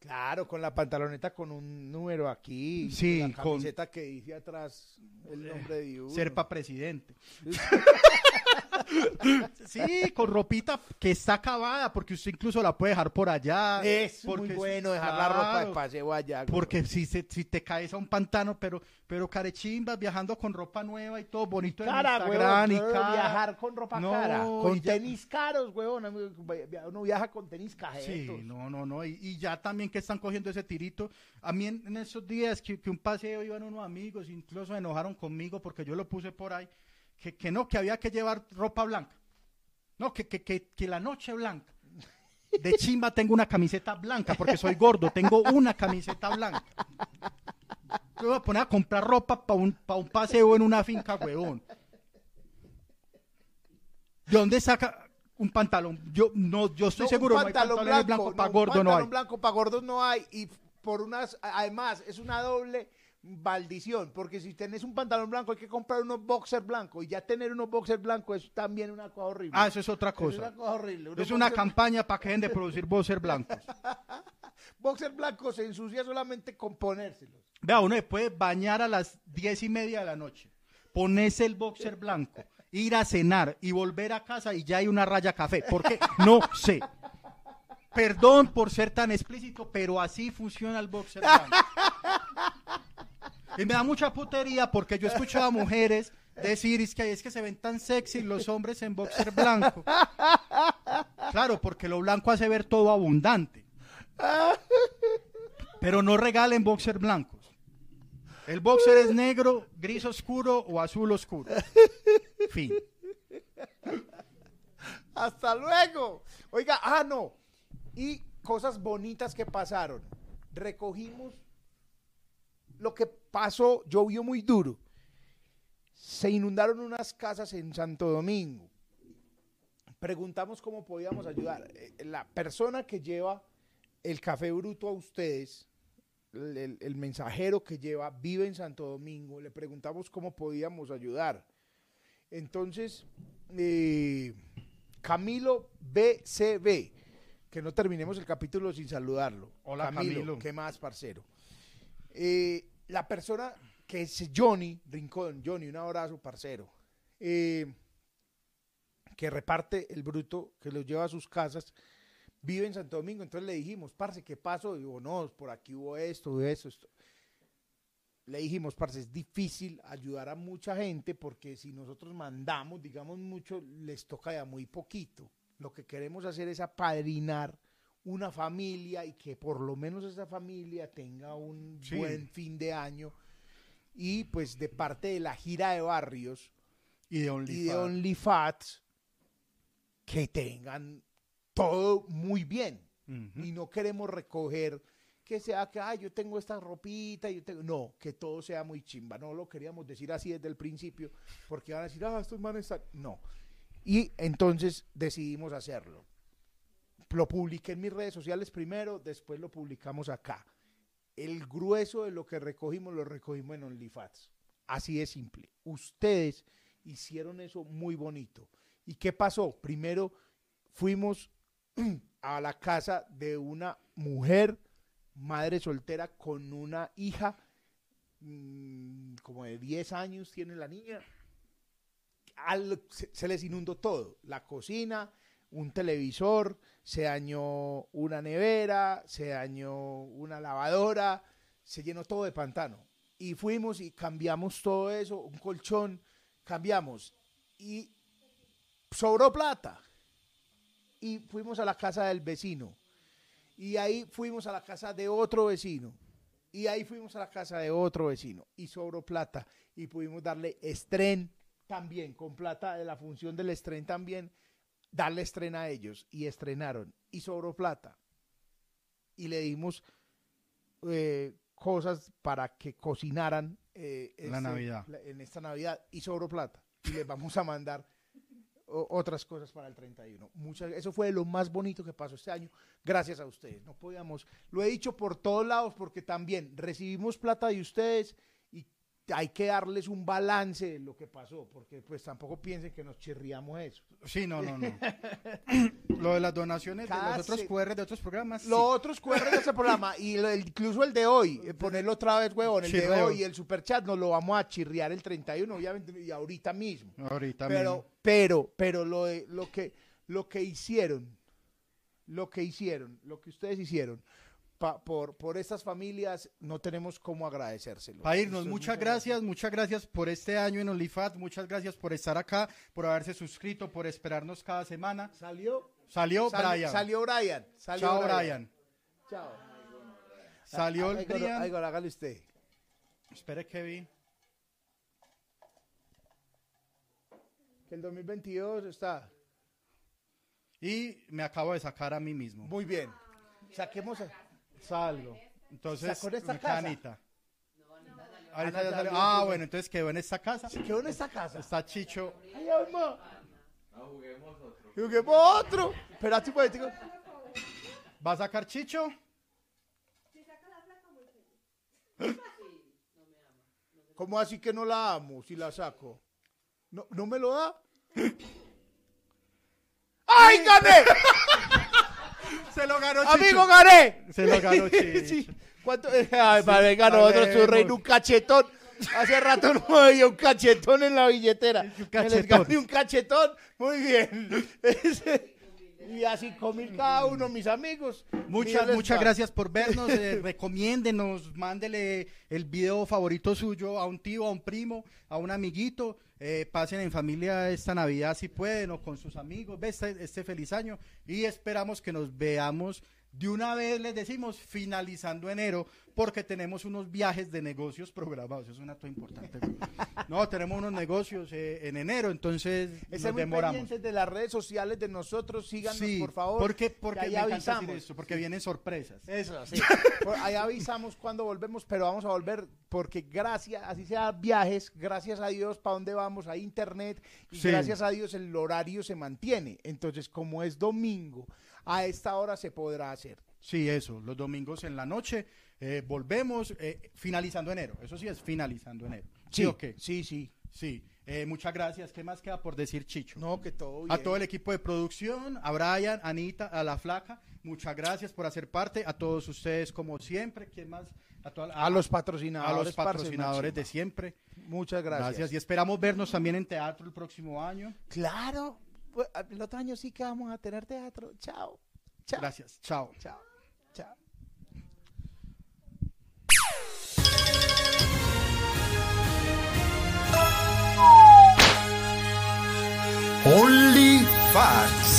Claro, con la pantaloneta con un número aquí. Sí, La con- camiseta que dice atrás el nombre de uno. Serpa presidente. Sí, con ropita que está acabada, porque usted incluso la puede dejar por allá. Es porque muy bueno dejar la ropa de claro, paseo allá. güey. Porque si, se- si te caes a un pantano, pero, pero carechimbas viajando con ropa nueva y todo bonito en cara, Instagram huevón, y cara. viajar con ropa No, cara, con ya- tenis caros, huevón, uno viaja con tenis cajetos. Sí, no, no, no. Y, y ya también que están cogiendo ese tirito. A mí en, en esos días que, que un paseo iban unos amigos, incluso se enojaron conmigo porque yo lo puse por ahí, que, que no, que había que llevar ropa blanca. No, que, que, que, que la noche blanca. De chimba tengo una camiseta blanca porque soy gordo, tengo una camiseta blanca. Yo voy a poner a comprar ropa para un, pa un paseo en una finca, huevón. ¿De dónde saca un pantalón? Yo no, yo estoy No, seguro un no hay pantalón pantalones blanco, blancos para no, gordo un no hay. pantalón blanco para gordos no hay y por unas además es una doble maldición, porque si tenés un pantalón blanco hay que comprar unos boxers blancos y ya tener unos boxers blancos es también una cosa horrible. Ah, eso es otra es cosa. una cosa horrible. Unos Es una campaña para que dejen de producir boxers blancos. boxer blanco se ensucia solamente con ponérselos. Vea, uno se puede bañar a las diez y media de la noche, ponerse el boxer blanco, ir a cenar y volver a casa y ya hay una raya café. ¿Por qué? No sé. Perdón por ser tan explícito, pero así funciona el boxer blanco. Y me da mucha putería porque yo escucho a mujeres decir es que es que se ven tan sexy los hombres en boxer blanco. Claro, porque lo blanco hace ver todo abundante. Pero no regalen boxer blancos. El boxer es negro, gris oscuro o azul oscuro. Fin. Hasta luego. Oiga, ah, no. Y cosas bonitas que pasaron. Recogimos lo que pasó, llovió muy duro. Se inundaron unas casas en Santo Domingo. Preguntamos cómo podíamos ayudar. Eh, La persona que lleva el café bruto a ustedes, el, el- el mensajero que lleva, vive en Santo Domingo. Le preguntamos cómo podíamos ayudar. Entonces, eh, Camilo BCB, que no terminemos el capítulo sin saludarlo. Hola, Camilo. ¿Qué más, parcero? Eh, la persona que es Johnny Rincón, Johnny, un abrazo, parcero, eh, que reparte el bruto, que los lleva a sus casas, vive en Santo Domingo. Entonces le dijimos, parce, ¿qué pasó? Digo, no, por aquí hubo esto, esto, esto. Le dijimos, parce, es difícil ayudar a mucha gente porque si nosotros mandamos, digamos mucho, les toca ya muy poquito. Lo que queremos hacer es apadrinar una familia y que por lo menos esa familia tenga un Sí. buen fin de año. Y pues de parte de la gira de barrios Y de. OnlyFats, que tengan todo muy bien. Y no queremos recoger que sea que, ay, yo tengo esta ropita, yo tengo... No, que todo sea muy chimba. No lo queríamos decir así desde el principio, porque van a decir, ah, estos manes están... No. Y entonces decidimos hacerlo. Lo publiqué en mis redes sociales primero, después lo publicamos acá. El grueso de lo que recogimos lo recogimos en OnlyFans. Así de simple. Ustedes hicieron eso muy bonito. ¿Y qué pasó? Primero fuimos a la casa de una mujer, madre soltera, con una hija, mm, como de 10 años tiene la niña. Al- se, se les inundó todo, la cocina, un televisor, se dañó una nevera, se dañó una lavadora, se llenó todo de pantano. Y fuimos y cambiamos todo eso, un colchón, cambiamos. Y sobró plata. Y fuimos a la casa del vecino. Y ahí fuimos a la casa de otro vecino. Y ahí fuimos a la casa de otro vecino. Y sobró plata. Y pudimos darle estren también, con plata de la función del estreno también, darle estrena a ellos. Y estrenaron. Y sobró plata. Y le dimos eh, cosas para que cocinaran eh, La Navidad. la- en esta Navidad. Y sobró plata. Y les vamos a mandar o- otras cosas para el 31. Muchas, eso fue lo más bonito que pasó este año, gracias a ustedes. No podíamos, lo he dicho por todos lados porque también recibimos plata de ustedes hay que darles un balance de lo que pasó, porque pues tampoco piensen que nos chirriamos eso. Sí, no, no, no. Lo de las donaciones de los otros se- QR de otros programas. sí. Los otros QR de este programa y lo- incluso el de hoy, eh, ponerlo otra vez, huevón, el de hoy y el superchat nos lo vamos a chirriar el 31, obviamente, y ahorita mismo. Ahorita pero, mismo. pero, pero lo, de- lo que, lo que hicieron, lo que hicieron, lo que ustedes hicieron pa- por, por estas familias, no tenemos cómo agradecérselo. Para irnos, Entonces, muchas gracias, muchas gracias por este año en OnlyFans, muchas gracias por estar acá, por haberse suscrito, por esperarnos cada semana. Salió, Salió sal- Brian. salió Brian. Salió Chao, Brian. Chao. Salió el Brian. Igor, hágale usted. Espere, Kevin. Que el 2022 está Y me acabo de sacar a mí mismo. muy bien. Saquemos. a- Salgo. Entonces, ¿Sacó de esta casa? Ahorita ya salió. Ah, que- bueno, entonces quedó en esta casa. ¿Se quedó en esta casa? Está Chicho. Ay, alma. Juguemos otro. Espérate un momentico. ¿Va a sacar Chicho? ¿Cómo así que no la amo si la saco? ¿No, ¿no me lo da? ¡Ay, gané! Se lo ganó Chicho. ¡Amigo, gané! Se lo ganó Chicho. Sí. ¿Cuánto? Ay, madre, ganó otro su reino, un cachetón. Hace rato no me veía un cachetón en la billetera. Un Me les cachetón. gané un cachetón. Muy bien. Ese- Y así mil cada uno, mis amigos. Muchas, Mírenles muchas pa- gracias por vernos. eh, recomiéndenos, mándele el video favorito suyo a un tío, a un primo, a un amiguito. eh, pasen en familia esta Navidad si pueden o con sus amigos. Este, este feliz año y esperamos que nos veamos de una vez, les decimos, finalizando enero, porque tenemos unos viajes de negocios programados. Eso es un dato importante. No, tenemos unos negocios eh, en enero, entonces Estén nos muy demoramos. de las redes sociales de nosotros. Síganos, Sí, por favor. porque, que porque ahí avisamos. esto, porque vienen sorpresas. Eso, sí. Por- ahí avisamos cuando volvemos, pero vamos a volver porque gracias, así sea viajes, gracias a Dios, para dónde vamos, hay internet y Sí. gracias a Dios el horario se mantiene. Entonces, como es domingo, a esta hora se podrá hacer. Sí, eso, los domingos en la noche. eh, volvemos eh, finalizando enero. Eso sí es finalizando enero. ¿Sí, qué? sí, sí. Sí. Eh, muchas gracias. ¿Qué más queda por decir, Chicho? No, que todo bien. A todo el equipo de producción, a Brian, a Anita, a La Flaca, muchas gracias por hacer parte. A todos ustedes, como siempre. ¿Quién más? A, toda- a los a patrocinadores. los parce, patrocinadores de siempre. Muchas gracias. Gracias. Y esperamos vernos también en teatro el próximo año. Claro, después, el otro año sí que vamos a tener teatro. Chao. Chao. Gracias. Chao. Chao. Chao. Only facts.